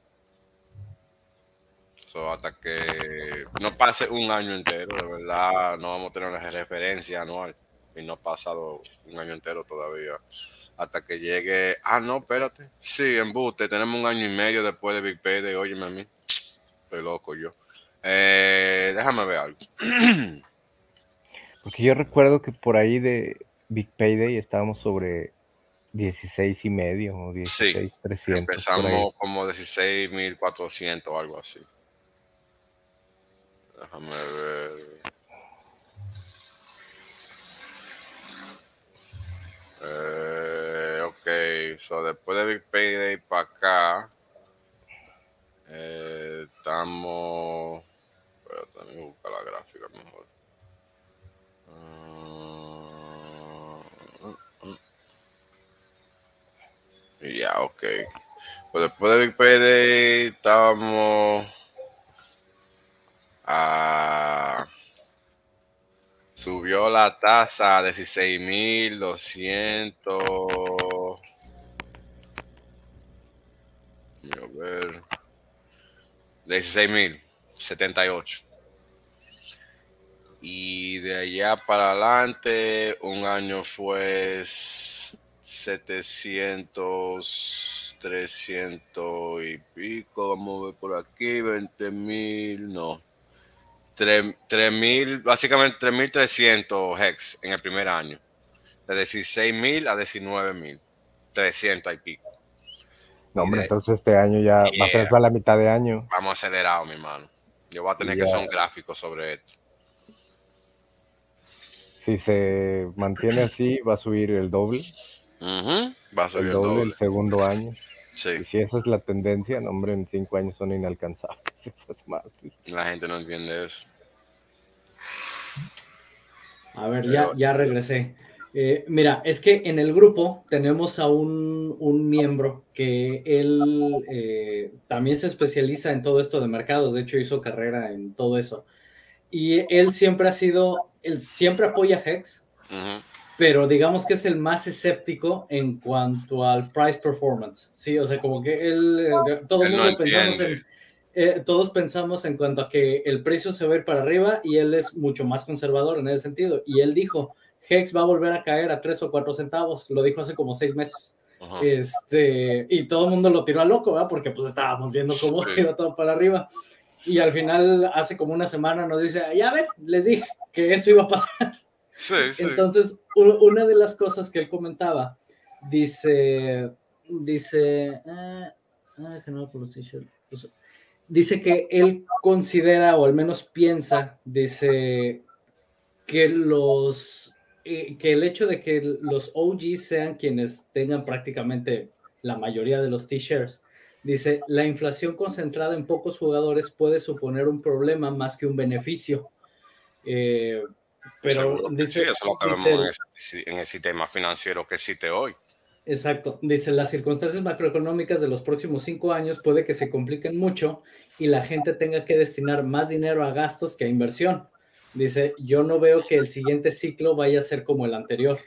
F: So, hasta que no pase un año entero, de verdad, no vamos a tener una referencia anual. Y no ha pasado un año entero todavía. Hasta que llegue. Ah, no, espérate. Sí, en Buste, tenemos un año y medio después de Big Payday. Óyeme a mí. Estoy loco yo. Eh, déjame ver algo. <clears throat>
D: Porque yo recuerdo que por ahí de Big Payday estábamos sobre 16 y medio o 16, sí, 300.
F: Empezamos como 16.400 o algo así. Déjame ver. Eh, ok, so después de Big Payday para acá, eh, estamos. Pero también buscar la gráfica mejor. Uh, ya, ok. Pues después de Big Payday estábamos a subió la tasa a 16.200 ver. 16.078. Y de allá para adelante, un año fue 700, 300 y pico. Vamos a ver por aquí, 20 mil, no. 3.000, básicamente 3.300 hex en el primer año. De 16.000 a 19.000. 300 y pico.
D: No, hombre, entonces este año ya va a ser para la mitad de año.
F: Vamos acelerado, mi hermano. Yo voy a tener que hacer un gráfico sobre esto.
D: Si se mantiene así, va a subir el doble.
F: Va a subir
D: el doble, el segundo año.
F: Sí.
D: Y si esa es la tendencia, no, hombre, en cinco años son inalcanzables. <laughs>
F: La gente no entiende eso.
A: A ver, ya, ya regresé. Eh, mira, es que en el grupo tenemos a un, miembro que él eh, también se especializa en todo esto de mercados, de hecho hizo carrera en todo eso. Y él siempre ha sido, él siempre apoya Hex, pero digamos que es el más escéptico en cuanto al price performance. Sí, o sea, como que él, eh, todo el mundo pensamos en, todos pensamos en cuanto a que el precio se va a ir para arriba y él es mucho más conservador en ese sentido. Y él dijo, Hex va a volver a caer a 3 o 4 centavos, lo dijo hace como 6 meses. Este, y todo el mundo lo tiró a loco, ¿verdad? Porque pues estábamos viendo cómo <laughs> iba todo para arriba. Y al final, hace como una semana, nos dice, ya ven, les dije que eso iba a pasar.
F: Sí, <laughs> sí.
A: Entonces, una de las cosas que él comentaba, dice, dice, ah, ah, dice que él considera, o al menos piensa, dice, que los eh, que el hecho de que los OGs sean quienes tengan prácticamente la mayoría de los t-shirts, dice, la inflación concentrada en pocos jugadores puede suponer un problema más que un beneficio. Eh, pero dice,
F: sí, eso es lo que vemos en, el, sistema financiero que existe hoy.
A: Exacto. Dice, las circunstancias macroeconómicas de los próximos cinco años puede que se compliquen mucho y la gente tenga que destinar más dinero a gastos que a inversión. Dice, yo no veo que el siguiente ciclo vaya a ser como el anterior.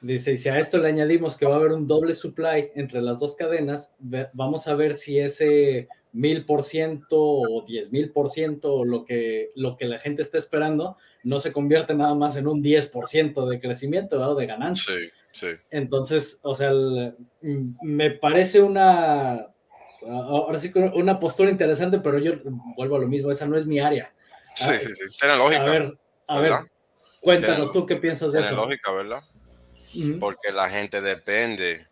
A: Dice, y si a esto le añadimos que va a haber un doble supply entre las dos cadenas, vamos a ver si ese mil por ciento o diez mil por ciento o lo que, lo que la gente está esperando no se convierte nada más en un 10% de crecimiento o de ganancia.
F: Sí, sí.
A: Entonces, o sea, me parece una, ahora sí una postura interesante, pero yo vuelvo a lo mismo, esa no es mi área.
F: Sí, sí, sí. Tiene lógica.
A: A ver, a ver cuéntanos tú qué piensas de eso.
F: Tiene lógica, ¿verdad? Porque la gente depende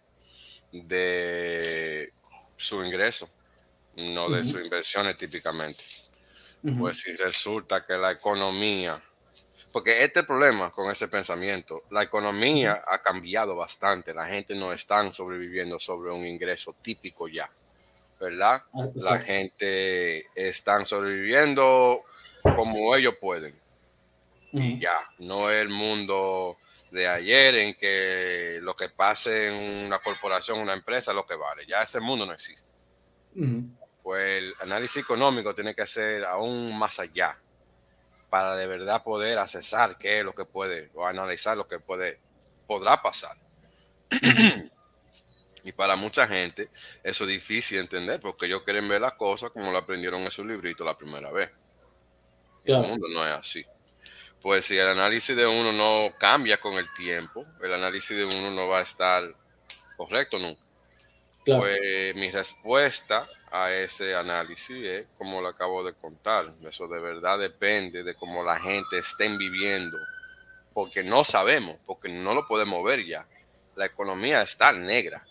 F: de su ingreso, no de sus inversiones típicamente. Pues si resulta que la economía, porque este problema con ese pensamiento, la economía ha cambiado bastante, la gente no está sobreviviendo sobre un ingreso típico ya, ¿verdad? Ah, la gente está sobreviviendo como ellos pueden. Ya, no es el mundo de ayer en que lo que pase en una corporación, una empresa, lo que vale. Ya ese mundo no existe. Pues el análisis económico tiene que ser aún más allá para de verdad poder accesar qué es lo que puede o analizar lo que puede podrá pasar. y para mucha gente eso es difícil de entender porque ellos quieren ver las cosas como lo aprendieron en su librito la primera vez. El mundo no es así. Pues si el análisis de uno no cambia con el tiempo, el análisis de uno no va a estar correcto nunca. Pues mi respuesta a ese análisis es como lo acabo de contar. Eso de verdad depende de cómo la gente estén viviendo. Porque no sabemos, porque no lo podemos ver ya. La economía está negra.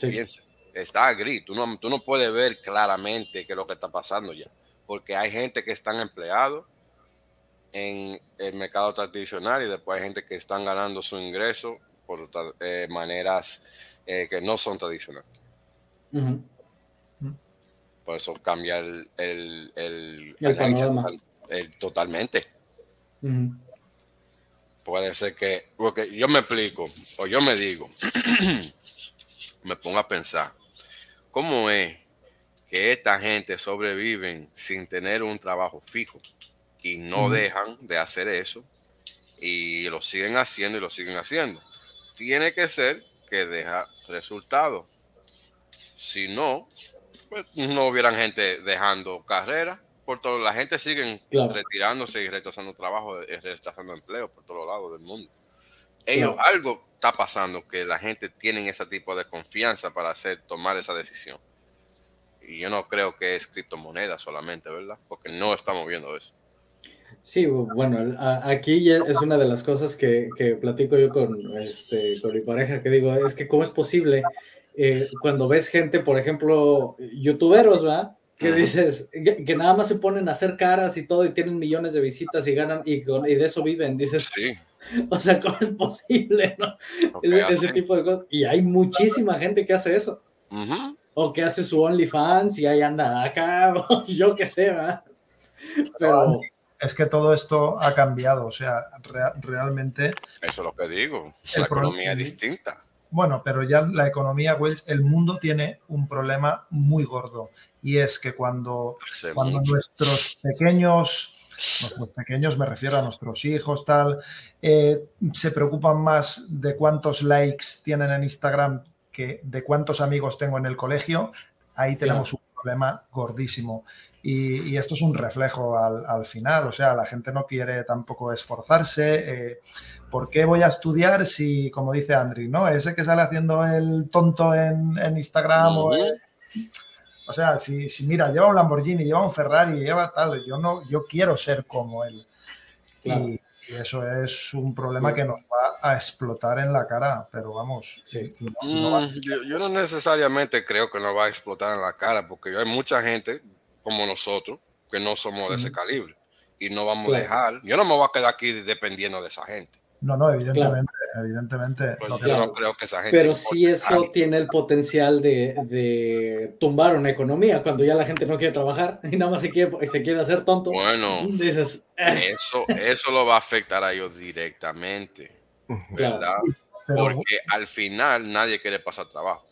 F: Piensa, está gris. Tú no, tú no puedes ver claramente qué es lo que está pasando ya porque hay gente que están empleados en el mercado tradicional y después hay gente que están ganando su ingreso por eh, maneras eh, que no son tradicionales. Por eso cambia el, el, el, el, totalmente. Puede ser que, porque yo me explico, o yo me digo, <clears throat> me pongo a pensar, ¿cómo es que esta gente sobreviven sin tener un trabajo fijo y no dejan de hacer eso y lo siguen haciendo y lo siguen haciendo. Tiene que ser que deja resultados. Si no, pues no hubieran gente dejando carrera. Por todo, la gente sigue
A: Claro.
F: retirándose y rechazando trabajo, eh, rechazando empleo por todos lados del mundo. Ellos, algo está pasando que la gente tiene ese tipo de confianza para hacer, tomar esa decisión. Y yo no creo que es criptomoneda solamente, ¿verdad? Porque no estamos viendo eso.
A: Sí, bueno, aquí ya es una de las cosas que, que platico yo con, este, con mi pareja, que digo, es que cómo es posible eh, cuando ves gente, por ejemplo, youtuberos, ¿verdad? Que dices, que, que nada más se ponen a hacer caras y todo y tienen millones de visitas y ganan y, con- y de eso viven, dices,
F: Sí. <laughs>
A: o sea, ¿cómo es posible, no? Ese, tipo de cosas. Y hay muchísima gente que hace eso. O que hace su OnlyFans y ahí anda acá, o <laughs> yo qué sé, ¿verdad? Pero,
E: Es que todo esto ha cambiado, o sea, rea- realmente,
F: Eso es lo que digo. La economía es distinta.
E: bueno, pero ya la economía, Wells, el mundo tiene un problema muy gordo y es que cuando, cuando nuestros pequeños, nuestros pequeños me refiero a nuestros hijos, tal, eh, se preocupan más de cuántos likes tienen en Instagram que de cuántos amigos tengo en el colegio, ahí tenemos un problema gordísimo. Y, y esto es un reflejo al, al final, o sea, la gente no quiere tampoco esforzarse. eh, ¿Por qué voy a estudiar si, como dice Andri, ¿no? Ese que sale haciendo el tonto en, en Instagram o sea, si, si mira, lleva un Lamborghini, lleva un Ferrari, lleva tal, yo no, yo quiero ser como él. Y-
A: Claro.
E: Y, eso es un problema que nos va a explotar en la cara, pero vamos,
A: Sí.
E: y no- y no va-
F: Mm, yo, yo no necesariamente creo que nos va a explotar en la cara, porque hay mucha gente como nosotros que no somos de ese calibre y no vamos a dejar. Yo no me voy a quedar aquí dependiendo de esa gente.
E: No, no, evidentemente, evidentemente.
F: Pues yo
A: Claro.
F: no creo que esa gente.
A: pero sí eso tiene el potencial de, de tumbar una economía cuando ya la gente no quiere trabajar <laughs> y nada más se quiere, se quiere hacer tonto.
F: Bueno,
A: Dices, "Eh,
F: eso, eso lo va a afectar a ellos directamente,
A: Claro.
F: ¿verdad?
E: pero-
F: Porque al final nadie quiere pasar trabajo.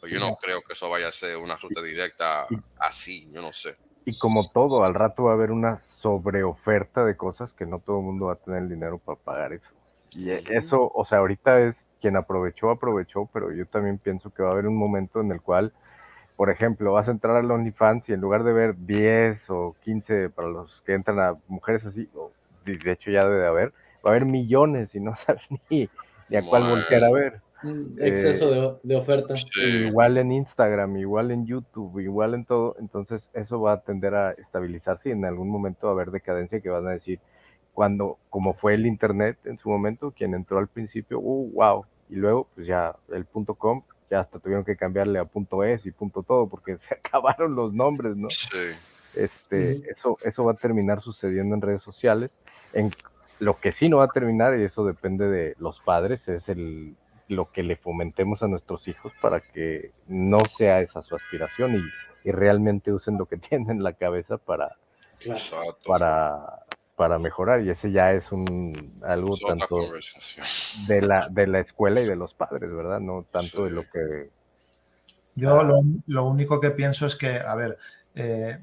F: Pues yo no
E: No.
F: creo que eso vaya a ser una ruta directa así, yo no sé.
D: Y como todo, al rato va a haber una sobreoferta de cosas que no todo el mundo va a tener el dinero para pagar eso. Y e- eso, o sea, ahorita es quien aprovechó, aprovechó, pero yo también pienso que va a haber un momento en el cual, por ejemplo, vas a entrar al OnlyFans y en lugar de ver 10 o 15 para los que entran a mujeres así, o de hecho ya debe de haber, va a haber millones y no <laughs> sabes ni, ni a cuál voltear a ver.
A: un exceso de, de oferta.
F: Sí.
D: Igual en Instagram, igual en YouTube, igual en todo. Entonces, eso va a tender a estabilizarse y en algún momento va a haber decadencia que van a decir, cuando, como fue el Internet en su momento, quien entró al principio, uh, wow. Y luego, pues ya el punto .com, ya hasta tuvieron que cambiarle a punto .es y punto .todo porque <laughs> se acabaron los nombres, ¿no?
F: Sí.
D: Este, eso, eso va a terminar sucediendo en redes sociales. En lo que sí no va a terminar, y eso depende de los padres, es el, lo que le fomentemos a nuestros hijos para que no sea esa su aspiración y, y realmente usen lo que <laughs> tienen en la cabeza para.
F: Exacto.
D: para, para mejorar. Y ese ya es un algo
F: Es
D: tanto de la, de la escuela y de los padres, ¿verdad? No tanto de lo que
E: Yo lo, lo único que pienso es que, a ver, eh,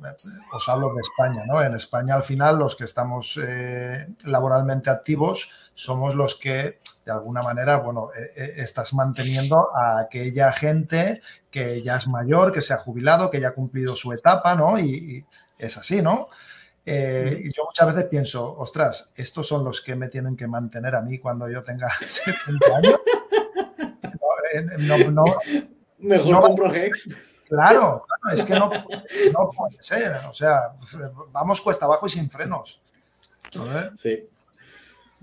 E: os hablo de España, ¿no? En España al final los que estamos eh, laboralmente activos somos los que de alguna manera, bueno, eh, eh, estás manteniendo a aquella gente que ya es mayor, que se ha jubilado, que ya ha cumplido su etapa, ¿no? Y, y es así, ¿no? Eh, y yo muchas veces pienso, ostras, estos son los que me tienen que mantener a mí cuando yo tenga <laughs> 70 años. No, eh, no, no,
A: Mejor
E: No.
A: compro Hex.
E: Claro, claro, es que no, no puede ser. O sea, vamos cuesta abajo y sin frenos. ¿sabes?
A: Sí,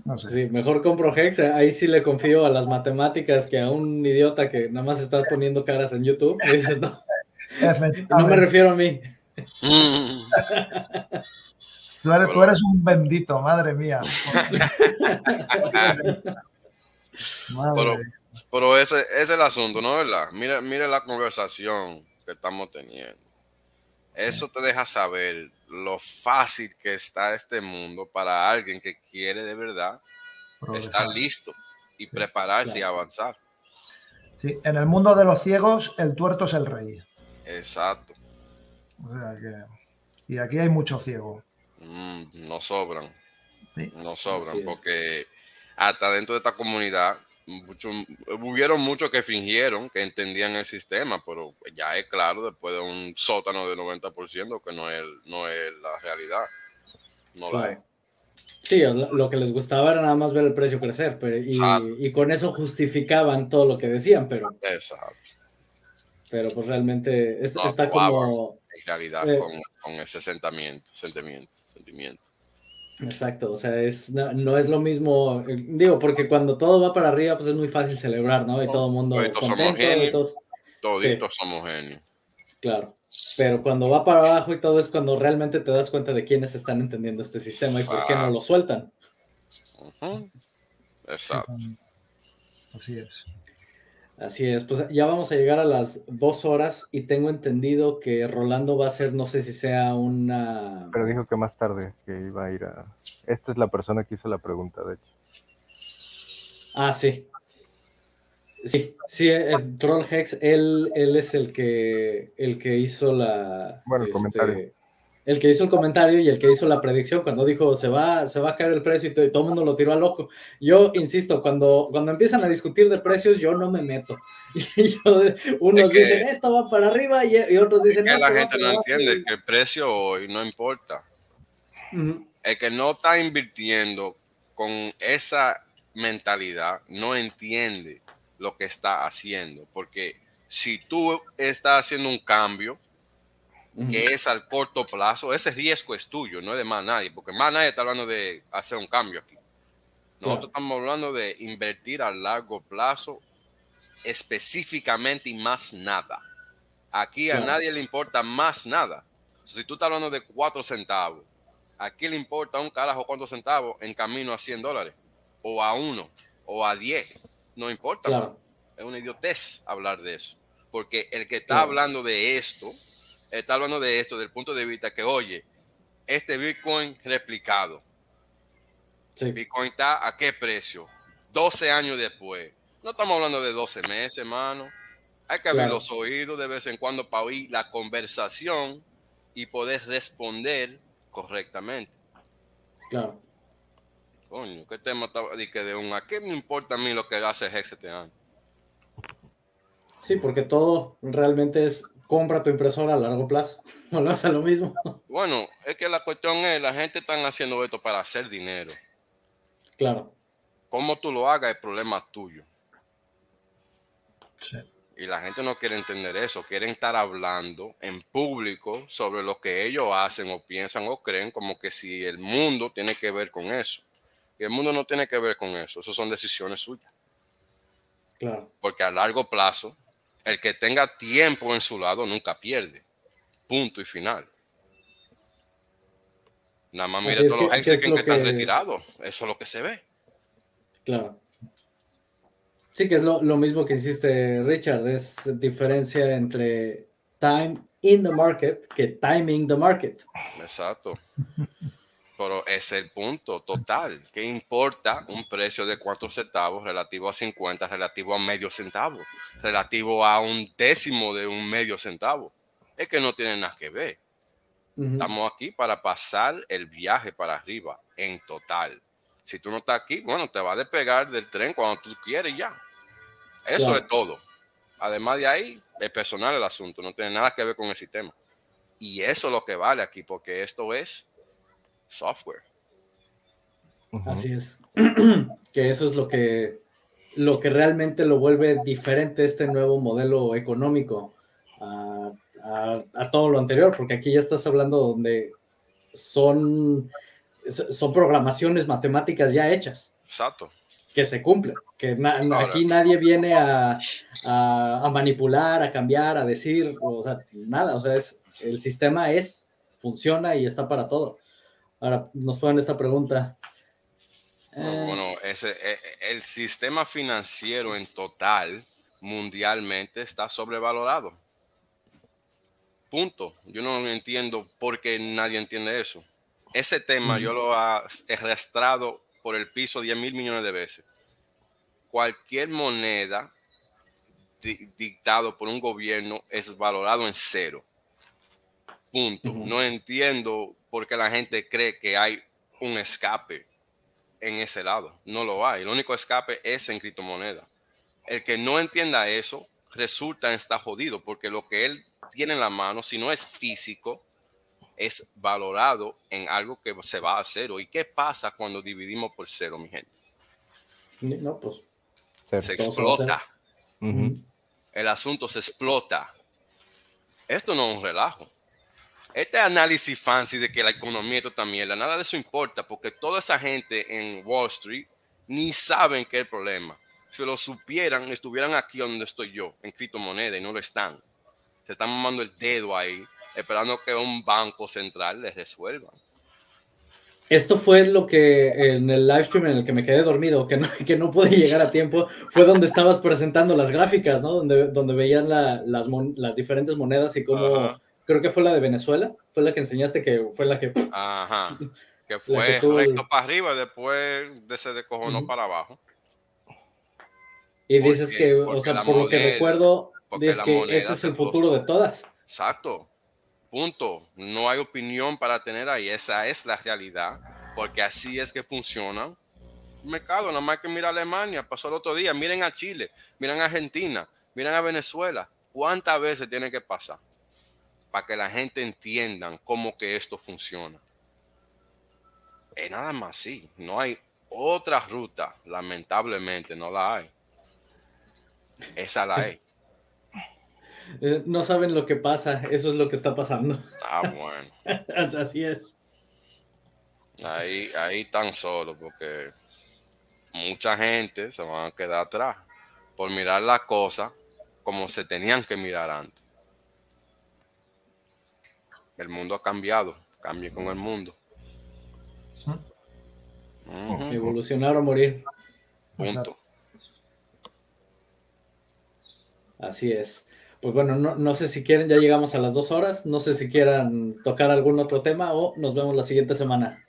E: No sé.
A: sí, mejor compro Hex. Ahí sí le confío a las matemáticas que a un idiota que nada más está poniendo caras en YouTube. Dices, no, <laughs> no me refiero a mí.
E: Tú eres, tú eres un bendito, madre mía. <laughs> Madre
F: Pero- ese, ese es el asunto, ¿no? ¿Verdad? Mira, mira la conversación que estamos teniendo. Eso te deja saber lo fácil que está este mundo para alguien que quiere de verdad estar listo y prepararse y
A: claro.
F: avanzar.
E: Sí, en el mundo de los ciegos, el tuerto es el rey.
F: Exacto.
E: O sea que. Y aquí hay mucho ciego.
F: Mm, no sobran.
E: Sí.
F: No sobran. Porque hasta dentro de esta comunidad mucho, hubieron muchos que fingieron que entendían el sistema, pero ya es claro después de un sótano de 90% que no es, no es la realidad. No la es.
A: Sí, lo que les gustaba era nada más ver el precio crecer, pero, y, y, con eso justificaban todo lo que decían, pero.
F: Exacto.
A: Pero pues realmente está como.
F: En realidad, eh, con, con, ese sentimiento, sentimiento, sentimiento.
A: Exacto, o sea, es, no, es lo mismo, eh, digo, porque cuando todo va para arriba, pues es muy fácil celebrar, ¿no? Y todo el mundo
F: contento. Todos, toditos somos genios.
A: Claro, pero cuando va para abajo y todo es cuando realmente te das cuenta de quiénes están entendiendo este sistema y por qué no lo sueltan.
F: Exacto.
E: Así es.
A: Así es, pues ya vamos a llegar a las dos horas y tengo entendido que Rolando va a ser, no sé si sea una...
D: Pero dijo que más tarde, que iba a ir a... Esta es la persona que hizo la pregunta, de hecho.
A: Ah, sí. Sí, sí, el Troll Hex, él, él es el que, el que hizo la...
D: Bueno, el este, comentario
A: el que hizo el comentario y el que hizo la predicción cuando dijo se va, se va a caer el precio y, todo el mundo lo tiró a loco. Yo insisto, cuando, cuando empiezan a discutir de precios, yo no me meto. <laughs> Y unos dicen esto va para arriba y, otros dicen...
F: Es que la gente no entiende que el precio hoy no importa. El que no está invirtiendo con esa mentalidad no entiende lo que está haciendo. Porque si tú estás haciendo un cambio, que es al corto plazo, ese riesgo es tuyo, no es de más nadie, porque más nadie está hablando de hacer un cambio aquí. Nosotros estamos hablando de invertir a largo plazo específicamente y más nada. Aquí a nadie le importa más nada. Si tú estás hablando de cuatro centavos, aquí le importa un carajo cuántos centavos en camino a 100 dólares, o a uno, o a 10. No importa. Es una idiotez hablar de eso. Porque el que está hablando de esto está hablando de esto, del punto de vista que, oye, este Bitcoin replicado. Bitcoin está a qué precio? 12 años después. No estamos hablando de 12 meses, hermano. Hay que abrir los oídos de vez en cuando para oír la conversación y poder responder correctamente.
A: Claro.
F: Coño, ¿qué tema estaba? De que de un, ¿A qué me importa a mí lo que hace Hex este año?
A: Sí, porque todo realmente es compra tu impresora a largo plazo. <laughs> ¿No lo hace lo mismo?
F: Bueno, es que la cuestión es, la gente está haciendo esto para hacer dinero.
A: Claro.
F: Cómo tú lo hagas es problema tuyo. Sí. Y la gente no quiere entender eso, quieren estar hablando en público sobre lo que ellos hacen o piensan o creen como que si el mundo tiene que ver con eso. Y el mundo no tiene que ver con eso, eso son decisiones suyas.
A: Claro.
F: Porque a largo plazo el que tenga tiempo en su lado nunca pierde. Punto y final. Nada más mire todos los exes que, están retirados. Eso es lo que se ve.
A: Claro. Sí, que es lo, mismo que hiciste, Richard. Es diferencia entre time in the market que timing the market.
F: Exacto. <laughs> Pero es el punto total. ¿Qué importa un precio de cuatro centavos relativo a 50, relativo a medio centavo, relativo a un décimo de un medio centavo? Es que no tiene nada que ver. Estamos aquí para pasar el viaje para arriba en total. Si tú no estás aquí, bueno, te va a despegar del tren cuando tú quieres ya. Eso es todo. Además de ahí, es personal el asunto, no tiene nada que ver con el sistema. Y eso es lo que vale aquí, porque esto es software.
A: Así es. <clears throat> que eso es lo que, lo que realmente lo vuelve diferente este nuevo modelo económico a, todo lo anterior, porque aquí ya estás hablando donde son, son programaciones matemáticas ya hechas.
F: Exacto.
A: Que se cumplen, que aquí nadie viene a, a, manipular, a cambiar, a decir, o sea, nada, o sea, es, el sistema es, funciona y está para todo. Ahora nos ponen esta pregunta.
F: Bueno, ese, e, e, el sistema financiero en total mundialmente está sobrevalorado. Punto. Yo no entiendo por qué nadie entiende eso. Ese tema yo lo he arrastrado por el piso 10 mil millones de veces. Cualquier moneda dictado por un gobierno es valorado en cero. Punto. No entiendo porque la gente cree que hay un escape en ese lado. No lo hay. El único escape es en criptomoneda. El que no entienda eso resulta en estar jodido porque lo que él tiene en la mano, si no es físico, es valorado en algo que se va a cero. ¿Y qué pasa cuando dividimos por cero, mi gente?
A: No, pues.
F: Se explota. El asunto se explota. Esto no es un relajo. Este análisis fancy de que la economía es toda mierda, nada de eso importa, porque toda esa gente en Wall Street ni saben qué es el problema. Si lo supieran, estuvieran aquí donde estoy yo, en criptomoneda, y no lo están. Se están mamando el dedo ahí, esperando que un banco central les resuelva.
A: Esto fue lo que en el live stream en el que me quedé dormido, que no, que no pude llegar a tiempo, fue donde estabas presentando las gráficas, ¿no? Donde, donde veían las, las, diferentes monedas y cómo, creo que fue la de Venezuela, fue la que enseñaste que fue la que...
F: Ajá, <laughs> que fue recto para arriba después de se descojonó para abajo.
A: Y dices que, o sea, por lo que recuerdo, dices que ese es el futuro de todas.
F: Exacto, punto. No hay opinión para tener ahí, esa es la realidad, porque así es que funciona el mercado. Nada más que mira a Alemania, pasó el otro día, miren a Chile, miren a Argentina, miren a Venezuela. ¿Cuántas veces tiene que pasar? Para que la gente entienda cómo que esto funciona. Es nada más así. No hay otra ruta. Lamentablemente no la hay. Esa la hay. <laughs>
A: Eh, no saben lo que pasa. Eso es lo que está pasando.
F: Ah, <laughs> bueno.
A: Así es.
F: Ahí, ahí tan solo porque mucha gente se van a quedar atrás por mirar las cosas como se tenían que mirar antes. El mundo ha cambiado, cambie con el mundo.
A: Evolucionar o morir.
F: Punto.
A: Así es. Pues bueno, no, sé si quieren, ya llegamos a las dos horas, no sé si quieran tocar algún otro tema o nos vemos la siguiente semana.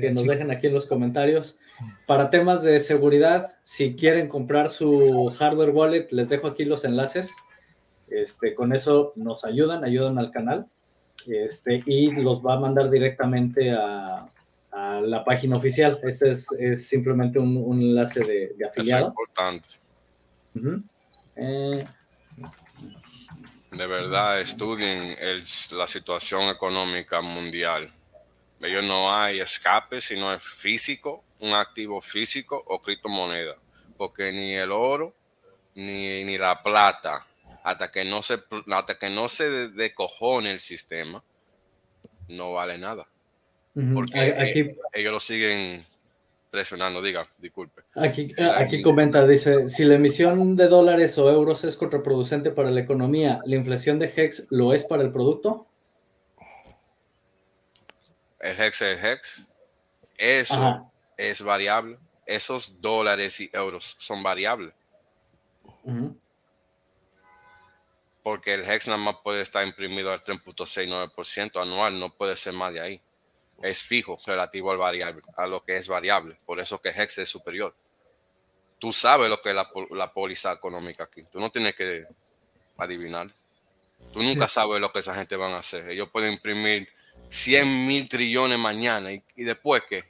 A: que nos dejen aquí en los comentarios. Para temas de seguridad, si quieren comprar su hardware wallet, les dejo aquí los enlaces. Este, con eso nos ayudan, ayudan al canal. Este, y los va a mandar directamente a, la página oficial. Este es, simplemente un, enlace de, afiliado.
F: Es importante.
A: Eh,
F: de verdad, estudien la situación económica mundial. Ellos no hay escape, sino es físico, un activo físico o criptomoneda. Porque ni el oro, ni, ni la plata, hasta que no se, hasta que no se decojone el sistema, no vale nada. Porque aquí, ellos lo siguen presionando, diga, disculpe.
A: Aquí, aquí comenta, dice, si la emisión de dólares o euros es contraproducente para la economía, ¿la inflación de HEX lo es para el producto?
F: El HEX es el HEX. Eso es variable. Esos dólares y euros son variables porque el HEX nada más puede estar imprimido al 3.69% anual, no puede ser más de ahí. Es fijo relativo al variable, a lo que es variable. Por eso que HEX es superior. Tú sabes lo que es la, póliza económica aquí. Tú no tienes que adivinar. Tú nunca sabes lo que esa gente van a hacer. Ellos pueden imprimir 100 mil trillones mañana y, después qué.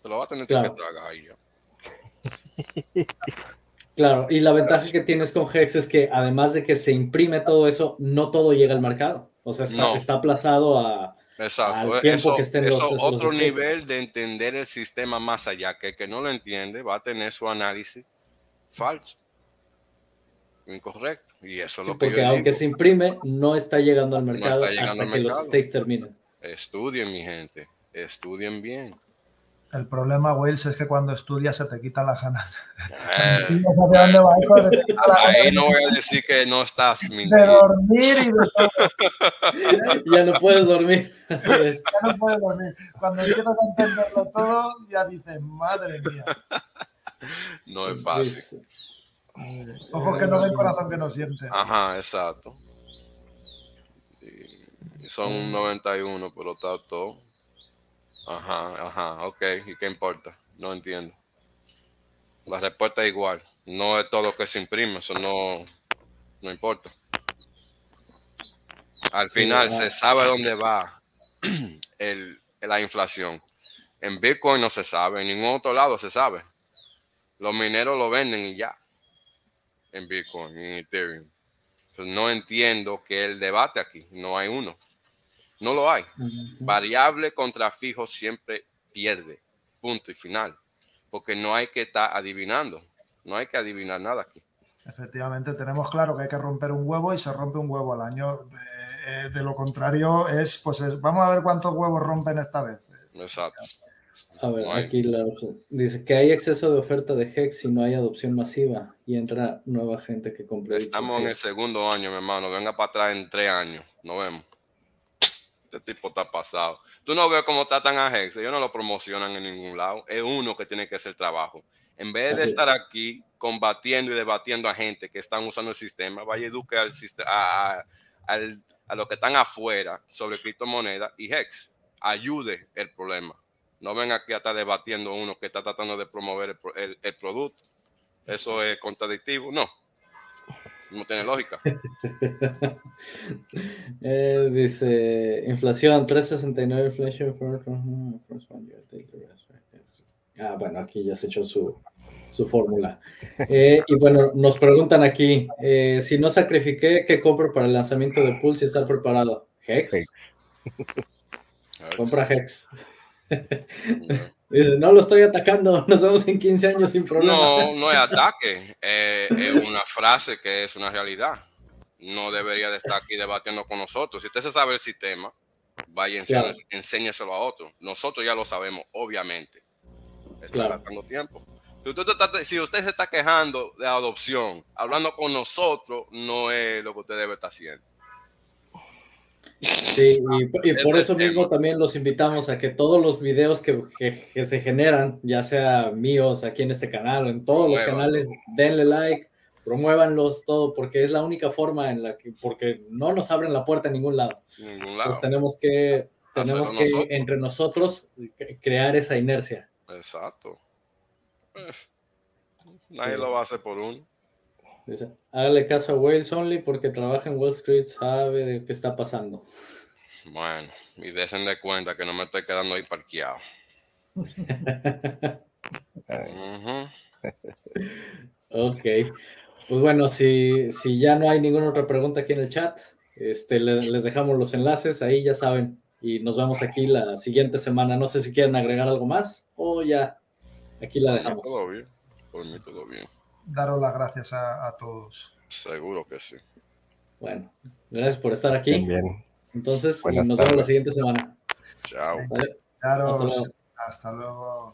F: Se lo va a tener que tragar ahí. <laughs>
A: Claro, y la ventaja que tienes con Hex es que además de que se imprime todo eso, no todo llega al mercado. O sea, está, aplazado a,
F: al tiempo que estén eso otro nivel de entender el sistema más allá, que el que no lo entiende va a tener su análisis falso, incorrecto. Y eso es lo que
A: porque aunque se imprime, no está llegando al mercado hasta que los stakes terminen.
F: Estudien, mi gente, estudien bien.
E: El problema, Wales, es que cuando estudias se te quitan las ganas. <laughs>
F: Eh, <laughs> ahí no voy a decir que no estás mintiendo.
E: De dormir y
A: de <laughs> Ya no puedes dormir.
E: Ya no puedes dormir. Cuando empiezas a entenderlo todo, ya dices, madre mía.
F: No es fácil.
E: Ojos que no ven, corazón que no siente.
F: Ajá, exacto. son un 91, pero está todo. Ajá, ajá, ok. ¿Y qué importa? No entiendo. La respuesta es igual. No es todo que se imprime, eso no, no importa. Al final se sabe dónde va <clears throat> el, la inflación. En Bitcoin no se sabe, en ningún otro lado se sabe. Los mineros lo venden y ya. En Bitcoin, en Ethereum. no entiendo que el debate aquí, no hay uno. No lo hay. Variable contra fijo siempre pierde. Punto y final. Porque no hay que estar adivinando. No hay que adivinar nada aquí.
E: Efectivamente, tenemos claro que hay que romper un huevo y se rompe un huevo al año. De, eh, lo contrario es, pues vamos a ver cuántos huevos rompen esta vez.
F: Exacto.
A: A ver, aquí dice que hay exceso de oferta de Hex y no hay adopción masiva y entra nueva gente que compre.
F: Estamos en el segundo año, mi hermano. Venga para atrás en tres años. Nos vemos. Este tipo está pasado. Tú no ves cómo tratan a Hex. Ellos no lo promocionan en ningún lado. Es uno que tiene que hacer trabajo. En vez de estar aquí combatiendo y debatiendo a gente que están usando el sistema, vaya eduque al, a, a, a los que están afuera sobre criptomonedas y Hex. Ayude el problema. No venga aquí a estar debatiendo uno que está tratando de promover el, el, producto. Eso es contradictivo. No. No tiene lógica. <laughs>
A: eh, dice inflación 369 inflation Ah, bueno, aquí ya se echó su, su fórmula. Eh, y bueno, nos preguntan aquí, eh, si no sacrifiqué, ¿qué compro para el lanzamiento de Pulse y estar preparado? Hex. <laughs> Compra Hex. <laughs> Dice, no lo estoy atacando, <laughs> nos vemos en 15 años sin problema.
F: No, no es ataque, eh, es una frase que es una realidad. No debería de estar aquí debatiendo con nosotros. Si usted se sabe el sistema, vaya a otro. Nosotros ya lo sabemos, obviamente. Está gastando tiempo. Si usted se está quejando de adopción, hablando con nosotros, no es lo que usted debe estar haciendo.
A: Sí, <laughs> y, por eso mismo también los invitamos a que todos los videos que, se generan, ya sea míos aquí en este canal o en todos los canales, denle like, promuévanlos todo, porque es la única forma en la que, porque no nos abren la puerta en ningún lado. Ningún lado. tenemos que, tenemos que entre nosotros crear esa inercia.
F: Exacto. nadie lo va a hacer por uno.
A: Dice, hágale caso a Wales Only porque trabaja en Wall Street, sabe de qué está pasando.
F: Bueno, y desen de cuenta que no me estoy quedando ahí parqueado. <laughs>
A: Ok. Pues bueno, si, si ya no hay ninguna otra pregunta aquí en el chat, este, les, dejamos los enlaces, ahí ya saben. Y nos vemos aquí la siguiente semana. No sé si quieren agregar algo más o ya aquí la dejamos.
F: Todo bien, por mí todo bien
E: daros las gracias a, todos.
F: Seguro que sí.
A: Bueno, gracias por estar aquí. Bien. Entonces, Buenas nos vemos la siguiente semana.
F: Chao.
E: Vale. Hasta luego.